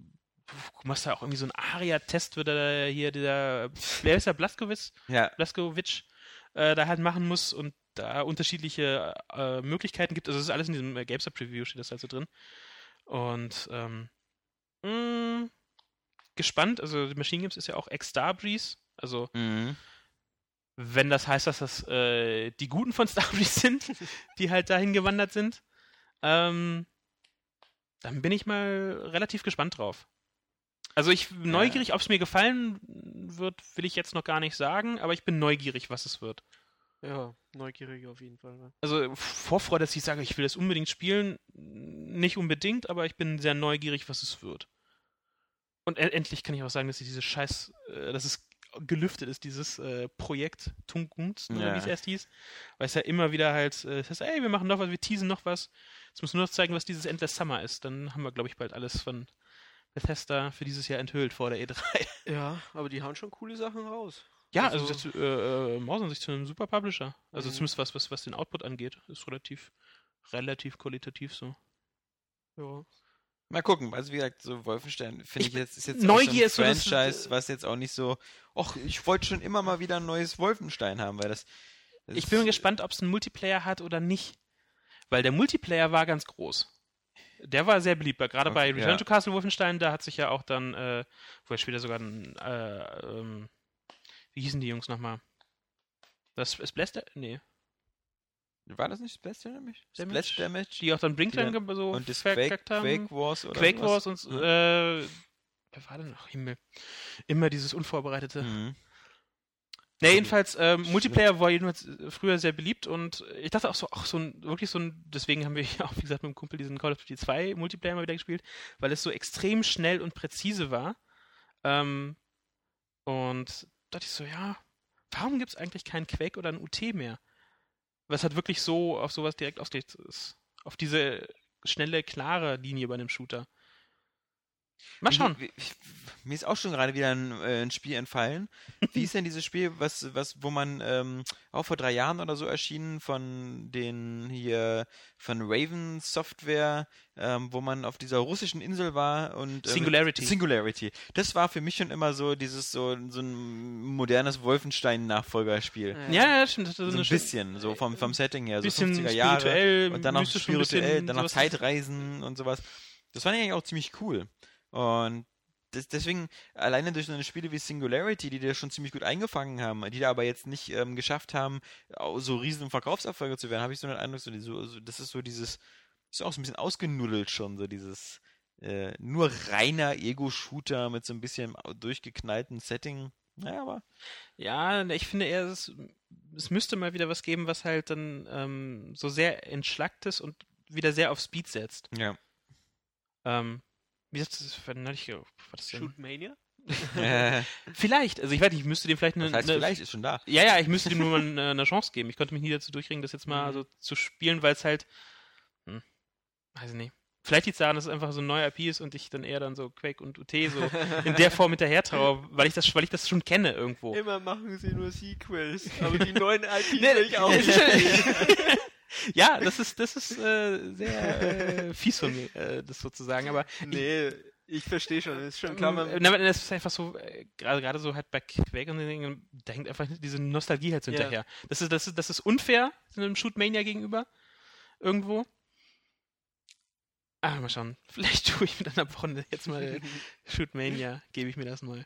du machst da auch irgendwie so einen Aria-Test, wird da hier dieser, wer ist der, Blaskowitz? Ja. Blaskowitsch äh, da halt machen muss und da unterschiedliche äh, Möglichkeiten gibt. Also das ist alles in diesem äh, GameStar Preview steht das halt so drin. Und ähm, mh, gespannt, also Machine Games ist ja auch Ex-Starbreeze, also Mhm. wenn das heißt, dass das äh, die Guten von Starbreeze sind, die halt dahin gewandert sind, ähm, dann bin ich mal relativ gespannt drauf. Also ich neugierig, ob es mir gefallen wird, will ich jetzt noch gar nicht sagen, aber ich bin neugierig, was es wird. Ja, neugierig auf jeden Fall. Ne? Also Vorfreude, dass ich sage, ich will das unbedingt spielen, nicht unbedingt, aber ich bin sehr neugierig, was es wird. Und e- endlich kann ich auch sagen, dass ich diese Scheiß, äh, dass es gelüftet ist, dieses äh, Projekt Tunkunst, oder Ja. wie es erst hieß. Weil es ja immer wieder halt, äh, das heißt, ey, wir machen noch was, wir teasen noch was. Jetzt müssen wir nur noch zeigen, was dieses Endless Summer ist. Dann haben wir, glaube ich, bald alles von Bethesda für dieses Jahr enthüllt vor der E3. Ja, aber die hauen schon coole Sachen raus. Ja, Also- also, das äh, äh, mausern sich zu einem super Publisher. Also Mhm. zumindest was, was, was den Output angeht, ist relativ, relativ qualitativ so. Ja. Mal gucken. Also wie gesagt, so Wolfenstein finde Ich ich jetzt ist jetzt Neugier auch ist so so ein das- Franchise, was jetzt auch nicht so. Och, ich wollte schon immer mal wieder ein neues Wolfenstein haben, weil das. das Ich bin ist- gespannt, ob es einen Multiplayer hat oder nicht. Weil der Multiplayer war ganz groß. Der war sehr beliebt, gerade bei Okay, Return ja. to Castle Wolfenstein, da hat sich ja auch dann, äh, wo er später sogar ein, äh, ähm, wie hießen die Jungs nochmal? Das Splash, Da- nee, War das nicht Splash Damage? Damage? Splash Damage? die auch dann Brinkland so und das Quake, haben. Quake Wars oder Quake? Wars und äh, wer war denn noch? Himmel. Immer dieses Unvorbereitete. Mhm. Ne, jedenfalls, ähm, Multiplayer war jedenfalls äh, früher sehr beliebt und ich dachte auch so, ach, so ein, wirklich so ein, deswegen haben wir ja auch, wie gesagt, mit dem Kumpel diesen Call of Duty 2 Multiplayer mal wieder gespielt, weil es so extrem schnell und präzise war. Ähm, und dachte ich so, ja, warum gibt es eigentlich keinen Quake oder einen UT mehr? Was halt wirklich so auf sowas direkt ausgelegt ist. Auf diese schnelle, klare Linie bei einem Shooter. Mal schauen. Wie- wie- Mir ist auch schon gerade wieder ein, äh, ein Spiel entfallen. Wie ist denn dieses Spiel, was, was, wo man ähm, auch vor drei Jahren oder so erschienen von den hier von Raven Software, ähm, wo man auf dieser russischen Insel war und ähm, Singularity. Singularity. Das war für mich schon immer so dieses so so ein modernes Wolfenstein-Nachfolgerspiel. Ja, ja, stimmt. So ein bisschen, so vom, vom Setting her, so bisschen 50er Jahre. Und dann noch bisschen, spirituell, dann noch Zeitreisen und sowas. Das fand ich eigentlich auch ziemlich cool. Und das, deswegen, alleine durch so eine Spiele wie Singularity, die da schon ziemlich gut eingefangen haben, die da aber jetzt nicht ähm, geschafft haben, so riesen Verkaufserfolge zu werden, habe ich so den Eindruck, so, so, das ist so dieses, ist auch so ein bisschen ausgenuddelt schon, so dieses äh, nur reiner Ego-Shooter mit so ein bisschen durchgeknallten Setting. Naja, aber Ja, ich finde eher, es, es müsste mal wieder was geben, was halt dann ähm, so sehr entschlackt ist und wieder sehr auf Speed setzt. ja. Ähm, wie gesagt, das war neulich, war das denn? Shootmania? äh, Vielleicht, also ich weiß nicht, ich müsste dem vielleicht eine, das heißt, eine vielleicht ist schon da. Ja, ja, ich müsste dem nur mal eine, eine Chance geben. Ich konnte mich nie dazu durchringen, das jetzt mal Mhm. so zu spielen, weil es halt, hm, weiß ich nicht. Vielleicht liegt es daran, dass es einfach so ein neuer IP ist und ich dann eher dann so Quake und UT so in der Form hinterher traue, weil ich das, weil ich das schon kenne irgendwo. Immer machen sie nur Sequels, aber die neuen IP Nee, will ich auch nicht. ja, das ist, das ist äh, sehr äh, fies von mir, äh, das sozusagen, aber Nee, ich verstehe schon, ist schon klar, man, ähm, na, das ist einfach so, äh, gerade gerade so halt bei Quake und den Dingen, da hängt einfach diese Nostalgie halt so Ja. hinterher. Das ist, das ist, das ist unfair einem Shootmania gegenüber. irgendwo. Ah, mal schauen. Vielleicht tue ich mit einer Woche jetzt mal Shootmania, gebe ich mir das mal.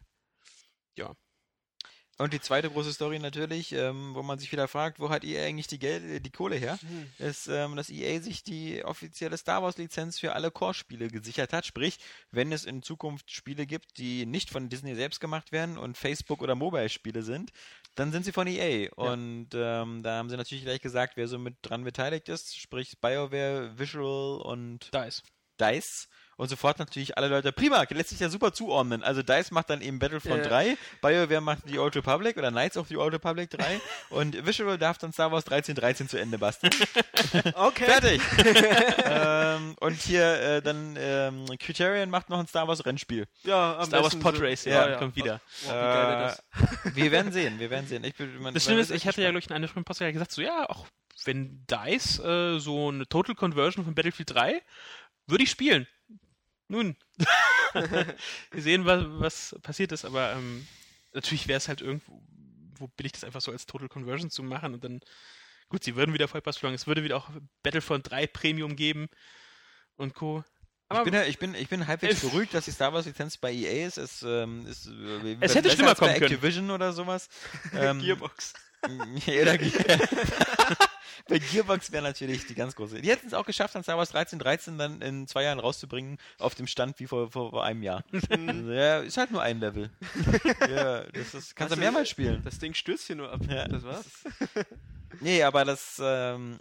Und die zweite große Story natürlich, ähm, wo man sich wieder fragt, wo hat EA eigentlich die, Geld, äh, die Kohle her, ist, ähm, dass EA sich die offizielle Star Wars Lizenz für alle Core-Spiele gesichert hat. Sprich, wenn es in Zukunft Spiele gibt, die nicht von Disney selbst gemacht werden und Facebook- oder Mobile-Spiele sind, dann sind sie von EA. Und ähm, da haben sie natürlich gleich gesagt, wer so mit dran beteiligt ist, sprich BioWare, Visual und ist. DICE. Und sofort natürlich alle Leute, prima, lässt sich ja super zuordnen. Also DICE macht dann eben Battlefront Ja. 3, BioWare macht die Old Republic oder Knights of the Old Republic 3 und Visual darf dann Star Wars 1313 zu Ende basteln. Okay. Fertig! ähm, und hier äh, dann ähm, Criterion macht noch ein Star Wars Rennspiel. Ja, am Star Wars besten Pod so- Race, ja, ja, kommt wieder. Oh, wie geil das. Äh, wir werden sehen, wir werden sehen. Ich bin, man, Das Schlimme ist ich hatte ja, glaube ich, in einer frühen Podcast gesagt, so, ja, auch wenn DICE äh, so eine Total Conversion von Battlefield 3, würde ich spielen. Nun, wir sehen, was, was passiert ist, aber ähm, natürlich wäre es halt irgendwo wo billig, das einfach so als Total Conversion zu machen und dann, gut, sie würden wieder Vollpass schlagen, es würde wieder auch Battlefront 3 Premium geben und Co. Ich bin, ja, ich, bin, ich bin halbwegs beruhigt, dass die Star Wars Lizenz bei EA ist. Es, ähm, ist äh, Es hätte schlimmer bei kommen können. Activision oder sowas. Ähm, Gearbox. Ja, oder. Bei Gearbox wäre natürlich die ganz große. Die hätten es auch geschafft, dann Star Wars 1313 dann in zwei Jahren rauszubringen, auf dem Stand wie vor, vor, vor einem Jahr. Also, ja, ist halt nur ein Level. ja, das ist, kannst du Hast mehrmals spielen. Das Ding stürzt hier nur ab. Ja. Das war's. Nee, aber das, ähm,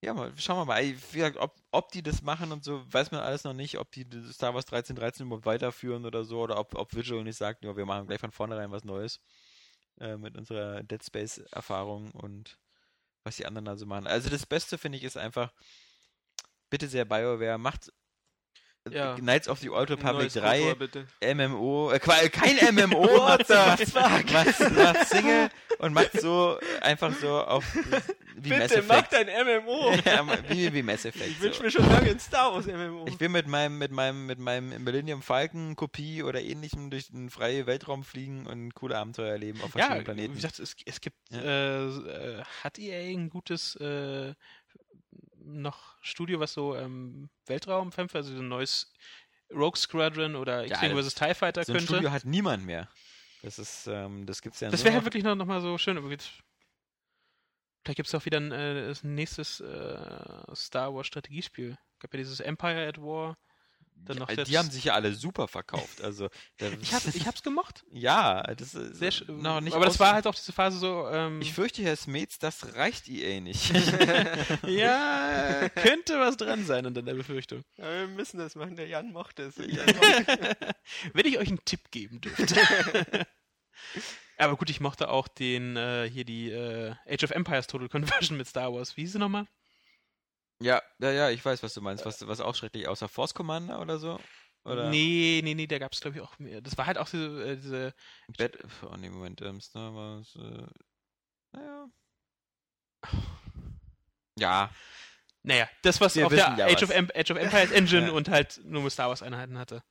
ja, mal, schauen wir mal. Wie gesagt, ob, ob die das machen und so, weiß man alles noch nicht, ob die Star Wars 1313 überhaupt weiterführen oder so, oder ob, ob Visual nicht sagt, ja, wir machen gleich von vornherein was Neues. Äh, mit unserer Dead Space-Erfahrung und was die anderen also machen. Also das Beste, finde ich, ist einfach, bitte sehr BioWare, macht Ja. Knights of the Old Republic Neues 3 Motor, bitte. MMO, äh, kein MMO, macht, macht, macht, macht Single und macht so einfach so auf wie Mass Bitte, mach Effect. dein MMO. ja, wie, wie Mass Effect. Ich wünsche so. mir schon lange ein Star Wars MMO. Ich will mit meinem, mit meinem, mit meinem Millennium Falcon Kopie oder ähnlichem durch den freien Weltraum fliegen und coole Abenteuer erleben auf Ja, verschiedenen Planeten. wie gesagt, es, es gibt, Ja. äh, äh, hat EA ein gutes äh, noch Studio, was so ähm, Weltraumkämpfe, also so ein neues Rogue Squadron oder Ja, X-Wing das- vs. TIE Fighter so ein könnte. Studio hat niemand mehr. Das ist, ähm, das gibt's ja das wäre noch- wirklich noch, noch mal so schön. aber jetzt- Vielleicht gibt es auch wieder ein, äh, nächstes äh, Star Wars Strategiespiel. Gab ja dieses Empire at War. Dann noch die selbst- haben sich ja alle super verkauft. Also, Ich, hab, ich hab's gemocht. ja, das ist Sehr schön. noch nicht aber das war halt auch diese Phase so. Ähm, Ich fürchte, Herr Smets, das reicht EA nicht. ja, könnte was dran sein unter der Befürchtung. Ja, wir müssen das machen. Der Jan mochte es. Wenn ich euch einen Tipp geben dürfte. Aber gut, ich mochte auch den, äh, hier die äh, Age of Empires Total Conversion mit Star Wars. Wie hieß sie nochmal? Ja, ja, ja, ich weiß, was du meinst. Was, was auch schrecklich außer Force Commander oder so? Oder Nee, nee, nee, da gab es glaube ich auch mehr. Das war halt auch diese, äh, diese Bat oh, nee, Moment, ähm, Star Wars, äh, naja. Ja, naja, das, was Wir auf der ja Age, was. of Age of Empires Engine Ja. und halt nur mit Star Wars Einheiten hatte.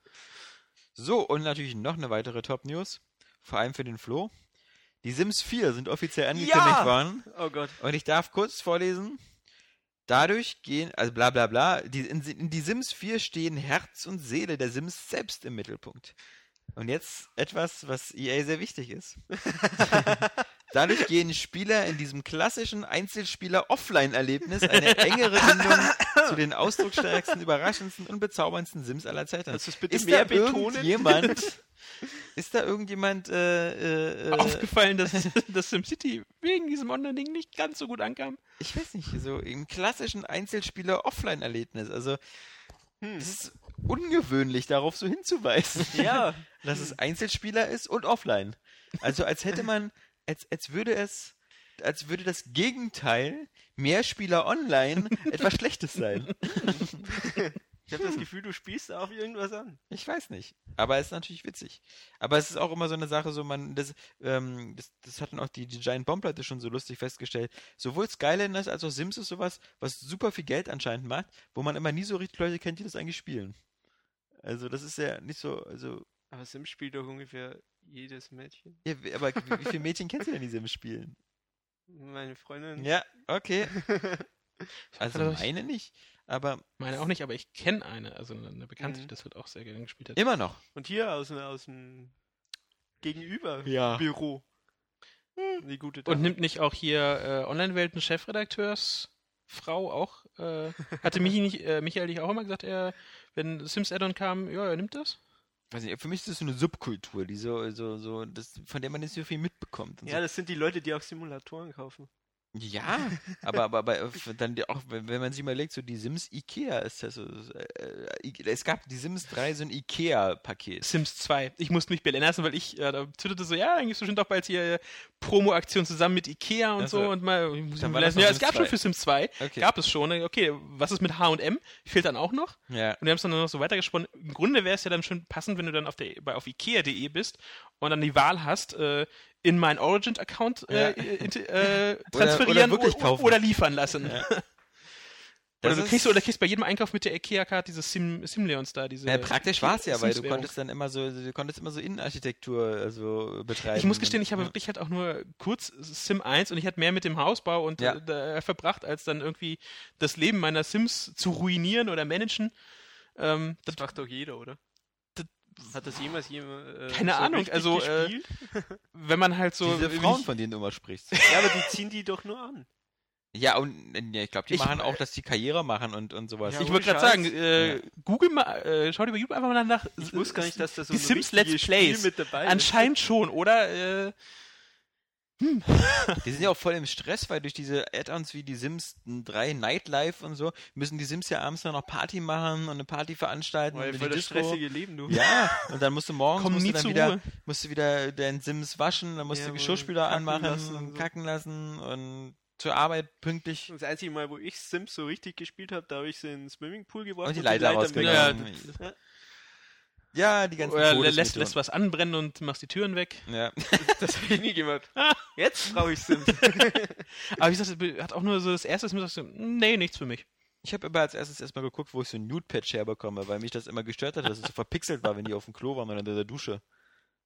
So, und natürlich noch eine weitere Top-News, vor allem für den Flo. Die Sims 4 sind offiziell angekündigt Ja! worden. Oh Gott. Und ich darf kurz vorlesen. Dadurch gehen, also bla bla bla, die, in, in die Sims 4 stehen Herz und Seele der Sims selbst im Mittelpunkt. Und jetzt etwas, was EA sehr wichtig ist. Dadurch gehen Spieler in diesem klassischen Einzelspieler-Offline-Erlebnis eine engere Bindung zu den ausdrucksstärksten, überraschendsten und bezauberndsten Sims aller Zeiten. Du es bitte ist mehr da betonen? irgendjemand, ist da irgendjemand äh, äh, äh, Aufgefallen, dass das SimCity wegen diesem Online-Ding nicht ganz so gut ankam. ich weiß nicht, so im klassischen Einzelspieler-Offline-Erlebnis. Also, Hm. es ist ungewöhnlich, darauf so hinzuweisen, Ja. dass es Einzelspieler ist und offline. Also, als hätte man, als, als würde es, als würde das Gegenteil Mehrspieler online etwas Schlechtes sein. Ich habe das Gefühl, du spielst da auf irgendwas an. Ich weiß nicht. Aber es ist natürlich witzig. Aber es ist auch immer so eine Sache, so man, das, ähm, das, das hatten auch die, die Giant Bomb-Leute schon so lustig festgestellt. Sowohl Skylanders als auch Sims ist sowas, was super viel Geld anscheinend macht, wo man immer nie so richtig Leute kennt, die das eigentlich spielen. Also das ist ja nicht so, also, Aber Sims spielt doch ungefähr jedes Mädchen. ja, aber wie, wie viele Mädchen kennst du denn, die Sims spielen? Meine Freundin. Ja, okay. Also meine nicht, aber Meine auch nicht, aber ich kenne eine, also eine Bekannte, Mhm. die das halt auch sehr gerne gespielt hat. immer noch. Und hier aus, dem- aus dem Gegenüber Ja. Büro. Die gute Und Dame. nimmt nicht auch hier äh, Online-Welten Chefredakteursfrau auch? Äh, hatte Michi nicht, äh, Michael nicht auch immer gesagt, er, wenn Sims Addon kam, ja, er nimmt das? Weiß nicht, für mich ist das so eine Subkultur, die so, so, so, das, von der man nicht so viel mitbekommt. und ja, das sind die Leute, die auch Simulatoren kaufen. Ja aber, aber, aber äh, dann auch, wenn man sich überlegt, so die Sims Ikea ist das so, äh, I- es gab die Sims 3 so ein Ikea-Paket. Sims 2. Ich musste mich belehren lassen, weil ich äh, da twitterte so, ja, dann gibt es bestimmt auch bald hier äh, Promo-Aktion zusammen mit Ikea und Ach so und mal, ich muss Dann mich war das ja, es gab schon 2. für Sims 2, Okay. gab es schon. Okay, was ist mit H&M? Fehlt dann auch noch. Ja. Und wir haben es dann noch so weitergesponnen. Im Grunde wäre es ja dann schon passend, wenn du dann auf, der, bei, auf ikea.de bist und dann die Wahl hast, äh, in meinen Origin-Account äh, Ja. äh, Oder- transferieren oder wirklich o- kaufen. oder liefern lassen. Ja. Oder du kriegst, oder kriegst bei jedem Einkauf mit der IKEA-Card diese Sim, Simleons da, diese. Ja, praktisch war es ja, weil du konntest dann immer so, du konntest immer so Innenarchitektur also betreiben. Ich muss gestehen, ich habe Ja. wirklich halt auch nur kurz Sim 1 und ich hatte mehr mit dem Hausbau und Ja. äh, da verbracht, als dann irgendwie das Leben meiner Sims zu ruinieren oder managen. Ähm, das, Das macht doch jeder, oder? Das- Hat das jemals jemand. Äh, Keine so Ahnung, also, äh, wenn man halt so. Diese Frauen, ich- von denen du immer sprichst. ja, aber die ziehen die doch nur an. Ja, und äh, ja, ich glaube, die Ich- machen auch, dass die Karriere machen und, und sowas. Ja, ich wollte gerade sagen, äh, Ja. google mal, äh, schau dir bei YouTube einfach mal nach. Ich wusste gar nicht, dass da so die ein Sims Let's Spiel Plays. mit dabei ist. Anscheinend schon, oder? Äh, Die sind ja auch voll im Stress, weil durch diese Add-ons wie die Sims 3 Nightlife und so, müssen die Sims ja abends dann noch Party machen und eine Party veranstalten. Weil und voll die das stressige Leben, du. Ja, und dann musst du morgens Komm musst nie du dann wieder, Ruhe. musst du wieder deinen Sims waschen, dann musst Ja, du Geschirrspüler anmachen lassen und und so. kacken lassen und zur Arbeit pünktlich. Das einzige Mal, wo ich Sims so richtig gespielt habe, da habe ich sie in den Swimmingpool geworfen Und die Leiter rausgegangen. mitgenommen. Ja, Ja, die ganzen oder lässt, Todesmissionen. lässt was anbrennen und machst die Türen weg. Ja. Das habe ich nie gemacht. Jetzt brauche ich Sims. Aber wie gesagt, das hat auch nur so das erste, das so, nee, nichts für mich. Ich habe aber als erstes erstmal geguckt, wo ich so ein Nude-Patch herbekomme, weil mich das immer gestört hat, dass es so verpixelt war, wenn die auf dem Klo waren oder in der Dusche.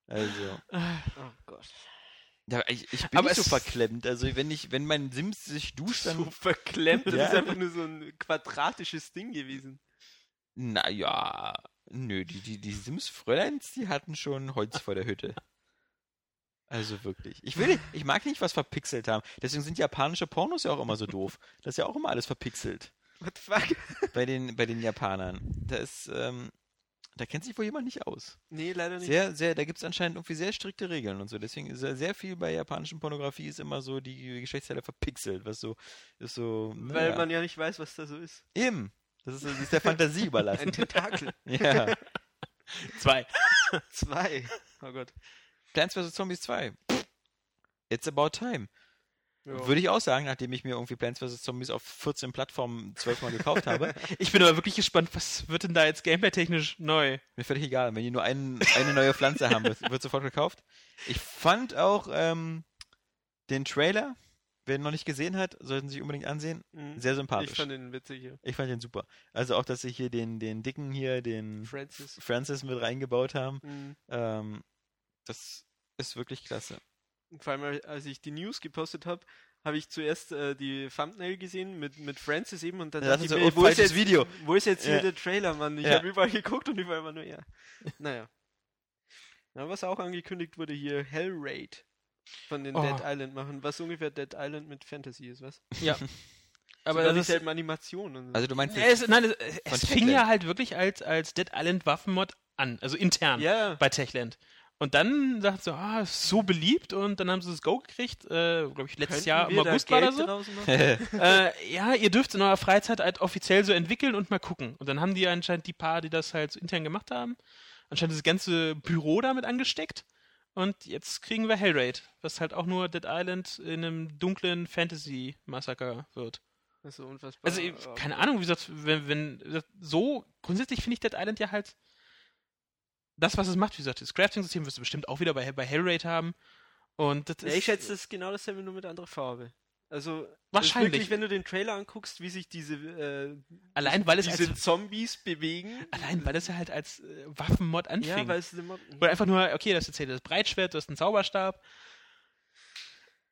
Also. oh Gott. Ja, ich, ich bin Aber nicht so verklemmt. Also wenn ich, wenn mein Sims sich duscht, dann. So verklemmt. Das Ja. ist einfach nur so ein quadratisches Ding gewesen. Naja. Nö, die, die, die Sims-Fräuleins, die hatten schon Holz vor der Hütte. Also wirklich. Ich will, nicht- ich mag nicht was verpixelt haben. Deswegen sind japanische Pornos ja auch immer so doof. Das ist ja auch immer alles verpixelt. What the fuck? Bei den, bei den Japanern. Da ist, ähm, da kennt sich wohl jemand nicht aus. Nee, leider nicht. Sehr, sehr, da gibt es anscheinend irgendwie sehr strikte Regeln und so. Deswegen ist ja sehr viel bei japanischen Pornografie ist immer so die Geschlechtsteile verpixelt, was so ist so. Weil naja. man ja nicht weiß, was da so ist. eben. Das ist, das ist der Fantasie überlassen. Ein Tentakel. ja. Zwei. Zwei. Oh Gott. Plants vs. Zombies 2. It's about time. Ja. Würde ich auch sagen, nachdem ich mir irgendwie Plants vs. Zombies auf 14 Plattformen zwölfmal gekauft habe. Ich bin aber wirklich gespannt, was wird denn da jetzt gameplay-technisch neu? Mir völlig egal. Wenn die nur einen, eine neue Pflanze haben, wird, wird sofort gekauft. Ich fand auch ähm, den Trailer, wer ihn noch nicht gesehen hat, sollten sich unbedingt ansehen. Mhm. Sehr sympathisch. Ich fand den witzig hier. Ich fand den super. Also auch, dass sie hier den, den dicken hier, den Francis. Francis mit reingebaut haben. Mhm. Ähm, das ist wirklich klasse. Vor allem, als ich die News gepostet habe, habe ich zuerst äh, die Thumbnail gesehen mit, mit Francis eben und dann Ja, dachte ich mir, so, wo ist, jetzt, Video. wo ist jetzt hier Ja. der Trailer, Mann? Ich Ja. habe überall geguckt und überall war nur ja. Naja. Ja, was auch angekündigt wurde hier, Hell Raid von den Oh. Dead Island machen, was ungefähr Dead Island mit Fantasy ist, was? Ja. Aber Sogar das ist, dieselben Animationen. und so. Also du meinst Ja, jetzt, es, nein, es, es fing Techland. ja halt wirklich als, als Dead Island Waffenmod an, also intern ja, bei Techland. Und dann sagt so, ah, ist so beliebt und dann haben sie das Go gekriegt, äh, glaube ich, letztes könnten Jahr im August war das so. äh, ja, ihr dürft in eurer Freizeit halt offiziell so entwickeln und mal gucken. Und dann haben die anscheinend die paar, die das halt so intern gemacht haben, anscheinend das ganze Büro damit angesteckt. Und jetzt kriegen wir Hellraid, was halt auch nur Dead Island in einem dunklen Fantasy-Massaker wird. Das ist so unfassbar. Also, ich- keine Ahnung, wie gesagt, wenn, wenn so, grundsätzlich finde ich Dead Island ja halt das, was es macht, wie gesagt, das Crafting-System wirst du bestimmt auch wieder bei, bei Hellraid haben. Und das Ja, ist, ich schätze, das ist genau dasselbe, nur mit anderer Farbe. Also, ist Wahrscheinlich. Wirklich, wenn du den Trailer anguckst, wie sich diese, äh, allein, weil es diese als, Zombies bewegen. allein, weil es ja halt als äh, Waffenmod anfing. Ja, weil es immer. Oder einfach nur, okay, das erzählt das Breitschwert, du hast einen Zauberstab.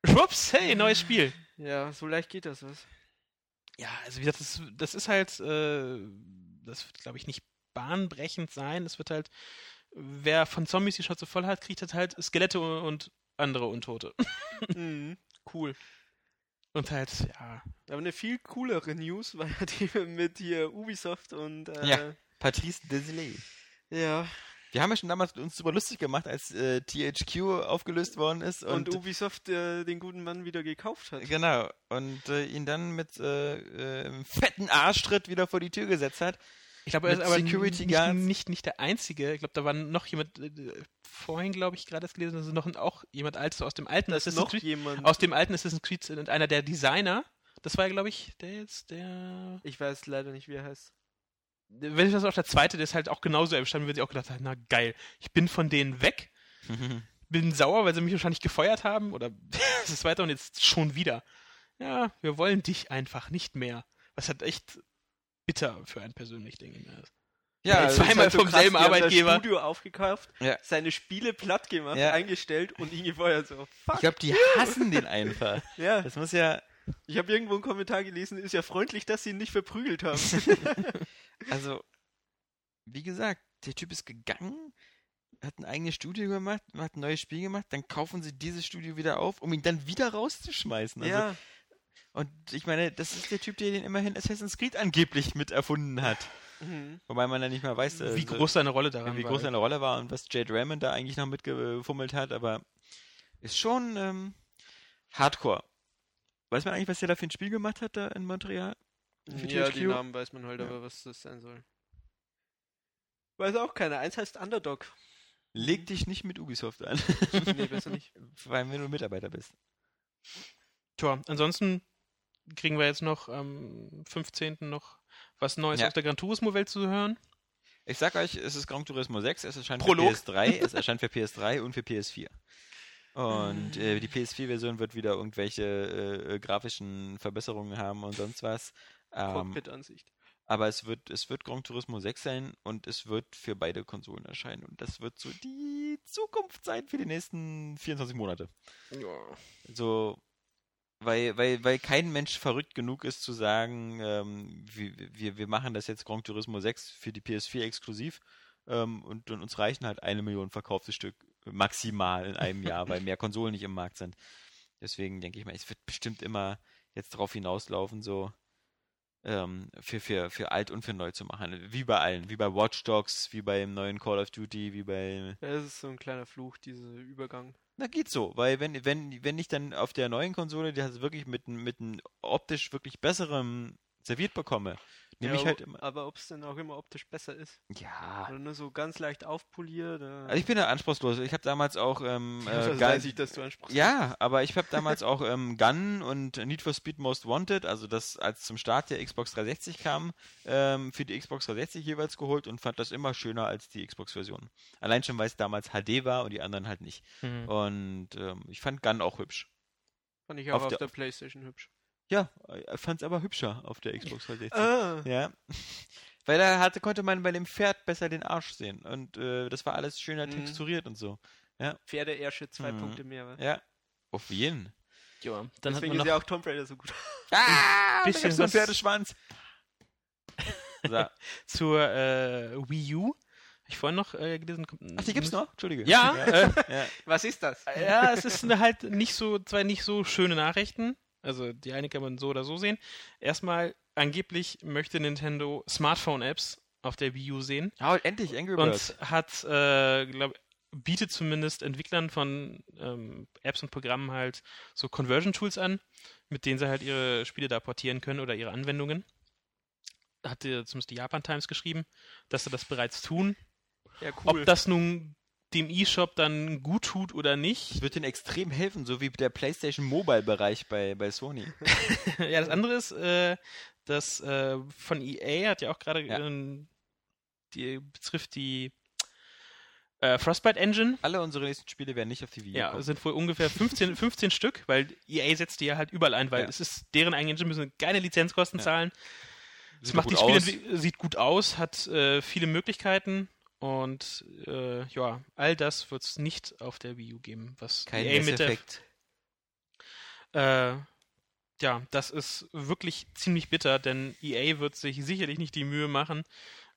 Schwupps, hey, neues Spiel. Ja, so leicht geht das, was? ja, also wie gesagt, das, das ist halt, äh, das wird, glaube ich, nicht bahnbrechend sein. Es wird halt, wer von Zombies die Schnauze voll hat, kriegt halt Skelette und, und andere Untote. Mhm. Cool. Und halt, ja. Aber eine viel coolere News war ja die mit hier Ubisoft und äh, Ja. Patrice Desilets. ja. Wir haben ja schon damals uns super lustig gemacht, als äh, THQ aufgelöst worden ist. Und, Und, Ubisoft äh, den guten Mann wieder gekauft hat. Genau. Und äh, ihn dann mit äh, äh, einem fetten Arschtritt wieder vor die Tür gesetzt hat. Ich glaube, er ist aber Security nicht, Guards. nicht, nicht der Einzige. Ich glaube, da war noch jemand, äh, vorhin, glaube ich, gerade das gelesen, dass es noch ein, auch jemand altes aus dem alten Das ist Assassin's Creed, jemand. aus dem alten Assassin's Creed und einer der Designer. Das war, glaube ich, der jetzt, der. ich weiß leider nicht, wie er heißt. Wenn ich das auch der zweite, der ist halt auch genauso erstanden, würde ich auch gedacht haben, na geil, ich bin von denen weg, bin sauer, weil sie mich wahrscheinlich gefeuert haben oder es ist weiter und jetzt schon wieder. Ja, wir wollen dich einfach nicht mehr. Was halt echt bitter für einen persönlich, denke ich mir. ja, also, zweimal halt so vom selben Arbeitgeber. Das Studio aufgekauft, Ja. seine Spiele platt gemacht, Ja. eingestellt und ihn gefeuert. So, fuck. ich glaube, die hassen den einfach. ja. Das muss ja, Ich habe irgendwo einen Kommentar gelesen, ist ja freundlich, dass sie ihn nicht verprügelt haben. also, wie gesagt, der Typ ist gegangen, hat ein eigenes Studio gemacht, hat ein neues Spiel gemacht, dann kaufen sie dieses Studio wieder auf, um ihn dann wieder rauszuschmeißen. Also, ja. Und ich meine, das ist der Typ, der den immerhin Assassin's Creed angeblich mit erfunden hat. Mhm. Wobei man ja nicht mal weiß, äh, Wie groß seine Rolle daran wie war. groß seine Rolle war und was Jade Raymond da eigentlich noch mitgefummelt hat, aber ist schon ähm, Hardcore. Weiß man eigentlich, was der da für ein Spiel gemacht hat da in Montreal? Für Ja, die Namen weiß man halt, Ja. aber was das sein soll. Weiß auch keiner. Eins heißt Underdog. Leg dich nicht mit Ubisoft an, nee, besser nicht. vor allem wenn du Mitarbeiter bist. Tja, ansonsten kriegen wir jetzt noch am 15. noch was Neues Ja. aus der Gran Turismo-Welt zu hören. Ich sag euch, es ist Gran Turismo 6, es erscheint Prolog. für PS3, es erscheint für PS3 und für PS4. Und äh, die PS4-Version wird wieder irgendwelche äh, äh, grafischen Verbesserungen haben und sonst was. Ähm, Cockpit-Ansicht. aber es wird, es wird Gran Turismo 6 sein und es wird für beide Konsolen erscheinen. Und das wird so die Zukunft sein für die nächsten 24 Monate. So, weil, weil, weil kein Mensch verrückt genug ist zu sagen, ähm, wir, wir, machen das jetzt Gran Turismo 6 für die PS4 exklusiv ähm, und, und uns reichen halt eine Million verkaufte Stück maximal in einem Jahr, weil mehr Konsolen nicht im Markt sind. Deswegen denke ich mal, es wird bestimmt immer jetzt darauf hinauslaufen, so ähm, für, für, für alt und für neu zu machen. Wie bei allen, wie bei Watch Dogs, wie beim neuen Call of Duty, wie bei das ist so ein kleiner Fluch, dieser Übergang. Na, geht so, weil wenn, wenn, wenn ich dann auf der neuen Konsole die das wirklich mit, mit einem optisch wirklich besserem serviert bekomme, nehme ja, ich halt immer. Aber ob es denn auch immer optisch besser ist? Ja. Oder nur so ganz leicht aufpoliert? Oder? Also ich bin da anspruchslos. Ich habe damals auch ähm, äh, Gun- weiß ich, dass du ansprichst. ja, aber ich habe damals auch ähm, Gun und Need for Speed Most Wanted, also das als zum Start der Xbox 360 kam, ähm, für die Xbox 360 jeweils geholt und fand das immer schöner als die Xbox-Version. Allein schon, weil es damals HD war und die anderen halt nicht. Mhm. Und ähm, ich fand Gun auch hübsch. Fand ich auch auf auf, der- der, Playstation hübsch. Ja, ich fand es aber hübscher auf der Xbox 360. Ah, Ja. Weil da hatte, konnte man bei dem Pferd besser den Arsch sehen. Und äh, das war alles schöner Mhm. texturiert und so. Pferdeärsche zwei Mhm. Punkte mehr. wa? Ja. Auf jeden. Ja, dann hat Deswegen man ist noch ja auch Tomb Raider so gut. Ah, bisschen da gibt's so was- Pferdeschwanz. So. zur äh, Wii U. Hab Ich vorhin noch äh, gelesen. Ach, die gibt's noch? Entschuldige. Ja, äh, ja. Was ist das? ja, es ist eine halt nicht so, zwei nicht so schöne Nachrichten. Also die eine kann man so oder so sehen. Erstmal, angeblich möchte Nintendo Smartphone-Apps auf der Wii U sehen. Oh, endlich Angry Birds. Und hat, äh, glaub, bietet zumindest Entwicklern von ähm, Apps und Programmen halt so Conversion-Tools an, mit denen sie halt ihre Spiele da portieren können oder ihre Anwendungen. Hat zumindest die Japan Times geschrieben, dass sie das bereits tun. Ja, cool. Ob das nun dem E-Shop dann gut tut oder nicht. Das wird denen extrem helfen, so wie der PlayStation Mobile-Bereich bei, bei Sony. ja, das andere ist, äh, das äh, von EA hat ja auch gerade Ja. ähm, die betrifft die äh, Frostbite Engine. Alle unsere nächsten Spiele werden nicht auf die Wii Ja, kommen. es sind wohl ungefähr 15, 15 Stück, weil EA setzt die ja halt überall ein, weil Ja. es ist deren eigene Engine, müssen keine Lizenzkosten Ja. zahlen. Es Sieht macht die gut Spiele aus. sieht gut aus, hat äh, viele Möglichkeiten und äh, ja, all das wird es nicht auf der Wii U geben, was Kein EA mit der äh, ja, das ist wirklich ziemlich bitter, denn EA wird sich sicherlich nicht die Mühe machen,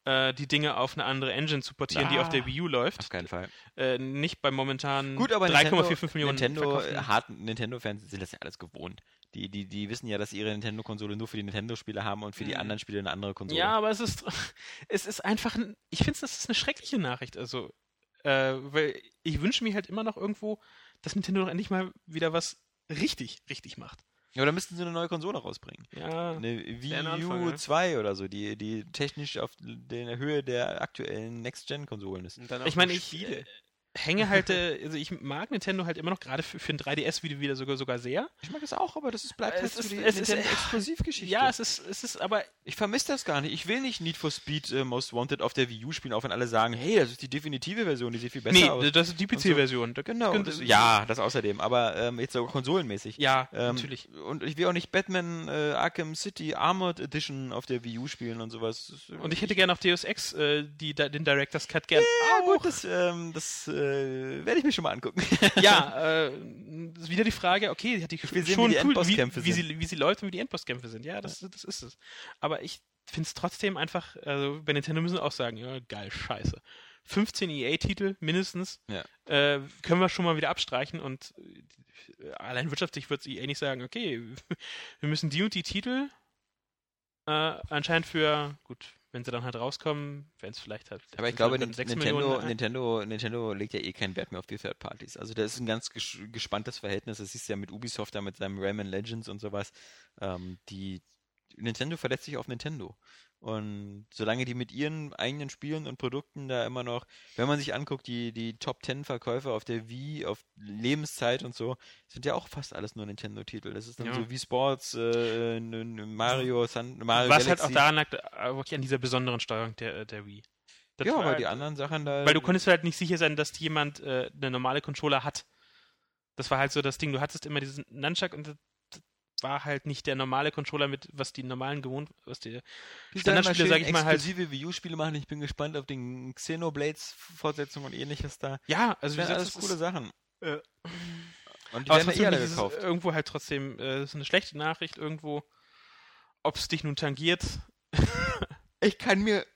äh, die Dinge auf eine andere Engine zu portieren, die auf der Wii U läuft. Auf keinen Fall. Äh, nicht bei momentan Gut, aber 3,45 Millionen Nintendo, harten Nintendo-Fans sind das ja alles gewohnt. Die, die, die wissen ja, dass sie ihre Nintendo-Konsole nur für die Nintendo-Spiele haben und für die Mhm. anderen Spiele eine andere Konsole. Ja, aber es ist, es ist einfach, ein, ich finde, das ist eine schreckliche Nachricht. Also, äh, weil ich wünsche mir halt immer noch irgendwo, dass Nintendo doch endlich mal wieder was richtig, richtig macht. Ja, aber dann müssten sie eine neue Konsole rausbringen. Ja, Eine Wii ein U Anfang, ne? 2 oder so, die, die technisch auf der Höhe der aktuellen Next-Gen-Konsolen ist. Und dann auch ich meine, ich Spiele. Äh, hänge halt, äh, also ich mag Nintendo halt immer noch gerade für, für ein 3DS wieder, wieder sogar, sogar sehr. Ich mag das auch, aber das ist, bleibt Es halt so ist- die es ist- Nintendo-Exklusivgeschichte. Ja, es ist, es ist aber, ich vermisse das gar nicht. Ich will nicht Need for Speed äh, Most Wanted auf der Wii U spielen, auch wenn alle sagen, hey, das ist die definitive Version, die sieht viel besser nee, aus. das ist die so. PC-Version. Da- Genau, das, ja, das außerdem, aber ähm, jetzt sogar konsolenmäßig. Ja, Ähm, natürlich. Und ich will auch nicht Batman äh, Arkham City Armored Edition auf der Wii U spielen und sowas. Äh, Und ich hätte gerne auf Deus Ex äh, die, den Director's Cut gern. Ja, gut, das, ähm, das äh, werde ich mir schon mal angucken. ja, äh, ist wieder die Frage, okay, die hat die will sehen, schon wie die cool, wie, wie, sie, wie sie läuft und wie die Endbosskämpfe sind. Ja, das, das ist es. Aber ich finde es trotzdem einfach, also bei Nintendo müssen wir auch sagen, ja, geil, scheiße. 15 EA-Titel mindestens Ja. äh, können wir schon mal wieder abstreichen und äh, allein wirtschaftlich wird EA nicht sagen, okay, wir müssen die und die Titel äh, anscheinend für, gut, wenn sie dann halt rauskommen, werden es vielleicht halt. Aber ich glaube, Nintendo, Nintendo, Nintendo legt ja eh keinen Wert mehr auf die Third Parties. Also da ist ein ganz ges gespanntes Verhältnis. Das siehst du ja mit Ubisoft da mit seinem Rayman Legends und sowas. Ähm, die Nintendo verletzt sich auf Nintendo. Und solange die mit ihren eigenen Spielen und Produkten da immer noch, wenn man sich anguckt, die, die Top 10 Verkäufe auf der Wii, auf Lebenszeit und so, sind ja auch fast alles nur Nintendo-Titel. Das ist dann Ja. so wie Sports, äh, Mario, Sun, Mario Was halt Galaxy. auch daran lag, äh, wirklich an dieser besonderen Steuerung der, der Wii. Das ja, aber halt- die anderen Sachen da. Weil du konntest halt nicht sicher sein, dass jemand äh, eine normale Controller hat. Das war halt so das Ding. Du hattest immer diesen Nunchuck und war halt nicht der normale Controller mit, was die normalen gewohnt, was die Die Standardspiele, sag ich mal, halt. exklusive Wii U-Spiele machen. Ich bin gespannt auf den Xenoblades-Fortsetzungen und ähnliches da. Ja, also Das wie gesagt, alles coole ist, Sachen. äh, Und die aber werden eh alle gekauft. irgendwo halt trotzdem äh, ist eine schlechte Nachricht irgendwo. Ob es dich nun tangiert, Ich kann mir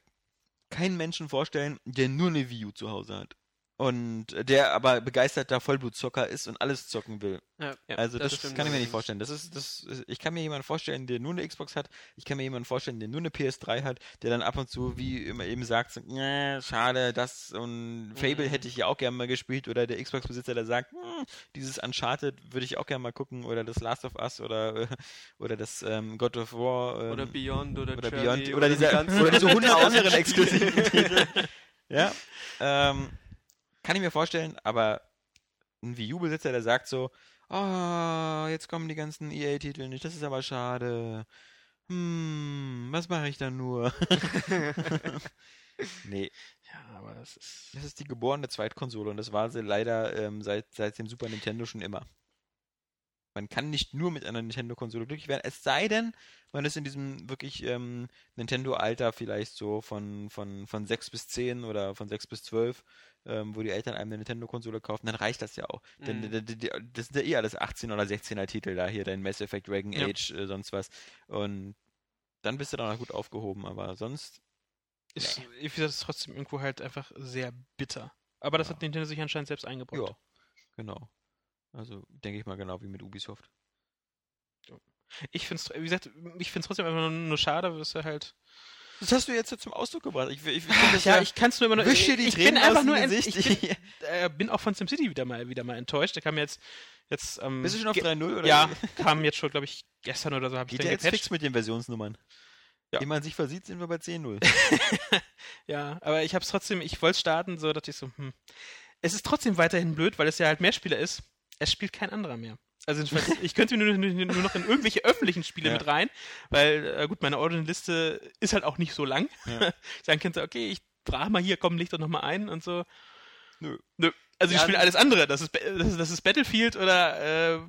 keinen Menschen vorstellen, der nur eine Wii U zu Hause hat. Und der aber begeisterter Vollblutzocker ist und alles zocken will. Ja, Ja, Also das, stimmt kann ich mir nicht vorstellen. Das ist, das, ich kann mir jemanden vorstellen, der nur eine Xbox hat. Ich kann mir jemanden vorstellen, der nur eine PS3 hat, der dann ab und zu, wie immer eben sagt, so, "Nee, schade, das und Fable Mhm. hätte ich ja auch gerne mal gespielt. Oder der Xbox-Besitzer, der sagt, "Hm, dieses Uncharted würde ich auch gerne mal gucken. Oder das Last of Us oder, oder das ähm, God of War. Ähm, Oder Beyond oder, oder Journey Beyond oder, die diese, ganzen oder diese 100 anderen exklusiven Titel. Ja, ähm, kann ich mir vorstellen, aber ein Wii U-Besitzer, der sagt so, ah, jetzt kommen die ganzen EA-Titel nicht, das ist aber schade. Hm, was mache ich dann nur? nee, ja, aber das ist das ist die geborene Zweitkonsole und das war sie leider ähm, seit, seit dem Super Nintendo schon immer. Man kann nicht nur mit einer Nintendo-Konsole glücklich werden, es sei denn, man ist in diesem wirklich ähm, Nintendo-Alter vielleicht so von, von, von 6 bis 10 oder von 6 bis 12, ähm, wo die Eltern einem eine Nintendo-Konsole kaufen, dann reicht das ja auch. Denn Mhm. d- d- d- das sind ja eh alles 18 oder 16er Titel da hier, dein Mass Effect, Dragon Ja. Age, äh, sonst was. Und dann bist du dann auch gut aufgehoben, aber sonst ist, ich finde das trotzdem irgendwo halt einfach sehr bitter. Aber das Ja. hat Nintendo sich anscheinend selbst eingebaut. Ja, genau. Also denke ich mal genau wie mit Ubisoft. Ich finde es, wie gesagt, ich finde es trotzdem einfach nur, nur schade, dass er halt. Das hast du jetzt so zum Ausdruck gebracht. Ich, ich, ich Ach, das ja, ich kann es nur immer die ich Tränen bin einfach nur ent- Gesicht. Ich bin, äh, bin auch von SimCity wieder mal wieder mal enttäuscht. Der kam jetzt jetzt am Bist du schon auf ge- 3.0 oder? Ja, kam jetzt schon, glaube ich, gestern oder so ich Geht den ja jetzt gepatcht. fix mit den Versionsnummern. Ja. Ehe man sich versieht, sind wir bei 10.0. Ja, aber ich habe es trotzdem, ich wollte starten, so dachte ich so, hm. Es ist trotzdem weiterhin blöd, weil es ja halt Mehrspieler ist. Es spielt kein anderer mehr. Also ich könnte nur, nur, nur noch in irgendwelche öffentlichen Spiele Ja. mit rein, weil, äh, gut, meine Ordinliste ist halt auch nicht so lang. Ja. Ich sagen könnte, okay, ich trage mal hier, komm, leg doch nochmal ein und so. Nö. Nö. Also ich Ja, spiele alles andere. Das ist, das ist, das ist Battlefield oder äh,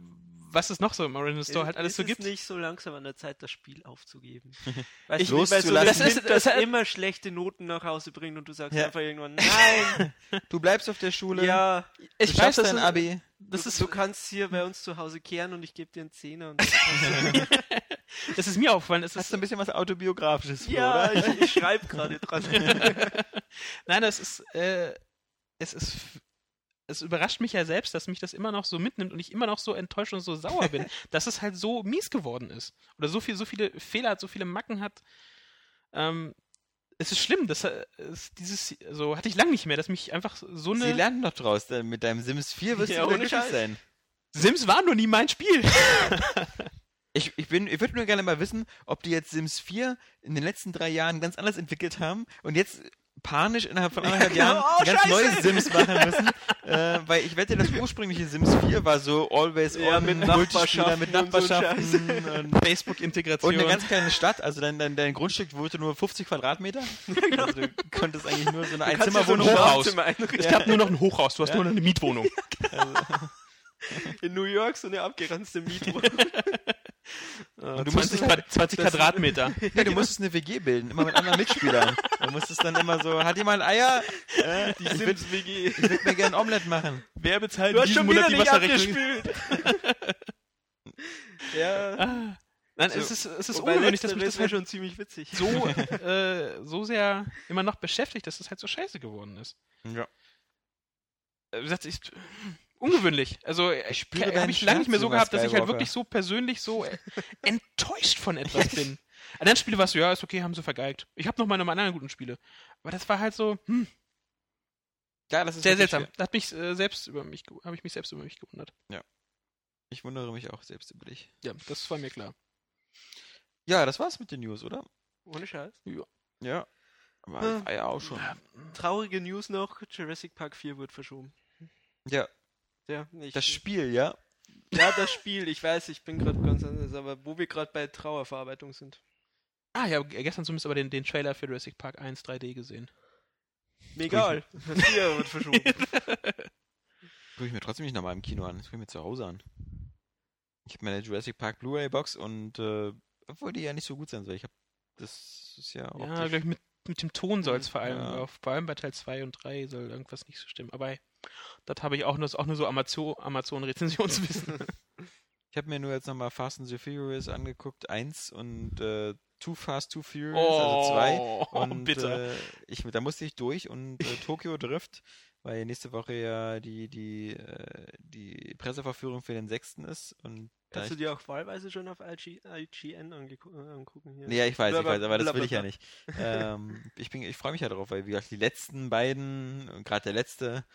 was es noch so im Original Store halt alles ist so es gibt. nicht so langsam an der Zeit, das Spiel aufzugeben. Weißt Ich- du, bei so Das ist- das das hat- immer schlechte Noten nach Hause bringt und du sagst Ja. einfach irgendwann, nein, Du bleibst auf der Schule. ja, Ich weiß, dein Abi. Das du, ist, du kannst hier bei uns zu Hause kehren und ich gebe dir einen Zehner. Und das ist mir aufgefallen. Es Hast ist, du ein bisschen was Autobiografisches vor, ja, oder? ich, ich schreibe gerade dran. Nein, das ist, äh, es ist, es überrascht mich ja selbst, dass mich das immer noch so mitnimmt und ich immer noch so enttäuscht und so sauer bin, dass es halt so mies geworden ist. Oder so viel, so viele Fehler hat, so viele Macken hat. Ähm, es ist schlimm, das äh, es, dieses, so hatte ich lange nicht mehr, dass mich einfach so Sie eine. lernen doch draus. denn Mit deinem Sims 4 wirst Ja, du glücklich Scheiß. sein. Sims war noch nie mein Spiel. Ich, ich, bin, ich würde nur gerne mal wissen, ob die jetzt Sims 4 in den letzten drei Jahren ganz anders entwickelt haben und jetzt panisch innerhalb von anderthalb genau. Jahren Oh, ganz Scheiße. neues Sims machen müssen. äh, weil ich wette, das ursprüngliche Sims 4 war so always Ja, on, mit Multispieler, Nachbarschaften mit und Nachbarschaften und, Facebook-Integration. und eine ganz kleine Stadt. Also dein, dein, dein Grundstück wurde nur 50 Quadratmeter. Also du konntest eigentlich nur so eine dir so ein Einzimmerwohnung Hochhaus. Es gab nur noch ein Hochhaus, du hast nur noch eine Mietwohnung. In New York so eine abgeranzte Mietwohnung. Äh, du 20, musstest- Quad- 20 das- Quadratmeter. Ja, du musstest eine WG bilden, immer mit anderen Mitspielern. Du musstest dann immer so, hat jemand Eier? Äh, Die ich würde Sims-WG. würd mir gerne ein Omelett machen. Wer bezahlt Du hast diesen schon Monat wieder die Wasserrechnung? ja. Ah. Nein, So. es ist, es ist ungewöhnlich, dass mich das halt schon ziemlich witzig. so, äh, so sehr immer noch beschäftigt, dass es halt so scheiße geworden ist. Ja. Äh, Wie gesagt, ich, ungewöhnlich. Also ich spüre habe ich lange nicht mehr so gehabt, dass ich halt wirklich so persönlich so äh, enttäuscht von etwas bin. Anderen Spiele war es so, ja, ist okay, haben sie vergeigt. Ich habe noch meine anderen guten Spiele. Aber das war halt so, hm, Ja, das ist sehr seltsam. Da hat mich äh, selbst über mich, habe ich mich selbst über mich gewundert. schwer. Ich wundere mich auch selbst über dich. Ja, das war mir klar. Ja, das war's mit den News, oder? Ohne Scheiß. Ja. Aber Ah. war ja auch schon. Traurige News noch, Jurassic Park 4 wird verschoben. Ja, Ja, ich, das Spiel, ja. ja, das Spiel, ich weiß, ich bin gerade ganz anders, aber wo wir gerade bei Trauerverarbeitung sind. Ah, ja, g- gestern zumindest aber den, den Trailer für Jurassic Park 1 3D gesehen. Mir egal. Das 4 wird verschoben. Gucke ich mir trotzdem nicht nochmal im Kino an. Das gucke ich mir zu Hause an. Ich habe meine Jurassic Park Blu-ray-Box und äh, obwohl die ja nicht so gut sein soll. Ich habe das ist ja Ja, optisch- glaub ich, mit, mit dem Ton soll es vor allem, Ja. auf, vor allem bei Teil 2 und 3 soll irgendwas nicht so stimmen. Aber das habe ich auch nur, auch nur so Amazon- Amazon-Rezensionswissen. Ich habe mir nur jetzt nochmal Fast and the Furious angeguckt, 1 und äh, Too Fast, Too Furious, also 2. Und Oh, bitter. Äh, ich, da musste ich durch und äh, Tokyo Drift, weil nächste Woche ja die, die, äh, die Presseverführung für den 6. ist. Und Kannst du dir auch wahlweise schon auf IG, IGN äh, angucken hier? ja, ich weiß, ich weiß, aber das will ich ja nicht. ähm, ich bin, ich freue mich ja drauf, weil wie gesagt, die letzten beiden, und gerade der letzte,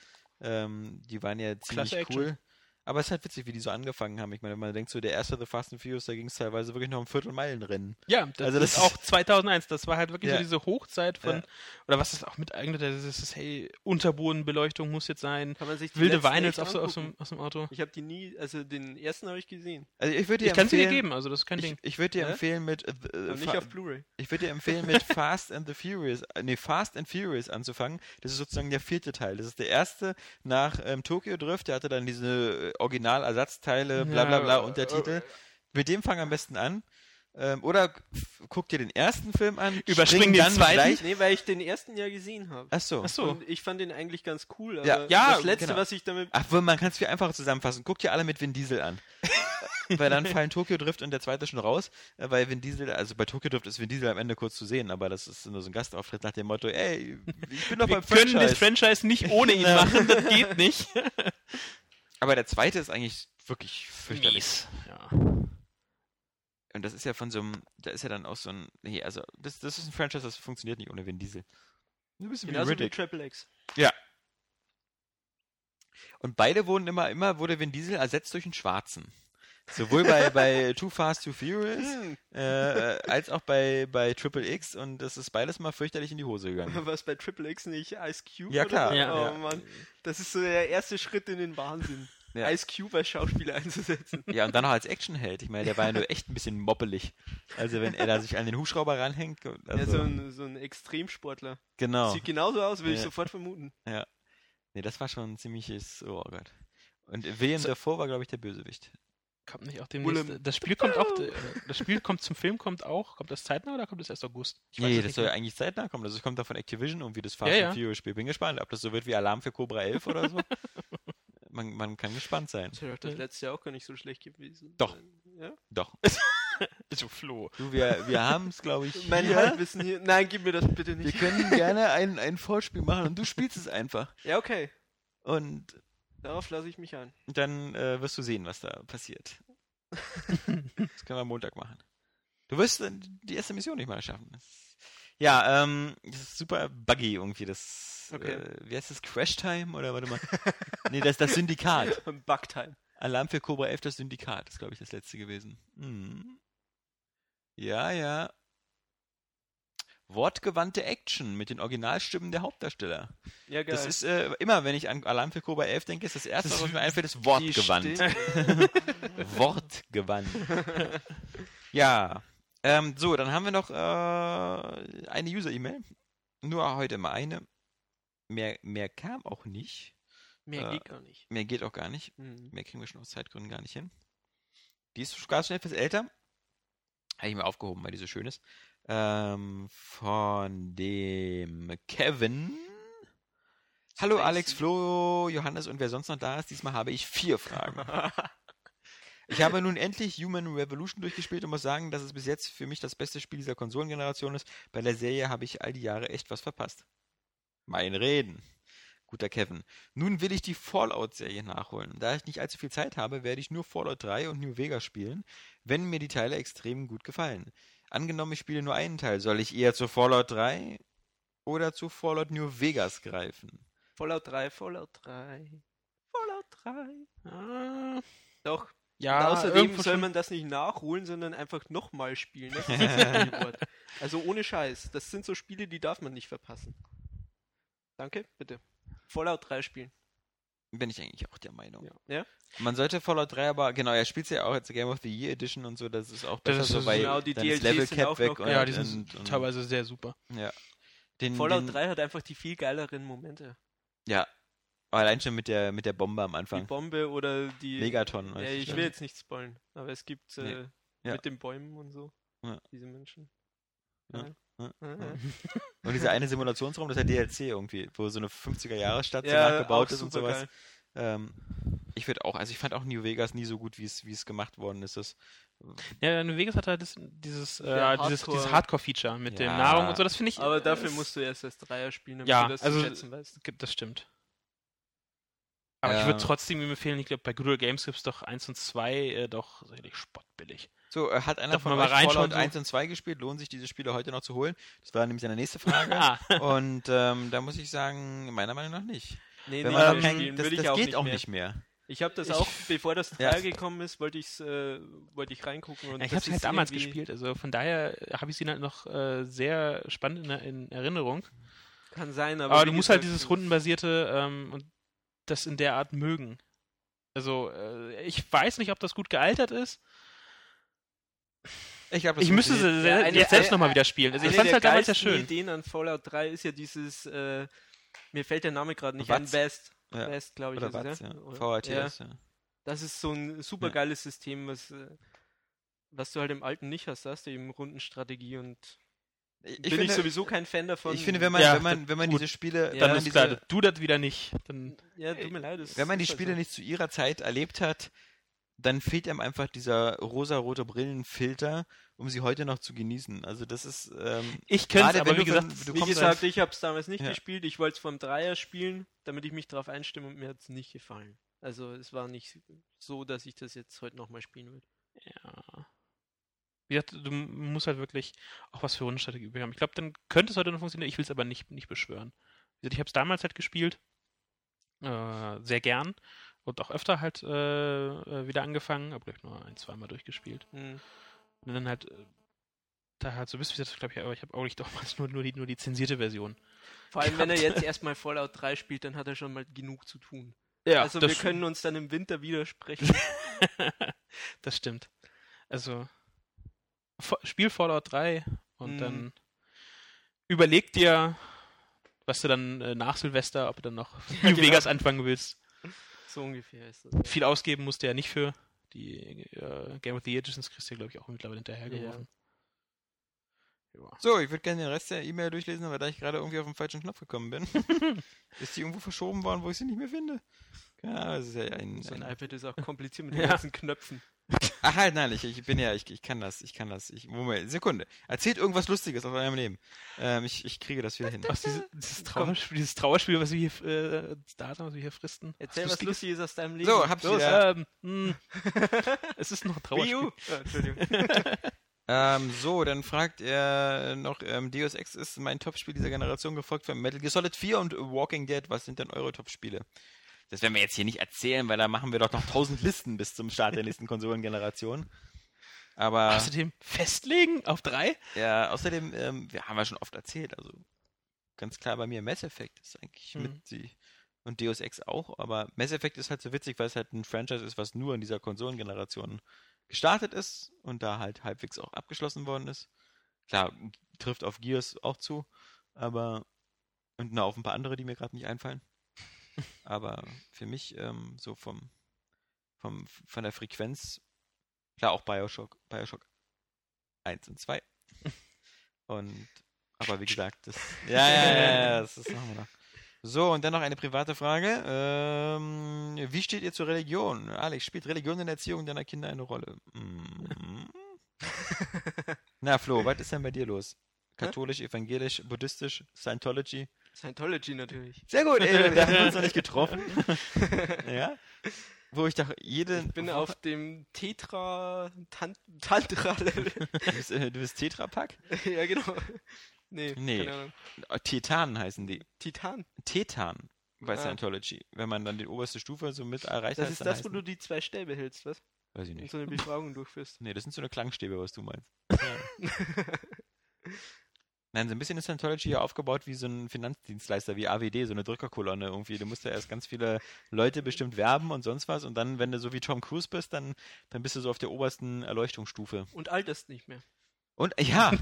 ähm, die waren ja ziemlich Klasse Action. Aber es ist halt witzig, wie die so angefangen haben. Ich meine, wenn man denkt, so der erste The Fast and Furious, da ging es teilweise wirklich noch um Viertelmeilenrennen. Ja, das, Also das ist auch 2001. Das war halt wirklich Ja. so diese Hochzeit von, Ja. oder was ist auch mit eigentlich, das ist, das, hey, Unterbodenbeleuchtung muss jetzt sein. Kann man sich die Wilde echt auf so, aus, dem, aus dem Auto. Ich habe die nie, also den ersten habe ich gesehen, Also ich würde dir Ich kann sie dir empfehlen, geben, also das ist kein ich, Ding. ich würde dir Hä? empfehlen mit äh, äh, nicht auf Blu-ray. ich würde dir empfehlen mit Fast and the Furious, äh, nee, Fast and Furious anzufangen. Das ist sozusagen der vierte Teil. Das ist der erste nach ähm, Tokyo Drift. Der hatte dann diese äh, Originalersatzteile, bla bla bla, Ja, Untertitel. äh, Mit dem fang am besten an. Ähm, oder guck dir den ersten Film an. Überspring spring den zweiten. gleich. Nee, weil ich den ersten ja gesehen habe. Ach so. Ach so. Und ich fand den eigentlich ganz cool, aber Ja, ja, das letzte, genau. was ich damit Ach, man kann es viel einfacher zusammenfassen. Guck dir alle mit Vin Diesel an. weil dann fallen Tokyo Drift und der zweite schon raus, weil Vin Diesel, also bei Tokyo Drift ist Vin Diesel am Ende kurz zu sehen, aber das ist nur so ein Gastauftritt nach dem Motto, ey, ich bin doch Wir beim können das Franchise. Franchise nicht ohne ihn machen, das geht nicht. Aber der zweite ist eigentlich wirklich fürchterlich. Mies. Ja. Und das ist ja von so einem, da ist ja dann auch so ein, nee, also das, das ist ein Franchise, das funktioniert nicht ohne Vin Diesel. Ein bisschen wie genauso wie Riddick. Triple X. Und beide wurden immer, immer wurde Vin Diesel ersetzt durch einen Schwarzen. Sowohl bei, bei Too Fast, Too Furious, äh, als auch bei, bei Triple X und das ist beides mal fürchterlich in die Hose gegangen. Was bei Triple X nicht Ice Cube? Ja, oder klar. so? Ja. oh Ja. Mann, das ist so der erste Schritt in den Wahnsinn. Ja. Ice Cube als Schauspieler einzusetzen. Ja, und dann noch als Actionheld. Ich meine, der war ja nur echt ein bisschen moppelig. Also wenn er da sich an den Hubschrauber ranhängt. Also, ja, so ein, so ein Extremsportler. genau. Sieht genauso aus, würde ich Ja. sofort vermuten. Nee, das war schon ein ziemliches, oh Gott. Und William Dafoe war, glaube ich, der Bösewicht. Kommt nicht auch demnächst. Willem. Das Spiel kommt auch. äh, Das Spiel kommt zum Film, kommt auch. Kommt das zeitnah oder kommt das erst August? Ich weiß Nee, das nicht soll mehr. eigentlich zeitnah kommen. Also es kommt da von Activision und wie das Fast Ja, ja. and Furious Spiel. Bin gespannt, ob das so wird wie Alarm für Cobra 11 oder so. man, man kann gespannt sein. Das wäre doch das letzte Jahr auch gar nicht so schlecht gewesen. Doch. Ja? Doch. So Flo. Du, wir, wir haben es, glaube ich, Mein hier. Halbwissen hier. Nein, gib mir das bitte Wir nicht. können gerne ein, ein Vorspiel machen und du spielst es einfach. Ja, okay. Und Darauf lasse ich mich ein. dann äh, wirst du sehen, was da passiert. das können wir am Montag machen. Du wirst äh, die erste Mission nicht mal schaffen. Ja, ähm, das ist super buggy irgendwie. Das, Okay. äh, wie heißt das? Crash Time? Oder warte mal. nee, das ist das Syndikat. Bugtime. Alarm für Cobra 11, das Syndikat. ist, glaube ich, das letzte gewesen. Hm. Ja, ja. Wortgewandte Action mit den Originalstimmen der Hauptdarsteller. Ja, geil. Das ist äh, immer, wenn ich an Alarm für Cobra 11 denke, ist das erste, was mir einfällt, ist Wortgewandt. Wortgewandt. ja. Ähm, so, dann haben wir noch äh, eine User-E-Mail. Nur heute mal eine. Mehr, mehr kam auch nicht. Mehr Äh, geht gar nicht. Mehr geht auch gar nicht. Mhm. Mehr kriegen wir schon aus Zeitgründen gar nicht hin. Die ist sogar schon etwas älter. Habe ich mir aufgehoben, weil die so schön ist. Ähm, von dem Kevin. Hallo. Alex, Flo, Johannes und wer sonst noch da ist. Diesmal habe ich vier Fragen. Ich habe nun endlich Human Revolution durchgespielt und muss sagen, dass es bis jetzt für mich das beste Spiel dieser Konsolengeneration ist. Bei der Serie habe ich all die Jahre echt was verpasst. Mein Reden. Guter Kevin. Nun will ich die Fallout-Serie nachholen. Da ich nicht allzu viel Zeit habe, werde ich nur Fallout 3 und New Vegas spielen, wenn mir die Teile extrem gut gefallen. Angenommen, ich spiele nur einen Teil, soll ich eher zu Fallout 3 oder zu Fallout New Vegas greifen? Fallout 3, Fallout 3. Fallout 3. Ah, Doch. ja, und außerdem soll man das nicht nachholen, sondern einfach nochmal spielen. Das ist. Also ohne Scheiß. Das sind so Spiele, die darf man nicht verpassen. Danke, bitte. Fallout 3 spielen. Bin ich eigentlich auch der Meinung. Ja. ja? Man sollte Fallout 3 aber, genau, er spielt ja auch jetzt Game of the Year Edition und so, das ist auch Das besser ist so, weil genau, die dann ist DLCs Level sind Cap auch weg noch und, ja, die sind und, und, teilweise sehr super. ja. Den, Fallout den, 3 hat einfach die viel geileren Momente. Ja. Allein schon mit der, mit der Bombe am Die Anfang. Bombe oder die. Megaton. Ja, ich schon. will jetzt nicht spoilen, aber es gibt äh, Nee. Ja. mit den Bäumen und so Ja. diese Menschen. Ja. Ja. Ja. Und dieser eine Simulationsraum, das ist ja DLC irgendwie, wo so eine 50er-Jahre-Stadt so Ja, nachgebaut auch ist und sowas. Ähm, ich würde auch, also ich fand auch New Vegas nie so gut, wie es wie es gemacht worden ist. Das, Ja, New Vegas hat halt das, dieses, äh, Der dieses, dieses Hardcore-Feature mit Ja. dem Nahrung und so, das finde ich. Aber dafür musst du erst als Dreier spielen, damit Ja, du das also- zu schätzen weißt. Das stimmt. Aber ich Ja. würde trotzdem ihm empfehlen, ich glaube, bei Good Old Games gibt es doch 1 und 2 äh, doch sicherlich spottbillig. So, äh, hat einer Darf von euch Fallout so? 1 und 2 gespielt? Lohnt sich diese Spiele heute noch zu holen? Das war nämlich seine nächste Frage. Ah, und ähm, da muss ich sagen, meiner Meinung nach nicht. Nee, Wenn nee, man nee, kein, spielen das, das auch geht nicht auch mehr. nicht mehr. Ich habe das Ich- auch, bevor das Ja. Gekommen ist, wollte ich's, äh, wollte ich reingucken. Und ja, ich habe es halt damals gespielt, also von daher habe ich sie halt noch äh, sehr spannend in, in Erinnerung. Kann sein, aber. Aber, du musst halt dieses rundenbasierte ähm, und das in der Art mögen. Also, äh, ich weiß nicht, ob das gut gealtert ist. Ich, Ich müsste sie se- eine- jetzt selbst nochmal wieder spielen. Also, ich fand es der halt damals geilsten schön. Ideen an Fallout 3 ist ja dieses, äh, mir fällt der Name gerade nicht ein, Watts? Best. Ja. Best, glaube ich. Oder ist es, was, ja? ja. VHTS, ja. Das ist so ein super geiles System, was, äh, was du halt im alten nicht hast. Da hast du eben Rundenstrategie und Ich, bin finde, ich sowieso kein Fan davon. ich finde, wenn man, Ja, wenn man, wenn man gut. diese Spiele, Ja, Dann ist diese, klar, du das wieder nicht. Dann, Ja, tut mir leid. es wenn man die halt Spiele so. nicht zu ihrer Zeit erlebt hat, dann fehlt einem einfach dieser rosa-rote Brillenfilter, um sie heute noch zu genießen. Also das ist, ähm, ich könnte Gerade aber wie du gesagt, von- du Wie gesagt, als- ich habe es damals nicht Ja. gespielt. Ich wollte es vom Dreier spielen, damit ich mich darauf einstimme und mir hat es nicht gefallen. Also es war nicht so, dass ich das jetzt heute nochmal spielen würde. Ja. Wie gesagt, du musst halt wirklich auch was für Rundenstrategie übrig haben. Ich glaube, dann könnte es heute noch funktionieren. Ich will es aber nicht, nicht beschwören. Wie gesagt, ich habe es damals halt gespielt. Äh, sehr gern. Und auch öfter halt äh, äh, wieder angefangen. Aber vielleicht nur ein, zweimal durchgespielt. Hm. Und dann halt äh, da halt so bist, wie gesagt, glaube ich, aber ich habe auch nicht damals nur, nur, die, nur die zensierte Version. Vor allem, wenn er gehabt. jetzt erstmal Fallout 3 spielt, dann hat er schon mal genug zu tun. Ja, also wir können uns dann im Winter widersprechen. das stimmt. Also, Spiel Fallout 3 und Mhm. dann überleg dir, was du dann äh, nach Silvester, ob du dann noch New genau. Vegas anfangen willst. So ungefähr ist das. Viel ausgeben musst du ja nicht für. Die äh, Game of the Editions kriegst du glaube ich, auch mittlerweile hinterhergeworfen. Ja. So, ich würde gerne den Rest der E-Mail durchlesen, aber da ich gerade irgendwie auf den falschen Knopf gekommen bin, ist die irgendwo verschoben worden, wo ich sie nicht mehr finde. Ja, das ist ja ein. So ein ein iPad ist auch kompliziert mit den Ja. ganzen Knöpfen. Ach halt, nein, ich, ich bin ja, ich, ich kann das, ich kann das. Ich, Moment, Sekunde. Erzählt irgendwas Lustiges aus eurem Leben. Ähm, ich, ich kriege das wieder hin. Aus diese, dieses, Trauerspiel, dieses Trauerspiel, was wir hier, äh, das Datum, was wir hier fristen. Erzähl was Lustiges? Lustiges aus deinem Leben. So, hab's Los, wieder. ähm, hm. es ist noch ein Wii U. Trauerspiel. Ah, Entschuldigung. Ähm, so, dann fragt er noch, ähm, Deus Ex ist mein Topspiel dieser Generation, gefolgt von Metal Gear Solid 4 und Walking Dead. Was sind denn eure Topspiele? Das werden wir jetzt hier nicht erzählen, weil da machen wir doch noch tausend Listen bis zum Start der nächsten Konsolengeneration. Aber Außerdem festlegen auf drei? ja, außerdem, ähm, wir haben ja schon oft erzählt, also ganz klar bei mir Mass Effect ist eigentlich Mhm. mit die und Deus Ex auch, aber Mass Effect ist halt so witzig, weil es halt ein Franchise ist, was nur in dieser Konsolengeneration gestartet ist und da halt halbwegs auch abgeschlossen worden ist. Klar, trifft auf Gears auch zu, aber und noch auf ein paar andere, die mir gerade nicht einfallen. Aber für mich ähm, so vom, vom von der Frequenz klar auch BioShock, BioShock 1 und 2. Und aber wie gesagt, das ja, ja, ja, ja das, das machen wir noch. So, und dann noch eine private Frage. Ähm, wie steht ihr zur Religion? Alex, spielt Religion in der Erziehung deiner Kinder eine Rolle? Mhm. Na, Flo, was ist denn bei dir los? Katholisch, evangelisch, buddhistisch, Scientology? Scientology natürlich. Sehr gut, ey, wir haben uns noch nicht getroffen. ja? Wo ich doch jede. Ich bin auf dem Tetra Tan Tantra-Level. Du bist, äh, du bist Tetrapack? ja, genau. Nee, Nee. keine Ahnung. Äh, Tetanen heißen die. Titan. Tetan bei Ah. Scientology. Wenn man dann die oberste Stufe so mit erreicht Das hat, ist dann das, wo du die zwei Stäbe hältst, was? Weiß ich Und nicht. so eine Befragung durchführst. Nee, das sind so eine Klangstäbe, was du meinst. Nein, so ein bisschen ist Scientology ja aufgebaut wie so ein Finanzdienstleister, wie AWD, so eine Drückerkolonne irgendwie. Du musst ja erst ganz viele Leute bestimmt werben und sonst was und dann, wenn du so wie Tom Cruise bist, dann, dann bist du so auf der obersten Erleuchtungsstufe. Und alterst nicht mehr. Und ja,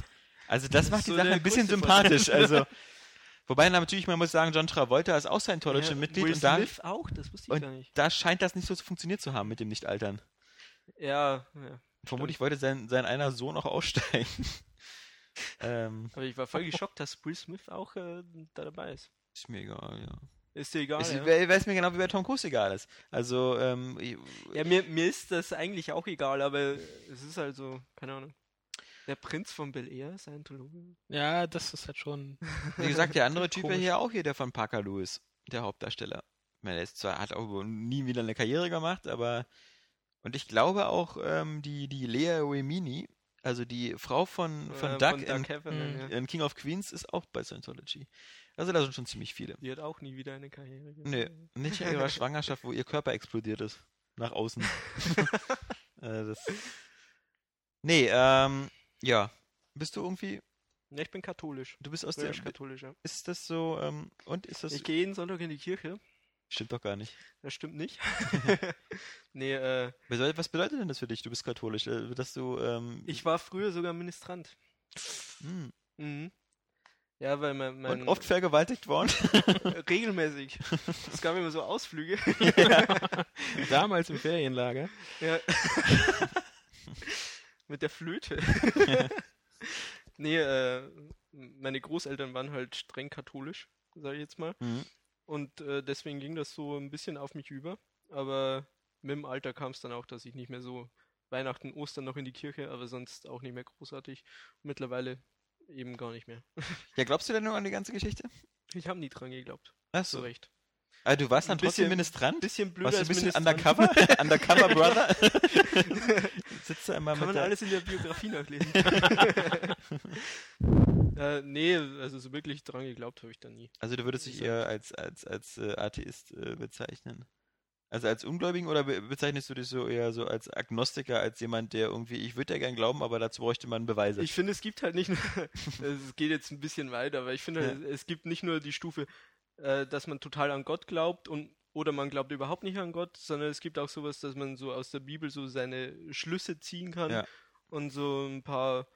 also das ist macht die so Sache ein bisschen sympathisch. Also, wobei natürlich, man muss sagen, John Travolta ist auch Scientology-Mitglied Will und da, Smith auch? Das wusste ich gar nicht. da scheint das nicht so funktioniert zu haben mit dem Nicht-Altern. Ja, ja. Vermutlich wollte sein, sein einer Sohn auch aussteigen. Ähm, Aber ich war voll geschockt, dass Will Smith auch äh, da dabei ist. ist mir egal, ja. Ist dir egal, Es ja? weiß mir genau, wie bei Tom Cruise egal ist. Also, ähm, ich- Ja, mir, mir ist das eigentlich auch egal, aber es ist halt so, keine Ahnung. Der Prinz von Bel Air, Scientologe. Ja, das ist halt schon. wie gesagt, der andere Typ Komisch. hier auch hier, der von Parker Lewis, der Hauptdarsteller. Ich meine, der ist zwar, hat auch nie wieder eine Karriere gemacht, aber und ich glaube auch, ähm, die, die Lea Remini, also die Frau von, von Äh, Doug, von Doug in, Heffernan, Mhm. ja. in King of Queens, ist auch bei Scientology. Also da sind schon ziemlich viele. Die hat auch nie wieder eine Karriere gemacht. Nee, nicht in ihrer Schwangerschaft, wo ihr Körper explodiert ist. Nach außen. äh, das... Nee, ähm, ja. Bist du irgendwie, Ja, ich bin katholisch. du bist aus der, katholisch, ja. ist das so, ähm, und ist das, Ich gehe jeden Sonntag in die Kirche. Stimmt doch gar nicht. Das stimmt nicht. nee, äh, Was bedeutet denn das für dich? Du bist katholisch, äh, dass du, ähm, ich war früher sogar Ministrant. hm, Mhm. Ja, weil mein, mein und oft vergewaltigt worden? regelmäßig. Es gab immer so Ausflüge. Damals im Ferienlager. Ja. Mit der Flöte. nee, äh, meine Großeltern waren halt streng katholisch, sage ich jetzt mal. Mhm. Und äh, deswegen ging das so ein bisschen auf mich über. Aber mit dem Alter kam es dann auch, dass ich nicht mehr so Weihnachten, Ostern noch in die Kirche, aber sonst auch nicht mehr großartig. Mittlerweile eben gar nicht mehr. Ja, glaubst du denn nur an die ganze Geschichte? Ich habe nie dran geglaubt. Ach So recht. Ah, du warst dann Ein trotzdem bisschen- Ministrant? Bisschen blöd Warst du ein bisschen undercover? undercover Brother? Sitzt da immer Kann man alles in der Biografie nachlesen. Äh, nee, also so wirklich dran geglaubt habe ich da nie. Also du würdest dich eher als, als, als äh, Atheist äh, bezeichnen? Also als Ungläubigen oder be bezeichnest du dich so eher so als Agnostiker, als jemand, der irgendwie, ich würde ja gern glauben, aber dazu bräuchte man Beweise. Ich finde, es gibt halt nicht nur, es geht jetzt ein bisschen weiter, aber ich finde, Ja. es, es gibt nicht nur die Stufe, äh, dass man total an Gott glaubt und oder man glaubt überhaupt nicht an Gott, sondern es gibt auch sowas, dass man so aus der Bibel so seine Schlüsse ziehen kann Ja. und so ein paar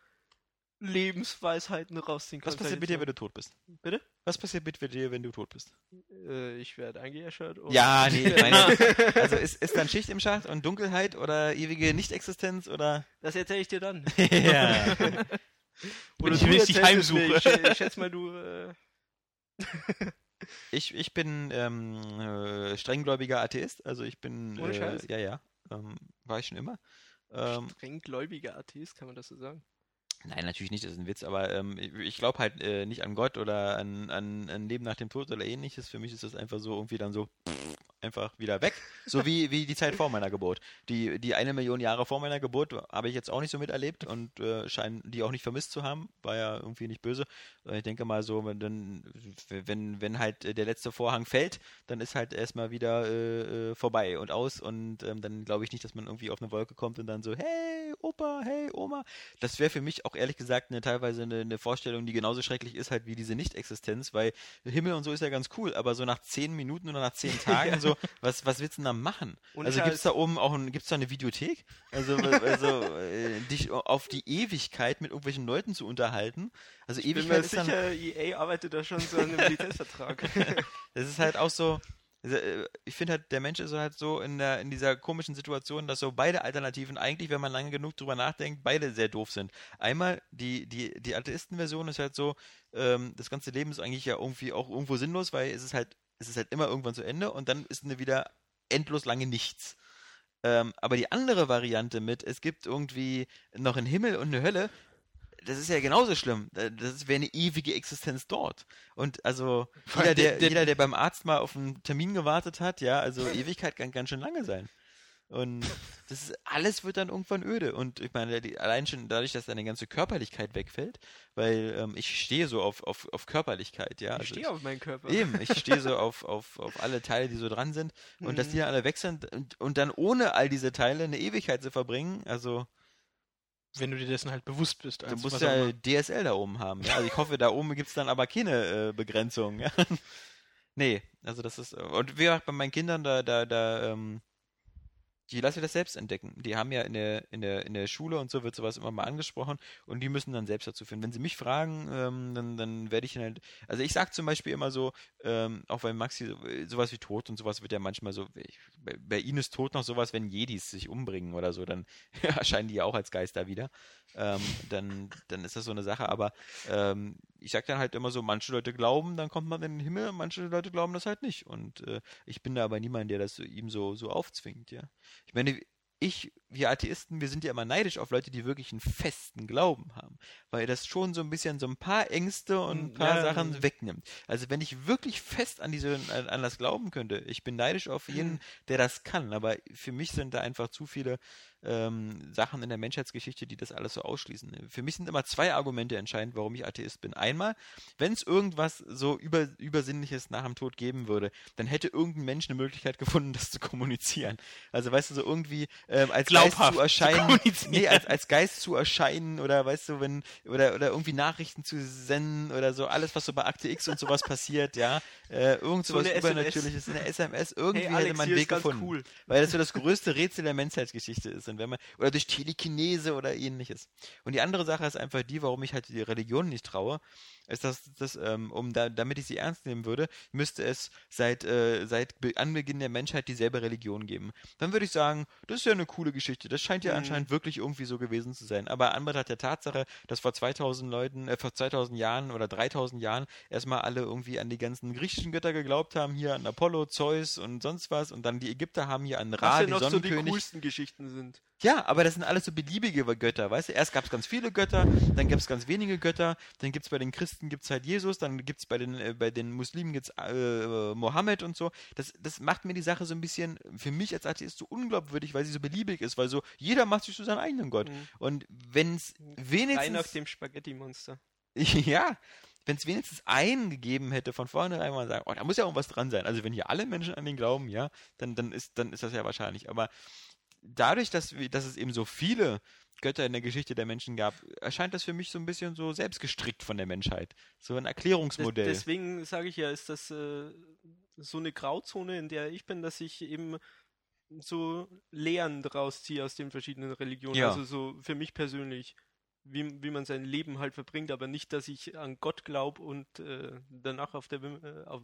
Lebensweisheiten rausziehen kann. Was passiert mit dir, wenn du tot bist? Bitte? Was passiert mit dir, wenn du tot bist? Äh, ich werde eingeäschert. und- Ja, nee, meine, also ist, ist dann Schicht im Schacht und Dunkelheit oder ewige Nichtexistenz oder? Das erzähle ich dir dann. ja. Wenn ich du will, ich dich erzählst es mir. heimsuche. Ich, ich schätze mal, du. Äh, Ich, ich bin ähm, äh, strenggläubiger Atheist, also ich bin. Ohne äh, Scheiß? Ja, ja. Ähm, war ich schon immer. Ähm, strenggläubiger Atheist, kann man das so sagen? Nein, natürlich nicht, das ist ein Witz, aber ähm, ich, glaube halt äh, nicht an Gott oder an, an ein Leben nach dem Tod oder ähnliches. Für mich ist das einfach so irgendwie dann so pff, einfach wieder weg. So wie, wie die Zeit vor meiner Geburt. Die, die eine Million Jahre vor meiner Geburt habe ich jetzt auch nicht so miterlebt und äh, scheinen die auch nicht vermisst zu haben. War ja irgendwie nicht böse. Ich denke mal so, wenn, dann, wenn, wenn halt der letzte Vorhang fällt, dann ist halt erstmal wieder äh, äh, vorbei und aus und ähm, dann glaube ich nicht, dass man irgendwie auf eine Wolke kommt und dann so, hey, Opa, hey, Oma. Das wäre für mich auch ehrlich gesagt eine teilweise eine, eine Vorstellung, die genauso schrecklich ist halt wie diese Nicht-Existenz, weil Himmel und so ist ja ganz cool, aber so nach zehn Minuten oder nach zehn Tagen so, was, was willst du denn da machen? Ohne also gibt es Scheiß. da oben auch ein, gibt's da eine Videothek? Also, also äh, dich auf die Ewigkeit mit irgendwelchen Leuten zu unterhalten. Also Ich bin Ewigkeit mir ist dann, sicher, EA arbeitet da schon so an einem Lizenzvertrag. das ist halt auch so. Also, äh, Ich finde halt, der Mensch ist halt so in, der, in dieser komischen Situation, dass so beide Alternativen eigentlich, wenn man lange genug drüber nachdenkt, beide sehr doof sind. Einmal die, die, die Atheisten-Version ist halt so, ähm, das ganze Leben ist eigentlich ja irgendwie auch irgendwo sinnlos, weil es ist halt, es ist halt immer irgendwann zu Ende und dann ist eine wieder endlos lange nichts. Ähm, aber die andere Variante mit, es gibt irgendwie noch einen Himmel und eine Hölle, das ist ja genauso schlimm. Das wäre eine ewige Existenz dort. Und also jeder der, der- der- jeder, der beim Arzt mal auf einen Termin gewartet hat, ja, also Ewigkeit kann ganz schön lange sein. Und das ist, alles wird dann irgendwann öde. Und ich meine, allein schon dadurch, dass deine ganze Körperlichkeit wegfällt, weil ähm, ich stehe so auf, auf, auf Körperlichkeit, ja. Ich also stehe auf meinen Körper. Eben, ich stehe so auf, auf, auf alle Teile, die so dran sind. Und dass die Mhm. dann alle weg sind und, und dann ohne all diese Teile eine Ewigkeit zu verbringen, also Wenn du dir dessen halt bewusst bist. du Als musst was auch ja. DSL da oben haben. Ja? Also ich hoffe, da oben gibt es dann aber keine äh, Begrenzung. Ja? nee, also das ist. Und wie gesagt, bei meinen Kindern, da, da, da, ähm, die lassen wir das selbst entdecken. Die haben ja in der, in der, in der Schule und so wird sowas immer mal angesprochen und die müssen dann selbst dazu führen. Wenn sie mich fragen, ähm, dann, dann werde ich halt. Also ich sage zum Beispiel immer so, ähm, auch bei Maxi, so- sowas wie Tod und sowas wird ja manchmal so, ich, bei, bei ihnen ist Tod noch sowas, wenn Jedis sich umbringen oder so, dann erscheinen die ja auch als Geister wieder. Ähm, dann, dann ist das so eine Sache, aber ähm, ich sag dann halt immer so, manche Leute glauben, dann kommt man in den Himmel, manche Leute glauben das halt nicht. Und äh, ich bin da aber niemand, der das so, ihm so, so aufzwingt, ja. Ich meine, ich, wir Atheisten, wir sind ja immer neidisch auf Leute, die wirklich einen festen Glauben haben, weil das schon so ein bisschen so ein paar Ängste und ein paar Ja. Sachen wegnimmt. Also wenn ich wirklich fest an diese an, an das glauben könnte, ich bin neidisch auf jeden, der das kann, aber für mich sind da einfach zu viele ähm, Sachen in der Menschheitsgeschichte, die das alles so ausschließen. Für mich sind immer zwei Argumente entscheidend, warum ich Atheist bin. Einmal, wenn es irgendwas so über, Übersinnliches nach dem Tod geben würde, dann hätte irgendein Mensch eine Möglichkeit gefunden, das zu kommunizieren. Also weißt du, so irgendwie ähm, als Geist Glaubhaft zu zu erscheinen. kommunizieren. nee, als, als Geist zu erscheinen oder weißt du, wenn, oder, oder irgendwie Nachrichten zu senden oder so, alles, was so bei Akte X und sowas passiert, ja. Äh, irgend So sowas eine Übernatürliches, eine SMS, irgendwie Hey hätte Alex, man hier einen Weg gefunden cool. weil das so das größte Rätsel der Menschheitsgeschichte ist. Und wenn man, oder durch Telekinese oder ähnliches. Und die andere Sache ist einfach die, warum ich halt die Religion nicht traue, ist, dass das, ähm, um da, damit ich sie ernst nehmen würde, müsste es seit, äh, seit Be Anbeginn der Menschheit dieselbe Religion geben. Dann würde ich sagen, das ist ja eine coole Geschichte. Das scheint ja Mhm. anscheinend wirklich irgendwie so gewesen zu sein. Aber Anbetracht der Tatsache, dass vor 2000 Leuten, äh, vor 2000 Jahren oder 3000 Jahren erstmal alle irgendwie an die ganzen griechischen Götter geglaubt haben, hier an Apollo, Zeus und sonst was. Und dann die Ägypter haben hier an Ra, Was ja noch so die coolsten Geschichten sind. Ja, aber das sind alles so beliebige Götter, weißt du? Erst gab es ganz viele Götter, dann gab es ganz wenige Götter, dann gibt es bei den Christen gibt's halt Jesus, dann gibt es bei den, äh, bei den Muslimen gibt's, äh, Mohammed und so. Das, das macht mir die Sache so ein bisschen, für mich als Atheist so unglaubwürdig, weil sie so beliebig ist, weil so jeder macht sich so seinen eigenen Gott. Mhm. Und wenn es Rein nach wenigstens, dem Spaghetti-Monster. ja, wenn es wenigstens einen gegeben hätte von vornherein, man sagen, oh, da muss ja irgendwas dran sein. Also wenn hier alle Menschen an den glauben, ja, dann, dann, ist, dann ist das ja wahrscheinlich. Aber dadurch, dass, wir, dass es eben so viele Götter in der Geschichte der Menschen gab, erscheint das für mich so ein bisschen so selbstgestrickt von der Menschheit. So ein Erklärungsmodell. deswegen sage ich ja, ist das äh, so eine Grauzone, in der ich bin, dass ich eben so Lehren draus ziehe aus den verschiedenen Religionen. Ja. Also so für mich persönlich, wie, wie man sein Leben halt verbringt, aber nicht, dass ich an Gott glaube und äh, danach auf der äh, auf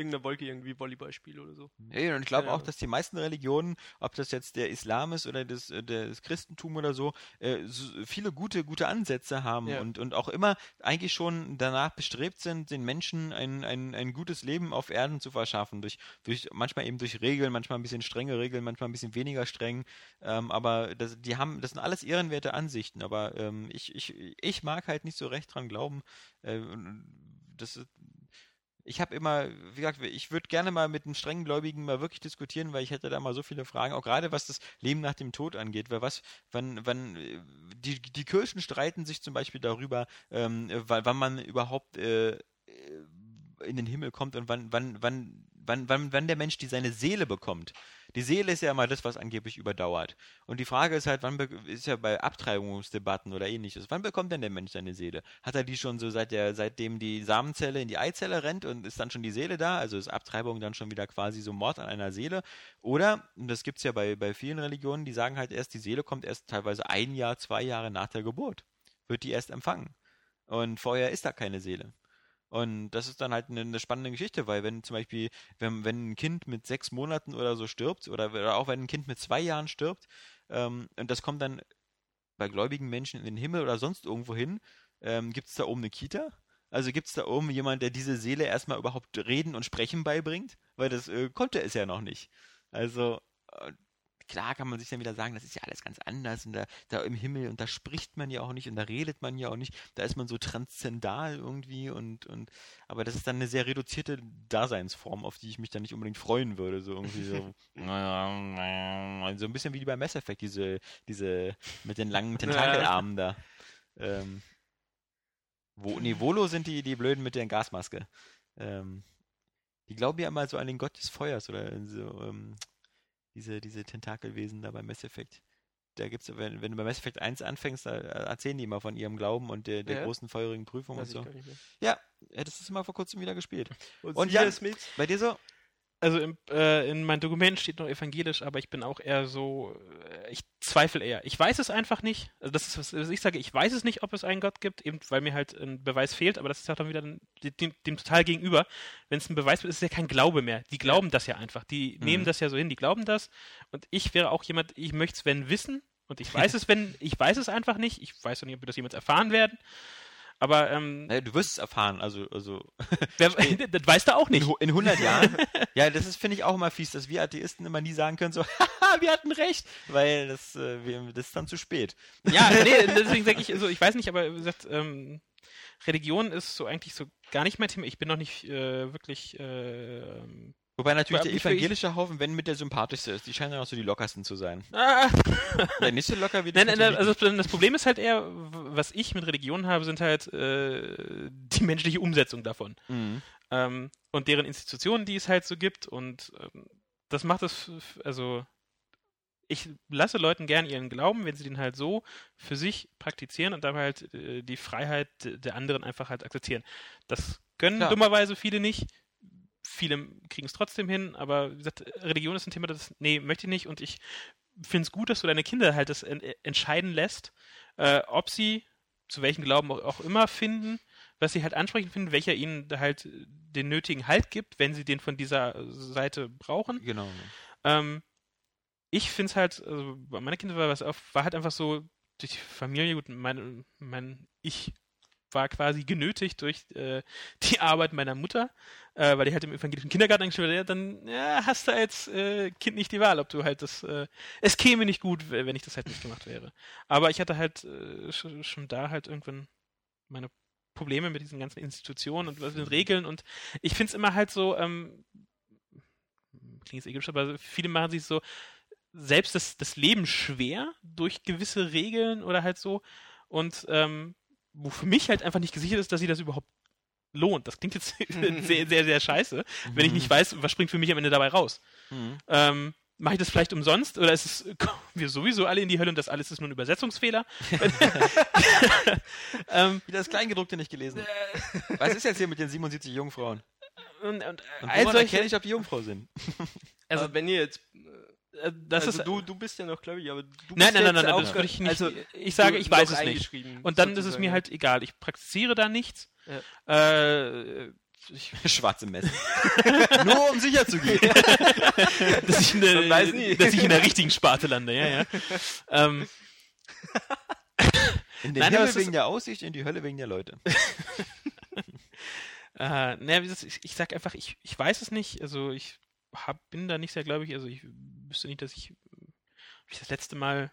irgendeiner Wolke irgendwie Volleyball spiele oder so. Ja, und ich glaube auch, dass die meisten Religionen, ob das jetzt der Islam ist oder das, äh, das Christentum oder so, äh, so viele gute, gute Ansätze haben Ja. und, und auch immer eigentlich schon danach bestrebt sind, den Menschen ein, ein, ein gutes Leben auf Erden zu verschaffen. Durch, durch, manchmal eben durch Regeln, manchmal ein bisschen strenge Regeln, manchmal ein bisschen weniger streng. Ähm, aber das, die haben, das sind alles ehrenwerte Ansichten. Aber ähm, ich, ich, ich mag halt nicht so recht dran glauben. Äh, das ist, ich habe immer, wie gesagt, ich würde gerne mal mit einem strengen Gläubigen mal wirklich diskutieren, weil ich hätte da mal so viele Fragen, auch gerade was das Leben nach dem Tod angeht. Weil was, wann, wann, die, die Kirchen streiten sich zum Beispiel darüber, ähm, wann, wann man überhaupt äh, äh, in den Himmel kommt und wann, wann, wann, wann, wann, wann der Mensch die seine Seele bekommt. Die Seele ist ja immer das, was angeblich überdauert. Und die Frage ist halt, wann ist ja bei Abtreibungsdebatten oder ähnliches, wann bekommt denn der Mensch seine Seele? Hat er die schon so seit der, seitdem die Samenzelle in die Eizelle rennt und ist dann schon die Seele da? Also ist Abtreibung dann schon wieder quasi so Mord an einer Seele? Oder, und das gibt's ja bei, bei vielen Religionen, die sagen halt erst, die Seele kommt erst teilweise ein Jahr, zwei Jahre nach der Geburt. Wird die erst empfangen. Und vorher ist da keine Seele. Und das ist dann halt eine, eine spannende Geschichte, weil wenn zum Beispiel, wenn, wenn ein Kind mit sechs Monaten oder so stirbt, oder, oder auch wenn ein Kind mit zwei Jahren stirbt, ähm, und das kommt dann bei gläubigen Menschen in den Himmel oder sonst irgendwo hin, ähm, gibt es da oben eine Kita? Also gibt es da oben jemand, der diese Seele erstmal überhaupt reden und sprechen beibringt? Weil das äh, konnte es ja noch nicht. Also, äh, klar kann man sich dann wieder sagen, das ist ja alles ganz anders und da, da im Himmel und da spricht man ja auch nicht und da redet man ja auch nicht, da ist man so transzendal irgendwie und, und aber das ist dann eine sehr reduzierte Daseinsform, auf die ich mich dann nicht unbedingt freuen würde, so irgendwie so, so ein bisschen wie bei Mass Effect, diese, diese mit den langen Tentakelarmen da. Ähm, wo, nee, Volo sind die, die Blöden mit der Gasmaske. Ähm, die glauben ja immer so an den Gott des Feuers oder so, ähm, diese, diese Tentakelwesen da bei Mass Effect. Da gibt's, wenn, wenn du bei Mass Effect 1 anfängst, da äh, erzählen die immer von ihrem Glauben und der, der Ja. großen feurigen Prüfung Weiß und so. Ja, hättest du es mal vor kurzem wieder gespielt. Und, Und ja-? Bei dir so? Also im, äh, in meinem Dokument steht noch evangelisch, aber ich bin auch eher so, äh, ich zweifle eher. Ich weiß es einfach nicht. Also das ist, was was ich sage, ich weiß es nicht, ob es einen Gott gibt, eben weil mir halt ein Beweis fehlt, aber das ist ja dann wieder dem, dem, dem total gegenüber. Wenn es ein Beweis ist, ist es ja kein Glaube mehr. Die glauben das ja einfach. Die Mhm. nehmen das ja so hin, die glauben das. Und ich wäre auch jemand, ich möchte es, wenn wissen. Und ich weiß es, wenn, ich weiß es einfach nicht. Ich weiß noch nicht, ob wir das jemals erfahren werden. Aber ähm, Naja, du wirst es erfahren, also, also wer, das weißt du auch in, nicht. hu- in 100 Jahren. ja, das ist, finde ich, auch immer fies, dass wir Atheisten immer nie sagen können, so, haha, wir hatten recht, weil das, äh, wir, das ist dann zu spät. Ja, nee, deswegen sage ich, also ich weiß nicht, aber wie gesagt, ähm, Religion ist so eigentlich so gar nicht mein Thema. Ich bin noch nicht äh, wirklich. Äh, ähm, Wobei natürlich der evangelische Haufen, wenn mit der sympathischste ist, die scheinen ja auch so die lockersten zu sein. ah, Ja, nicht so locker wie die nein, nein, nein, also das Problem ist halt eher, was ich mit Religion habe, sind halt äh, die menschliche Umsetzung davon. Mhm. Ähm, und deren Institutionen, die es halt so gibt. Und ähm, das macht es, also ich lasse Leuten gern ihren Glauben, wenn sie den halt so für sich praktizieren und dabei halt äh, die Freiheit der anderen einfach halt akzeptieren. Das können Klar. dummerweise viele nicht. Viele kriegen es trotzdem hin, aber wie gesagt, Religion ist ein Thema, das, nee, möchte ich nicht. Und ich finde es gut, dass du deine Kinder halt das en entscheiden lässt, äh, ob sie zu welchem Glauben auch, auch immer finden, was sie halt ansprechend finden, welcher ihnen halt den nötigen Halt gibt, wenn sie den von dieser Seite brauchen. Genau. Ähm, ich finde es halt, also bei meinen Kindern war was war halt einfach so durch die Familie, gut, mein, mein ich war quasi genötigt durch äh, die Arbeit meiner Mutter, äh, weil die halt im evangelischen Kindergarten eingestellt ja, dann ja, hast du als äh, Kind nicht die Wahl, ob du halt das, äh, es käme nicht gut, wenn ich das halt nicht gemacht wäre. Aber ich hatte halt äh, schon, schon da halt irgendwann meine Probleme mit diesen ganzen Institutionen und den Regeln. Und ich finde es immer halt so, ähm, klingt jetzt egoistisch, aber viele machen sich so selbst das, das Leben schwer durch gewisse Regeln oder halt so. Und ähm, wo für mich halt einfach nicht gesichert ist, dass sie das überhaupt lohnt. Das klingt jetzt sehr, sehr, sehr scheiße, wenn ich nicht weiß, was springt für mich am Ende dabei raus. Mhm. Ähm, Mache ich das vielleicht umsonst oder ist es, kommen wir sowieso alle in die Hölle und das alles ist nur ein Übersetzungsfehler? ähm, Wieder das Kleingedruckte nicht gelesen. Was ist jetzt hier mit den 77 Jungfrauen? und, und, Und woran solche, erkenne ich, ob die Jungfrau sind? also, wenn ihr jetzt. Das also ist, du, du bist ja noch gläubig, aber du nein, bist nein, nein, nein, auch das würde ich nicht. Also, ich sage, ich weiß es nicht. Und dann ist es sozusagen. mir halt egal. Ich praktiziere da nichts. Ja. Äh, ich, Schwarze Messe. Nur um sicher zu gehen. dass, ich der, dass ich in der richtigen Sparte lande, ja, ja. ähm, In den Nein, Himmel wegen der Aussicht, in die Hölle wegen der Leute. Äh, naja, ich, ich sag einfach, ich, ich weiß es nicht. Also ich hab, bin da nicht sehr gläubig. Also ich wüsste nicht, dass ich, ich das letzte Mal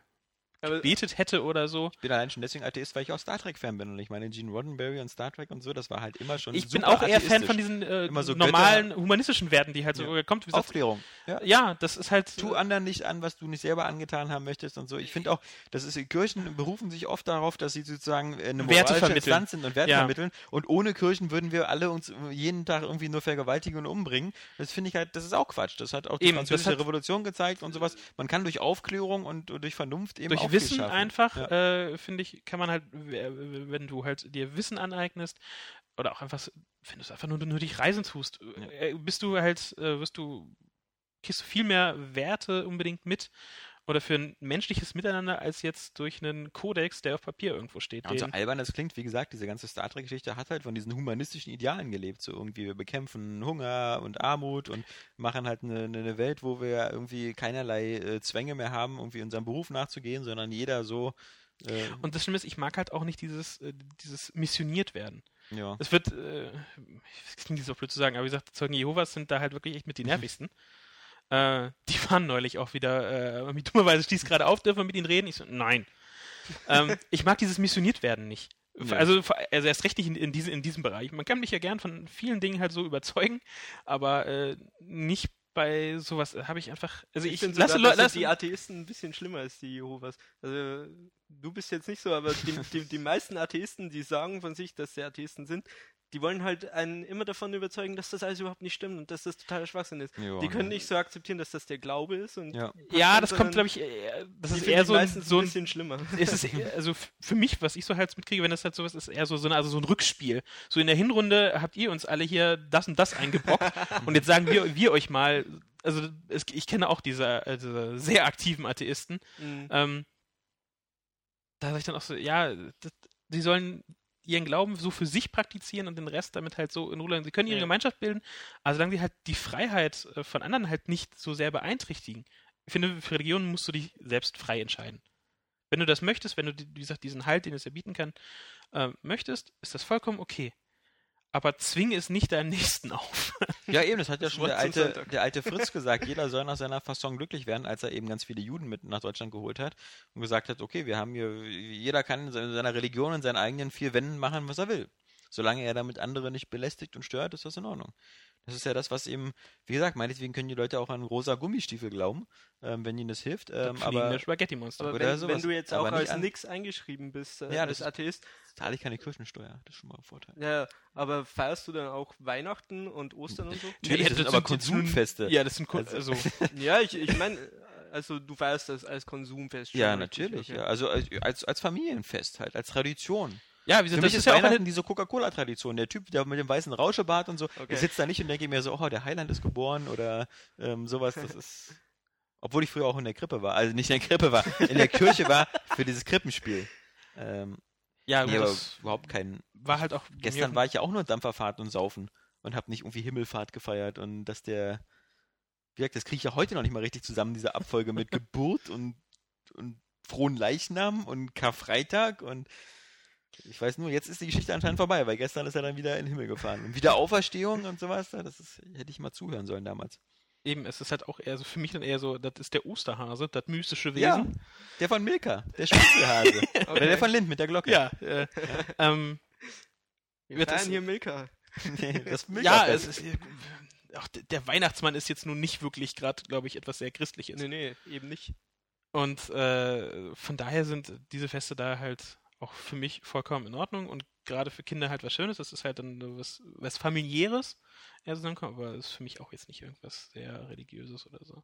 Aber betet hätte oder so. Ich bin allein schon deswegen Atheist, weil ich auch Star Trek-Fan bin. Und ich meine, Gene Roddenberry und Star Trek und so, das war halt immer schon Ich bin auch eher Fan von diesen äh, so normalen humanistischen Werten, die halt so Ja. kommt. Wie gesagt, Aufklärung. Ja. ja, das ist halt. Tu anderen nicht an, was du nicht selber angetan haben möchtest und so. Ich finde auch, das ist, Kirchen berufen sich oft darauf, dass sie sozusagen äh, eine Werte moralische vermitteln. Instanz sind und Werte Ja. vermitteln. Und ohne Kirchen würden wir alle uns jeden Tag irgendwie nur vergewaltigen und umbringen. Das finde ich halt, das ist auch Quatsch. Das hat auch die Eben, französische hat- Revolution gezeigt und sowas. Man kann durch Aufklärung und durch Vernunft eben durch viel Wissen einfach, Ja. äh, finde ich, kann man halt, wenn du halt dir Wissen aneignest, oder auch einfach, wenn du es einfach nur, nur dich reisen tust, äh, bist du halt, äh, wirst du, kriegst du viel mehr Werte unbedingt mit oder für ein menschliches Miteinander als jetzt durch einen Kodex, der auf Papier irgendwo steht. Ja, und so albern das klingt, wie gesagt, diese ganze Star Trek-Geschichte hat halt von diesen humanistischen Idealen gelebt. So irgendwie, wir bekämpfen Hunger und Armut und machen halt eine, eine Welt, wo wir irgendwie keinerlei äh, Zwänge mehr haben, irgendwie unserem Beruf nachzugehen, sondern jeder so. Äh, und das Schlimme ist, ich mag halt auch nicht dieses, äh, dieses missioniert werden. ja. Es wird, es klingt so blöd zu sagen, aber wie gesagt, Zeugen Jehovas sind da halt wirklich echt mit die nervigsten. Äh, die waren neulich auch wieder, äh, dummerweise stieß gerade auf, dürfen wir mit ihnen reden? Ich so, nein. ähm, ich mag dieses missioniert werden nicht. Ja. Also, also erst recht nicht in, in, diese, in diesem Bereich. Man kann mich ja gern von vielen Dingen halt so überzeugen, aber äh, nicht bei sowas äh, habe ich einfach. Also ich, ich finde lasse sogar, dass Lasse, die Atheisten ein bisschen schlimmer als die Jehovas. Also du bist jetzt nicht so, aber die, die, die meisten Atheisten, die sagen von sich, dass sie Atheisten sind, die wollen halt einen immer davon überzeugen, dass das alles überhaupt nicht stimmt und dass das totaler Schwachsinn ist. Ja, die können ja. nicht so akzeptieren, dass das der Glaube ist und Ja. ja, das kommt, glaube ich, äh, das ist eher so ein, meistens so ein bisschen schlimmer. es ist eher- also für mich, was ich so halt mitkriege, wenn das halt sowas ist, eher so, so, eine, also so ein Rückspiel. So in der Hinrunde habt ihr uns alle hier das und das eingebrockt und jetzt sagen wir, wir euch mal, also es, ich kenne auch diese, äh, diese sehr aktiven Atheisten, Mhm. ähm, da sage ich dann auch so, ja, das, die sollen ihren Glauben so für sich praktizieren und den Rest damit halt so in Ruhe. lassen. Sie können ihre Ja. Gemeinschaft bilden, aber solange sie halt die Freiheit äh, von anderen halt nicht so sehr beeinträchtigen. Ich finde, für Religionen musst du dich selbst frei entscheiden. Wenn du das möchtest, wenn du, wie gesagt, diesen Halt, den es ja bieten kann, äh, möchtest, ist das vollkommen okay. Aber zwinge es nicht deinem Nächsten auf. Ja, eben, das hat ja Das schon der alte, der alte Fritz gesagt. Jeder soll nach seiner Fasson glücklich werden, als er eben ganz viele Juden mit nach Deutschland geholt hat und gesagt hat, okay, wir haben hier, jeder kann in seiner Religion in seinen eigenen vier Wänden machen, was er will. Solange er damit andere nicht belästigt und stört, ist das in Ordnung. Das ist ja das, was eben, wie gesagt, meinetwegen können die Leute auch an rosa Gummistiefel glauben, ähm, wenn ihnen das hilft. Ähm, aber Fliegende Spaghetti-Monster. Aber wenn, wenn du jetzt auch als an- nix eingeschrieben bist, äh, Ja, als Atheist, zahle ich keine Kirchensteuer. Das ist schon mal ein Vorteil. ja, aber feierst du dann auch Weihnachten und Ostern und so? Natürlich, das sind das aber sind nun- Konsumfeste. Ja, das sind Ko- Also- also, ja, ich, ich meine, also du feierst das als Konsumfest. schon Ja, natürlich. okay. Ja. Also als, als, als Familienfest halt, als Tradition. ja, wie Für gesagt, mich das ist ist ja auch eine, diese Coca-Cola-Tradition. Der Typ, der mit dem weißen Rauschebart und so, Okay. der sitzt da nicht und denke mir so, oh, der Heiland ist geboren oder ähm, sowas. Das ist. Obwohl ich früher auch in der Krippe war. Also nicht in der Krippe war, in der Kirche war für dieses Krippenspiel. Ähm, ja, nee, aber überhaupt kein. war halt auch Gestern war ich ja auch nur Dampferfahrt und Saufen und habe nicht irgendwie Himmelfahrt gefeiert und dass der. Wie gesagt, das kriege ich ja heute noch nicht mal richtig zusammen, diese Abfolge mit Geburt und, und frohen Leichnam und Karfreitag und ich weiß nur, jetzt ist die Geschichte anscheinend vorbei, weil gestern ist er dann wieder in den Himmel gefahren. Und wieder Auferstehung und sowas, das ist, hätte ich mal zuhören sollen damals. Eben, es ist halt auch eher so, für mich dann eher so, das ist der Osterhase, das mystische Wesen. Ja, der von Milka, der Spitzelhase. Oder der von Lind mit der Glocke. Ja, äh, ähm, Wir wird feiern das- hier Milka. Nee, das ja, Milka-Fest. es ist, auch d- der Weihnachtsmann ist jetzt nun nicht wirklich gerade, glaube ich, etwas sehr Christliches. Nee, nee, eben nicht. Und äh, von daher sind diese Feste da halt auch für mich vollkommen in Ordnung und gerade für Kinder halt was Schönes. Das ist halt dann was, was familiäres, eher so aber ist für mich auch jetzt nicht irgendwas sehr religiöses oder so.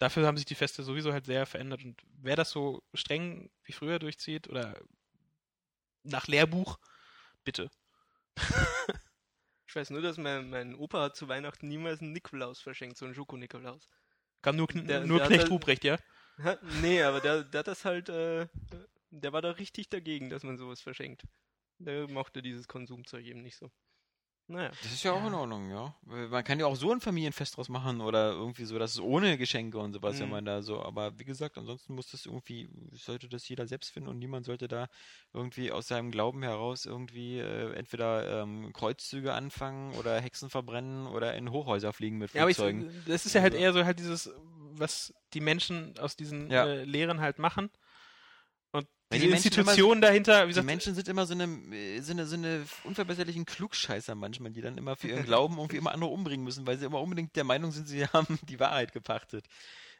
Dafür haben sich die Feste sowieso halt sehr verändert und wer das so streng wie früher durchzieht oder nach Lehrbuch, bitte. Ich weiß nur, dass mein, mein Opa zu Weihnachten niemals einen Nikolaus verschenkt, so einen Schoko-Nikolaus. Kann nur, Kn Der- nur der Knecht halt- Ruprecht, ja? Ha, Nee, aber der, der hat das halt, äh, der war da richtig dagegen, dass man sowas verschenkt. Der mochte dieses Konsumzeug eben nicht so. Naja. Das ist ja auch in Ordnung, ja. Weil Man kann ja auch so ein Familienfest draus machen oder irgendwie so, dass es ohne Geschenke und sowas, wenn Mhm. man da so, aber wie gesagt, ansonsten muss das irgendwie, sollte das jeder selbst finden und niemand sollte da irgendwie aus seinem Glauben heraus irgendwie äh, entweder ähm, Kreuzzüge anfangen oder Hexen verbrennen oder in Hochhäuser fliegen mit Ja, aber ich, Flugzeugen. das ist ja halt Also- eher so halt dieses, was die Menschen aus diesen Ja. äh, Lehren halt machen. Wenn die die Menschen Institution dahinter, wie Die gesagt, Menschen sind immer so eine, äh, so eine, so eine unverbesserlichen Klugscheißer manchmal, die dann immer für ihren Glauben irgendwie immer andere umbringen müssen, weil sie immer unbedingt der Meinung sind, sie haben die Wahrheit gepachtet.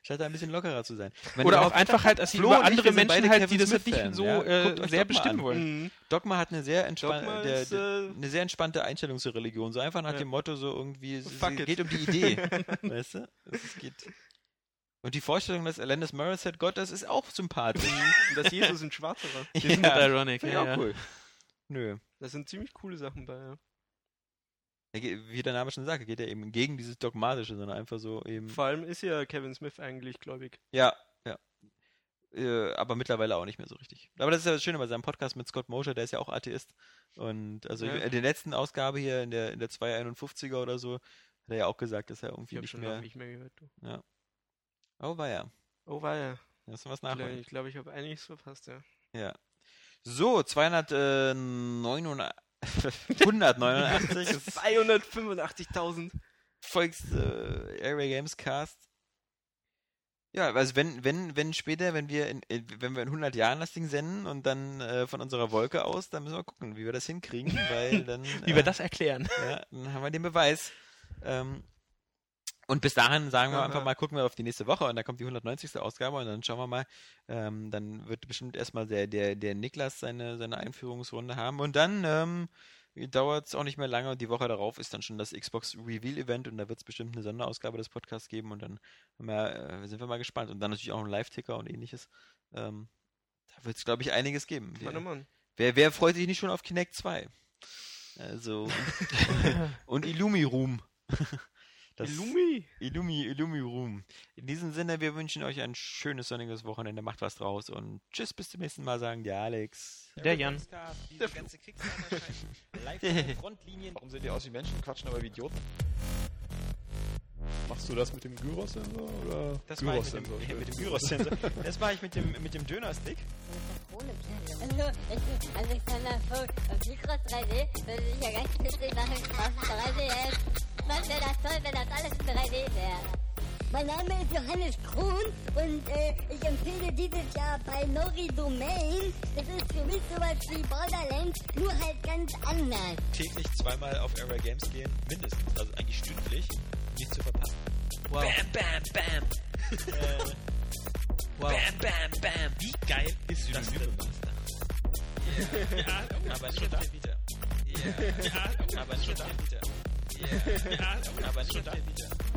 Statt da ein bisschen lockerer zu sein. Meine, oder auch einfach halt, dass sie Flo über andere Menschen halt, die das halt nicht so ja. äh, sehr Dogma bestimmen an. wollen. Mhm. Dogma hat eine sehr, entspan Dogma der, ist, der, äh, eine sehr entspannte Einstellung zur Religion. So einfach nach Ja. dem Motto, so irgendwie, es geht um die Idee. weißt du? Es geht. Und die Vorstellung, dass Alanis Morissette Gott ist, ist auch sympathisch. Und dass Jesus ein Schwarzer war. Die sind mit Ironic, Finde ich ja, ja. cool. Nö. Da sind ziemlich coole Sachen bei. Ja. Er geht- Wie der Name schon sagt, geht er eben gegen dieses Dogmatische, sondern einfach so eben. Vor allem ist ja Kevin Smith eigentlich gläubig. Ja, ja. Äh, aber mittlerweile auch nicht mehr so richtig. Aber das ist ja das Schöne bei seinem Podcast mit Scott Mosher, der ist ja auch Atheist. Und also Ja. in der letzten Ausgabe hier, in der, in der 251er oder so, hat er ja auch gesagt, dass er Ich irgendwie habe nicht schon mehr. lange nicht mehr gehört. Du. Ja. Oh, war ja. Lass was Ich glaube, nachholen. ich, glaub, ich habe einiges verpasst, ja. Ja. So, 289. 189 ist 285.000. Volks äh, Airway Games Cast. Ja, also wenn, wenn, wenn später, wenn wir in, in, wenn wir in 100 Jahren das Ding senden und dann äh, von unserer Wolke aus, dann müssen wir gucken, wie wir das hinkriegen, weil dann, Wie äh, wir das erklären. ja, dann haben wir den Beweis. Ähm, und bis dahin sagen wir einfach mal, gucken wir auf die nächste Woche und dann kommt die 190. Ausgabe und dann schauen wir mal, ähm, dann wird bestimmt erstmal der, der, der Niklas seine, seine Einführungsrunde haben und dann ähm, dauert es auch nicht mehr lange und die Woche darauf ist dann schon das Xbox Reveal Event und da wird es bestimmt eine Sonderausgabe des Podcasts geben und dann wir, äh, sind wir mal gespannt und dann natürlich auch ein Live-Ticker und ähnliches. Ähm, da wird es, glaube ich, einiges geben. Wir, Mann. wer, wer freut sich nicht schon auf Kinect 2? Also, und Illumi Room. Das Illumi. Illumi, Illumi Room. In diesem Sinne, wir wünschen euch ein schönes sonniges Wochenende. Macht was draus und tschüss, bis zum nächsten Mal, sagen der Alex. Der Jan. Die Der ganze Frontlinien. Warum sehen die aus wie Menschen, quatschen aber wie Idioten? Machst du das mit dem Gyros-Sensor oder Das war ich mit dem, mit dem Gyros-Sensor. Das war ich mit dem, mit dem Döner-Stick. Also, ich bin Alexander Vogt auf Mikros 3D würde ich ja ganz witzig machen, auf 3D ist. Was wäre das toll, wenn das alles in 3D wäre? Mein Name ist Johannes Kuhn und äh, ich empfehle dieses Jahr bei Nori Domain. Das ist für mich sowas wie Borderlands, nur halt ganz anders. Täglich zweimal auf Area Games gehen, mindestens. Also eigentlich stündlich. Nicht zu verpassen. Wow. Bam, bam, bam. äh, wow. Bam, bam, bam. Wie geil ist das denn? Ja, aber nicht auf der Vita. Ja, aber nicht auf der Vita. Ja, aber nicht auf der Vita.